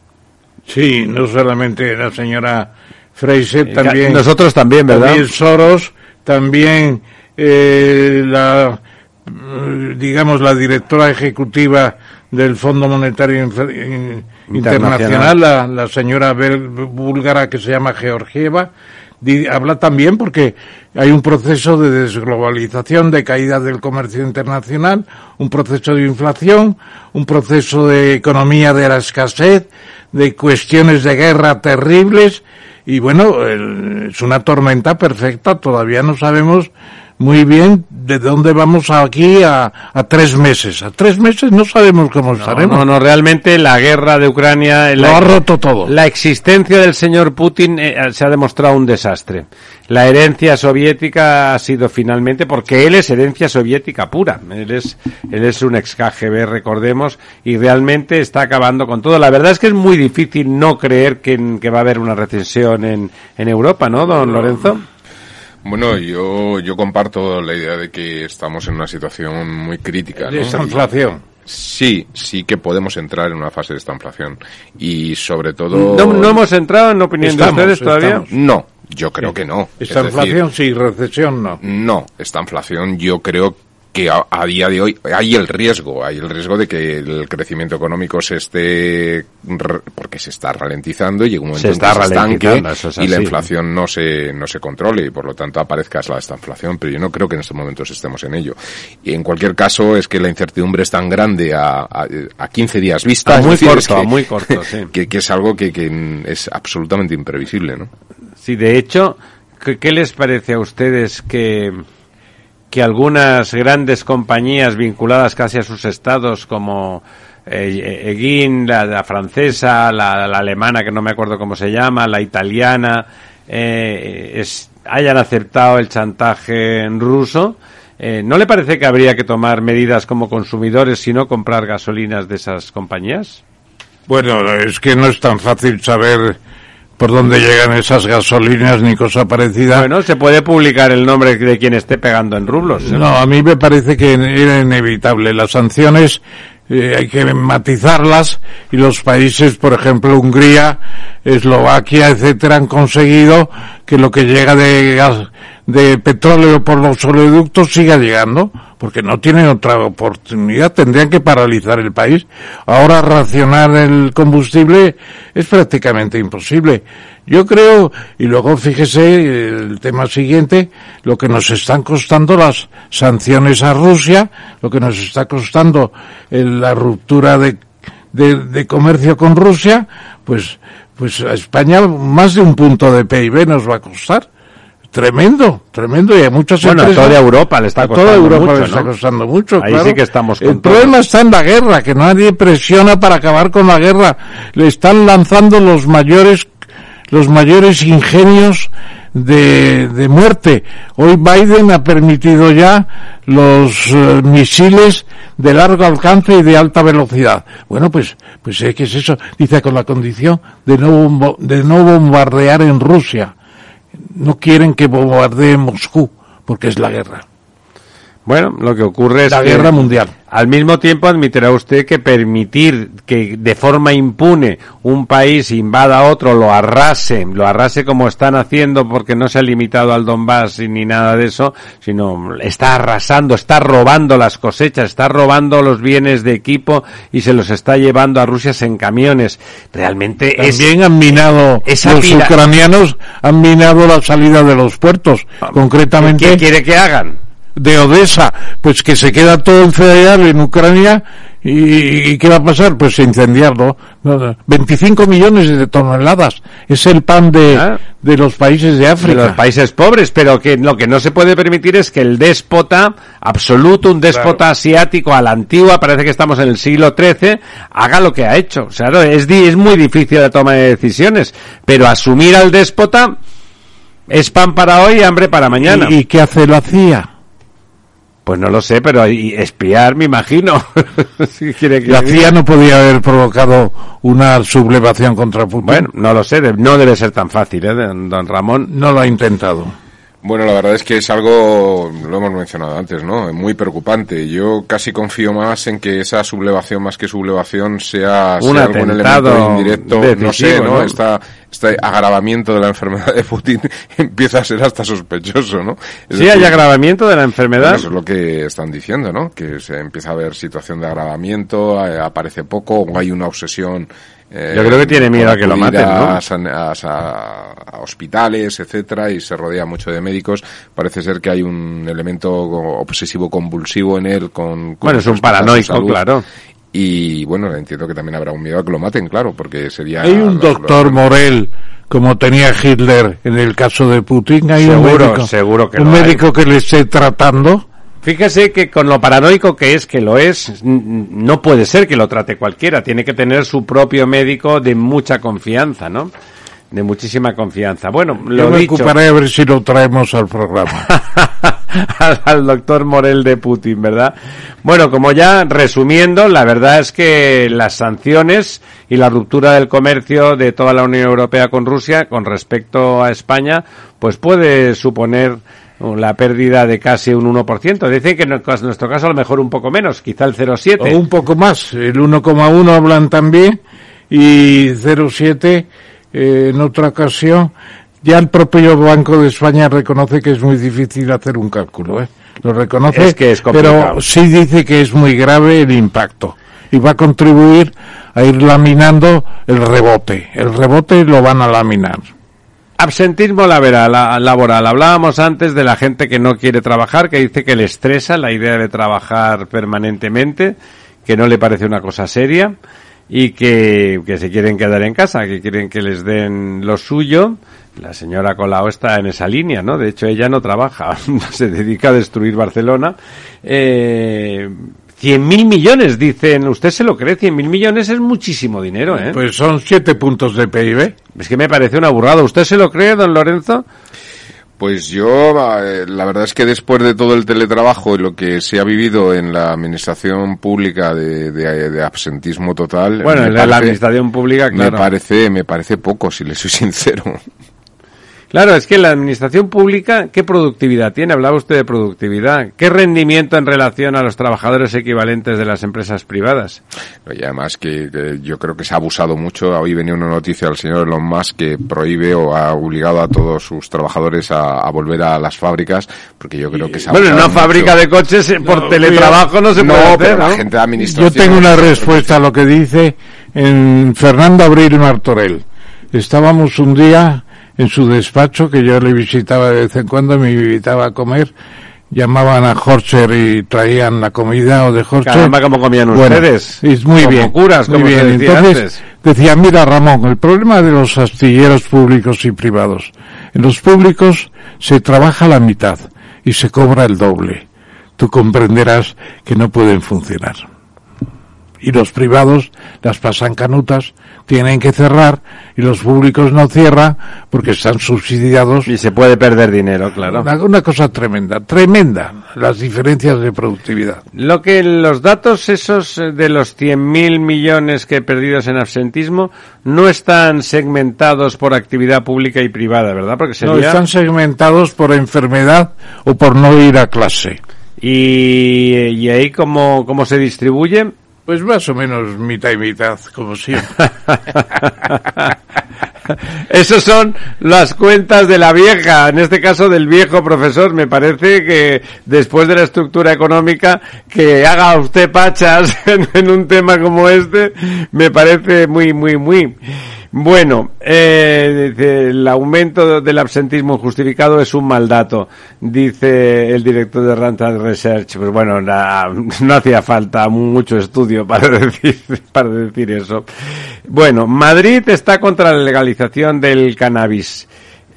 Sí, no solamente la señora Fraser, también. Nosotros también, ¿verdad? También Soros, también eh, la, digamos, la directora ejecutiva del Fondo Monetario Internacional, la, la, señora búlgara que se llama Georgieva, habla también porque hay un proceso de desglobalización, de caída del comercio internacional, un proceso de inflación, un proceso de economía de la escasez, de cuestiones de guerra terribles y bueno, es una tormenta perfecta, todavía no sabemos muy bien de dónde vamos aquí a, a tres meses. A tres meses no sabemos cómo estaremos. No, no, realmente la guerra de Ucrania lo ha roto todo. La existencia del señor Putin eh, se ha demostrado un desastre. La herencia soviética ha sido finalmente, porque él es herencia soviética pura. Él es, él es un ex KGB, recordemos, y realmente está acabando con todo. La verdad es que es muy difícil no creer que, que va a haber una recesión en, en Europa, ¿no, don Lorenzo? Bueno, yo, yo comparto la idea de que estamos en una situación muy crítica. ¿no? De esa inflación. Sí, sí que podemos entrar en una fase de esta inflación. Y sobre todo... ¿No, no hemos entrado en opinión Estamos, de ustedes todavía? estamos. No, yo creo que no. Esta inflación sí, recesión no. No, esta inflación yo creo que a, a día de hoy hay el riesgo, hay el riesgo de que el crecimiento económico se esté, re- porque se está ralentizando y llega un momento Se en está que se estanque ralentizando, eso es y la inflación no se, no se controle y por lo tanto aparezca la esta inflación, pero yo no creo que en estos momentos estemos en ello. Y en cualquier caso es que la incertidumbre es tan grande a, a, a 15 días vista, A es muy decir, es corto, a que- muy corto, sí. que, que es algo que, que es absolutamente imprevisible, ¿no? Sí, de hecho, ¿qué, qué les parece a ustedes que, que algunas grandes compañías vinculadas casi a sus estados como eh, Egin, la, francesa, la, alemana que no me acuerdo cómo se llama, la italiana, eh, hayan aceptado el chantaje en ruso? Eh, ¿No le parece que habría que tomar medidas como consumidores si no comprar gasolinas de esas compañías? Bueno, es que no es tan fácil saber por dónde llegan esas gasolinas ni cosa parecida. Bueno, se puede publicar el nombre de quien esté pegando en rublos. ¿eh? No, a mí me parece que era inevitable. Las sanciones eh, hay que matizarlas y los países, por ejemplo, Hungría, Eslovaquia, etcétera, han conseguido que lo que llega de gas, de petróleo por los oleoductos siga llegando, porque no tienen otra oportunidad, tendrían que paralizar el país. Ahora racionar el combustible es prácticamente imposible. Yo creo, y luego fíjese el tema siguiente, lo que nos están costando las sanciones a Rusia, lo que nos está costando el- la ruptura de, de, de comercio con Rusia, pues, pues a España más de un punto de PIB nos va a costar. Tremendo, tremendo, y a muchas Bueno, empresas- toda Europa le está costando toda Europa mucho, le está ¿no? costando mucho, Ahí claro. sí que estamos El problema está en la guerra, que nadie presiona para acabar con la guerra. Le están lanzando los mayores, los mayores ingenios de, de muerte. Hoy Biden ha permitido ya los eh, misiles de largo alcance y de alta velocidad. Bueno, pues, pues ¿qué es eso? Dice con la condición de no, bombo- de no bombardear en Rusia. No quieren que bombardee Moscú, porque es la guerra. Bueno, lo que ocurre es La que guerra mundial. Al mismo tiempo admitirá usted que permitir que de forma impune un país invada a otro, lo arrase, lo arrase como están haciendo porque no se ha limitado al Donbass ni nada de eso, sino está arrasando, está robando las cosechas, está robando los bienes de equipo y se los está llevando a Rusia en camiones. Realmente es También han minado, esa los pira- ucranianos han minado la salida de los puertos, concretamente ¿Qué quiere que hagan? De Odessa, pues que se queda todo el cereal en Ucrania y, y ¿qué va a pasar? Pues incendiarlo. No, no. 25 millones de toneladas es el pan de, Ah. de los países de de África. los países pobres, pero que lo que no se puede permitir es que el déspota absoluto, un déspota asiático a la antigua, parece que estamos en el siglo XIII, haga lo que ha hecho. O sea, no, es muy difícil la toma de decisiones, pero asumir al déspota es pan para hoy y hambre para mañana. ¿Y, y qué hace la CIA? Pues no lo sé, pero espiar me imagino. Si quiere que La. CIA no podía haber provocado una sublevación contra Putin. Bueno, no lo sé, no debe ser tan fácil, ¿eh, don Ramón? no lo ha intentado. Bueno, la verdad es que es algo, lo hemos mencionado antes, ¿no? Muy preocupante. Yo casi confío más en que esa sublevación, más que sublevación, sea, Un sea algún elemento indirecto, no sé, ¿no? ¿no? Esta, este agravamiento de la enfermedad de Putin empieza a ser hasta sospechoso, ¿no? Es Sí, decir, hay agravamiento de la enfermedad. Bueno, eso es lo que están diciendo, ¿no? Que se empieza a ver situación de agravamiento, eh, aparece poco, o hay una obsesión. Eh, Yo creo que tiene miedo a que lo maten, ¿no? A, san- a sa- a hospitales, etcétera, y se rodea mucho de médicos. Parece ser que hay un elemento obsesivo convulsivo en él con. con Bueno, es un paranoico, claro. Y bueno, entiendo que también habrá un miedo a que lo maten, claro, porque sería. Hay un doctor lo- Morel como tenía Hitler en el caso de Putin. Hay Seguro, un médico, seguro que un hay. médico que le esté tratando. Fíjese que con lo paranoico que es, que lo es, no puede ser que lo trate cualquiera. Tiene que tener su propio médico de mucha confianza, ¿no? De muchísima confianza. Bueno, Yo lo me dicho. ocuparé a ver si lo traemos al programa. al, al doctor Morel de Putin, ¿verdad? Bueno, como ya resumiendo, la verdad es que las sanciones y la ruptura del comercio de toda la Unión Europea con Rusia con respecto a España, pues puede suponer la pérdida de casi un 1%. Dicen que en nuestro caso a lo mejor un poco menos, quizá el 0,7. O un poco más. El 1,1 hablan también y 0,7 eh, en otra ocasión. Ya el propio Banco de España reconoce que es muy difícil hacer un cálculo. ¿eh? Lo reconoce, Es que es complicado. pero sí dice que es muy grave el impacto y va a contribuir a ir laminando el rebote. El rebote lo van a laminar. Absentismo laboral, la- laboral. Hablábamos antes de la gente que no quiere trabajar, que dice que le estresa la idea de trabajar permanentemente, que no le parece una cosa seria y que, que se quieren quedar en casa, que quieren que les den lo suyo. La señora Colau está en esa línea, ¿no? De hecho, ella no trabaja, se dedica a destruir Barcelona. Eh, 100.000 millones, dicen. ¿Usted se lo cree? 100.000 millones es muchísimo dinero, ¿eh? Pues son siete puntos de PIB. Es que me parece una burrada. ¿Usted se lo cree, don Lorenzo? Pues yo, eh, la verdad es que después de todo el teletrabajo y lo que se ha vivido en la administración pública de, de- de absentismo total, Bueno, en la parece- administración pública, claro. me parece, me parece poco, si le soy sincero. Claro, es que la administración pública, ¿qué productividad tiene? Hablaba usted de productividad. ¿Qué rendimiento en relación a los trabajadores equivalentes de las empresas privadas? Y además que, que yo creo que se ha abusado mucho. Hoy venía una noticia del señor Elon Musk que prohíbe o ha obligado a todos sus trabajadores a, a volver a las fábricas, porque yo creo que se ha Bueno, en una fábrica de coches eh, por No, teletrabajo no se no, puede hacer, pero ¿no? la gente de Yo tengo una respuesta a lo que dice en Fernando Abril Martorell. Estábamos un día en su despacho, que yo le visitaba de vez en cuando, me invitaba a comer, llamaban a Horcher y traían la comida o de Horcher. Caramba, ¿cómo comían Bueno, ustedes? Es muy Como bien. curas, muy como bien. decía Entonces, antes. decía, mira Ramón, el problema de los astilleros públicos y privados. En los públicos se trabaja la mitad y se cobra el doble. Tú comprenderás que no pueden funcionar. Y los privados las pasan canutas, tienen que cerrar y los públicos no cierran porque están subsidiados. Y se puede perder dinero, claro. Una, una cosa tremenda, tremenda las diferencias de productividad. Lo que los datos esos eh, de los 100.000 millones que perdidos en absentismo no están segmentados por actividad pública y privada, ¿verdad? Porque No, están segmentados por enfermedad o por no ir a clase. ¿Y, y ahí cómo, cómo se distribuye? Pues más o menos mitad y mitad, como siempre. Esas son las cuentas de la vieja, en este caso del viejo profesor. Me parece que después de la estructura económica, que haga usted pachas en, en un tema como este, me parece muy, muy, muy. Bueno, eh, dice, el aumento del absentismo injustificado es un mal dato, dice el director de Randstad Research. Pues bueno, no hacía falta mucho estudio para decir, para decir eso. Bueno, Madrid está contra la legalización del cannabis.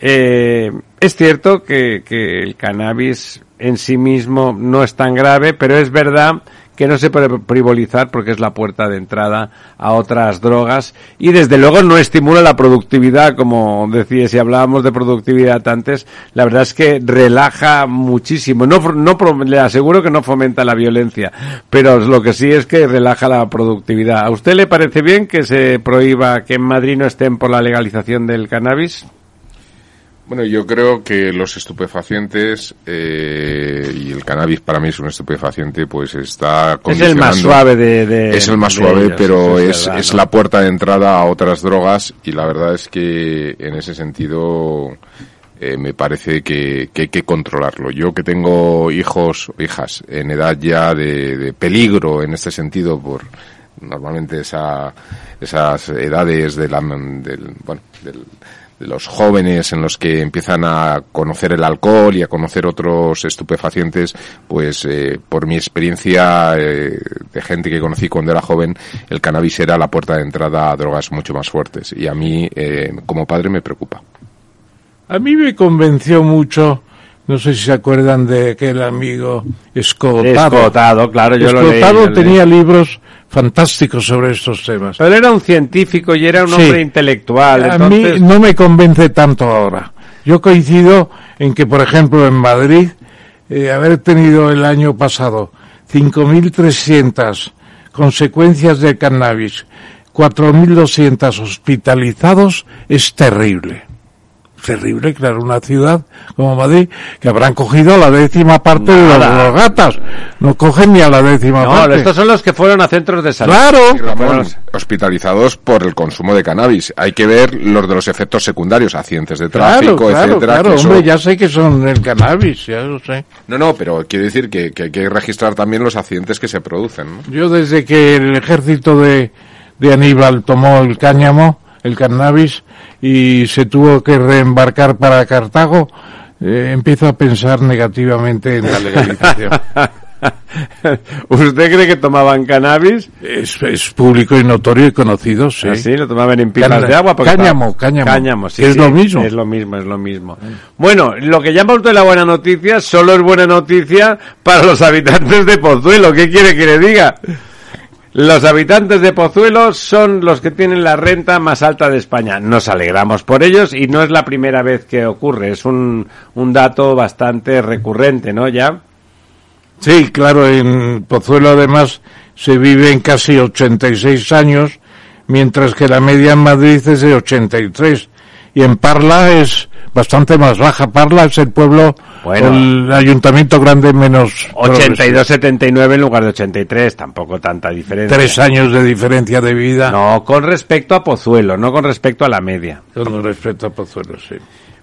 Eh, es cierto que, que el cannabis en sí mismo no es tan grave, pero es verdad que no se puede frivolizar porque es la puerta de entrada a otras drogas y desde luego no estimula la productividad, como decía, si hablábamos de productividad antes, la verdad es que relaja muchísimo. No, no le aseguro que no fomenta la violencia, pero lo que sí es que relaja la productividad. ¿A usted le parece bien que se prohíba que en Madrid no estén por la legalización del cannabis? Bueno, yo creo que los estupefacientes eh, y el cannabis para mí es un estupefaciente, pues está Es el más suave de, de- es el más suave, ellos, pero es, verdad, es ¿no? la puerta de entrada a otras drogas y la verdad es que en ese sentido eh, me parece que, que hay que controlarlo. Yo que tengo hijos o hijas en edad ya de, de peligro en este sentido por normalmente esa, esas edades de la, del, bueno, del, los jóvenes en los que empiezan a conocer el alcohol y a conocer otros estupefacientes, pues eh, por mi experiencia eh, de gente que conocí cuando era joven, el cannabis era la puerta de entrada a drogas mucho más fuertes y a mí eh, como padre me preocupa. A mí me convenció mucho no sé si se acuerdan de aquel amigo Escotado. Escotado, claro, yo lo leí. Escotado tenía libros fantásticos sobre estos temas. Pero era un científico y era un Sí. hombre intelectual. A entonces- mí no me convence tanto ahora. Yo coincido en que, por ejemplo, en Madrid, eh, haber tenido el año pasado 5.300 consecuencias del cannabis, 4.200 hospitalizados, es terrible. Terrible, claro, una ciudad como Madrid, que habrán cogido la décima parte de los, Nada. los gatas. No cogen ni a la décima No, parte. estos son los que fueron a centros de salud. Claro. Ramón, hospitalizados por el consumo de cannabis. Hay que ver los de los efectos secundarios, accidentes de Claro, tráfico, claro, etcétera. claro, que eso- hombre, ya sé que son el cannabis, ya lo sé. No, no, pero quiero decir que, que hay que registrar también los accidentes que se producen. ¿no? Yo desde que el ejército de, de Aníbal tomó el cáñamo, el cannabis, y se tuvo que reembarcar para Cartago, eh, empiezo a pensar negativamente en la legalización. ¿Usted cree que tomaban cannabis? es, es público y notorio y conocido, sí. Así, lo tomaban en pipas de agua. porque cáñamo, cáñamo. Cáñamo, sí, Es sí, lo mismo. Es lo mismo, es lo mismo. Bueno, lo que llama usted la buena noticia solo es buena noticia para los habitantes de Pozuelo. ¿Qué quiere que le diga? Los habitantes de Pozuelo son los que tienen la renta más alta de España. Nos alegramos por ellos y no es la primera vez que ocurre. Es un, un dato bastante recurrente, ¿no? Ya. Sí, claro, en Pozuelo además se vive en casi 86 años, mientras que la media en Madrid es de 83. Y en Parla es bastante más baja. Parla es el pueblo, Bueno. el ayuntamiento grande menos... 82-79 en lugar de 83, tampoco tanta diferencia. Tres años de diferencia de vida No, con respecto a Pozuelo, no con respecto a la media. con respecto a Pozuelo, sí.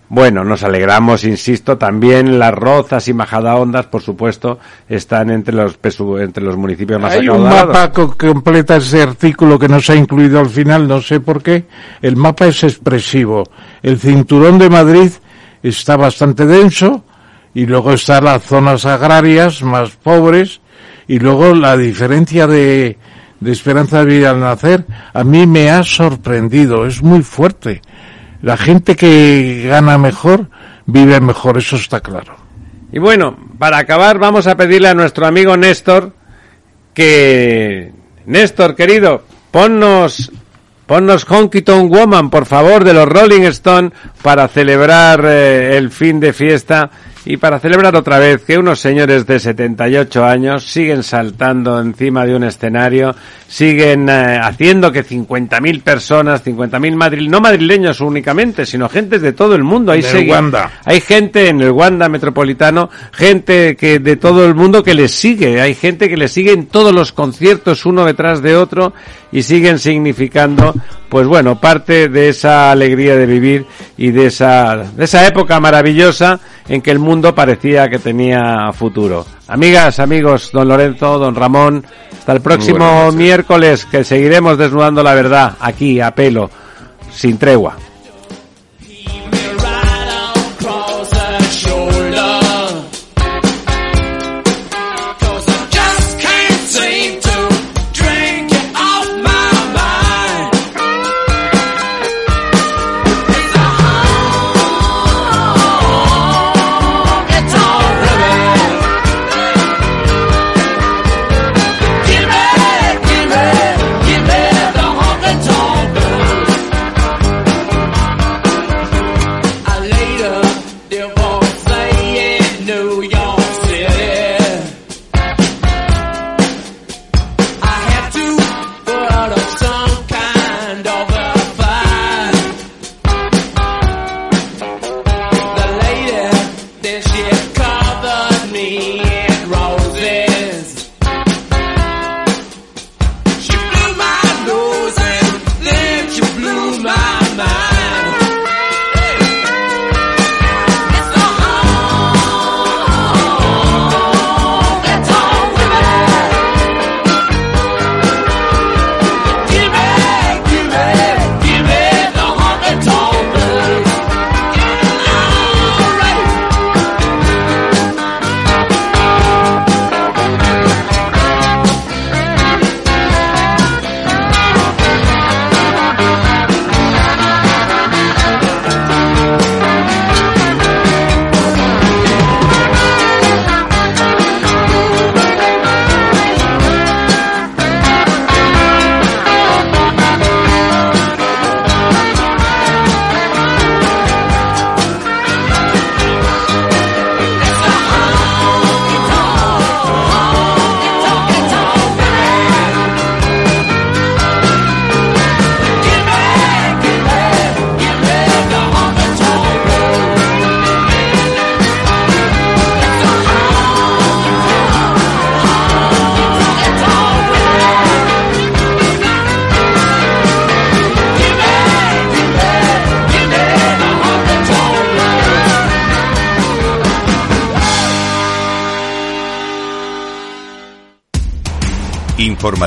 Bueno, nos alegramos, insisto, también las Rozas y Majadahondas, por supuesto, están entre los entre los municipios más Hay un acaudalados. mapa que completa ese artículo que no se ha incluido al final, no sé por qué. El mapa es expresivo. El cinturón de Madrid está bastante denso y luego están las zonas agrarias más pobres y luego la diferencia de, de esperanza de vida al nacer a mí me ha sorprendido, es muy fuerte. La gente que gana mejor vive mejor, eso está claro. Y bueno, para acabar vamos a pedirle a nuestro amigo Néstor que Néstor, querido, ponnos ponnos Honky Tonk Woman, por favor, de los Rolling Stone para celebrar eh, el fin de fiesta y para celebrar otra vez que unos señores de 78 años siguen saltando encima de un escenario, siguen eh, haciendo que 50.000 personas, 50.000 madrileños, no madrileños únicamente, sino gentes de todo el mundo, ahí Wanda. hay gente en el Wanda Metropolitano, gente que de todo el mundo que les sigue, hay gente que les sigue en todos los conciertos uno detrás de otro y siguen significando, pues bueno, parte de esa alegría de vivir y de esa, de esa época maravillosa en que el mundo parecía que tenía futuro. Amigas, amigos, don Lorenzo, don Ramón, hasta el próximo miércoles que seguiremos desnudando la verdad aquí a pelo, sin tregua.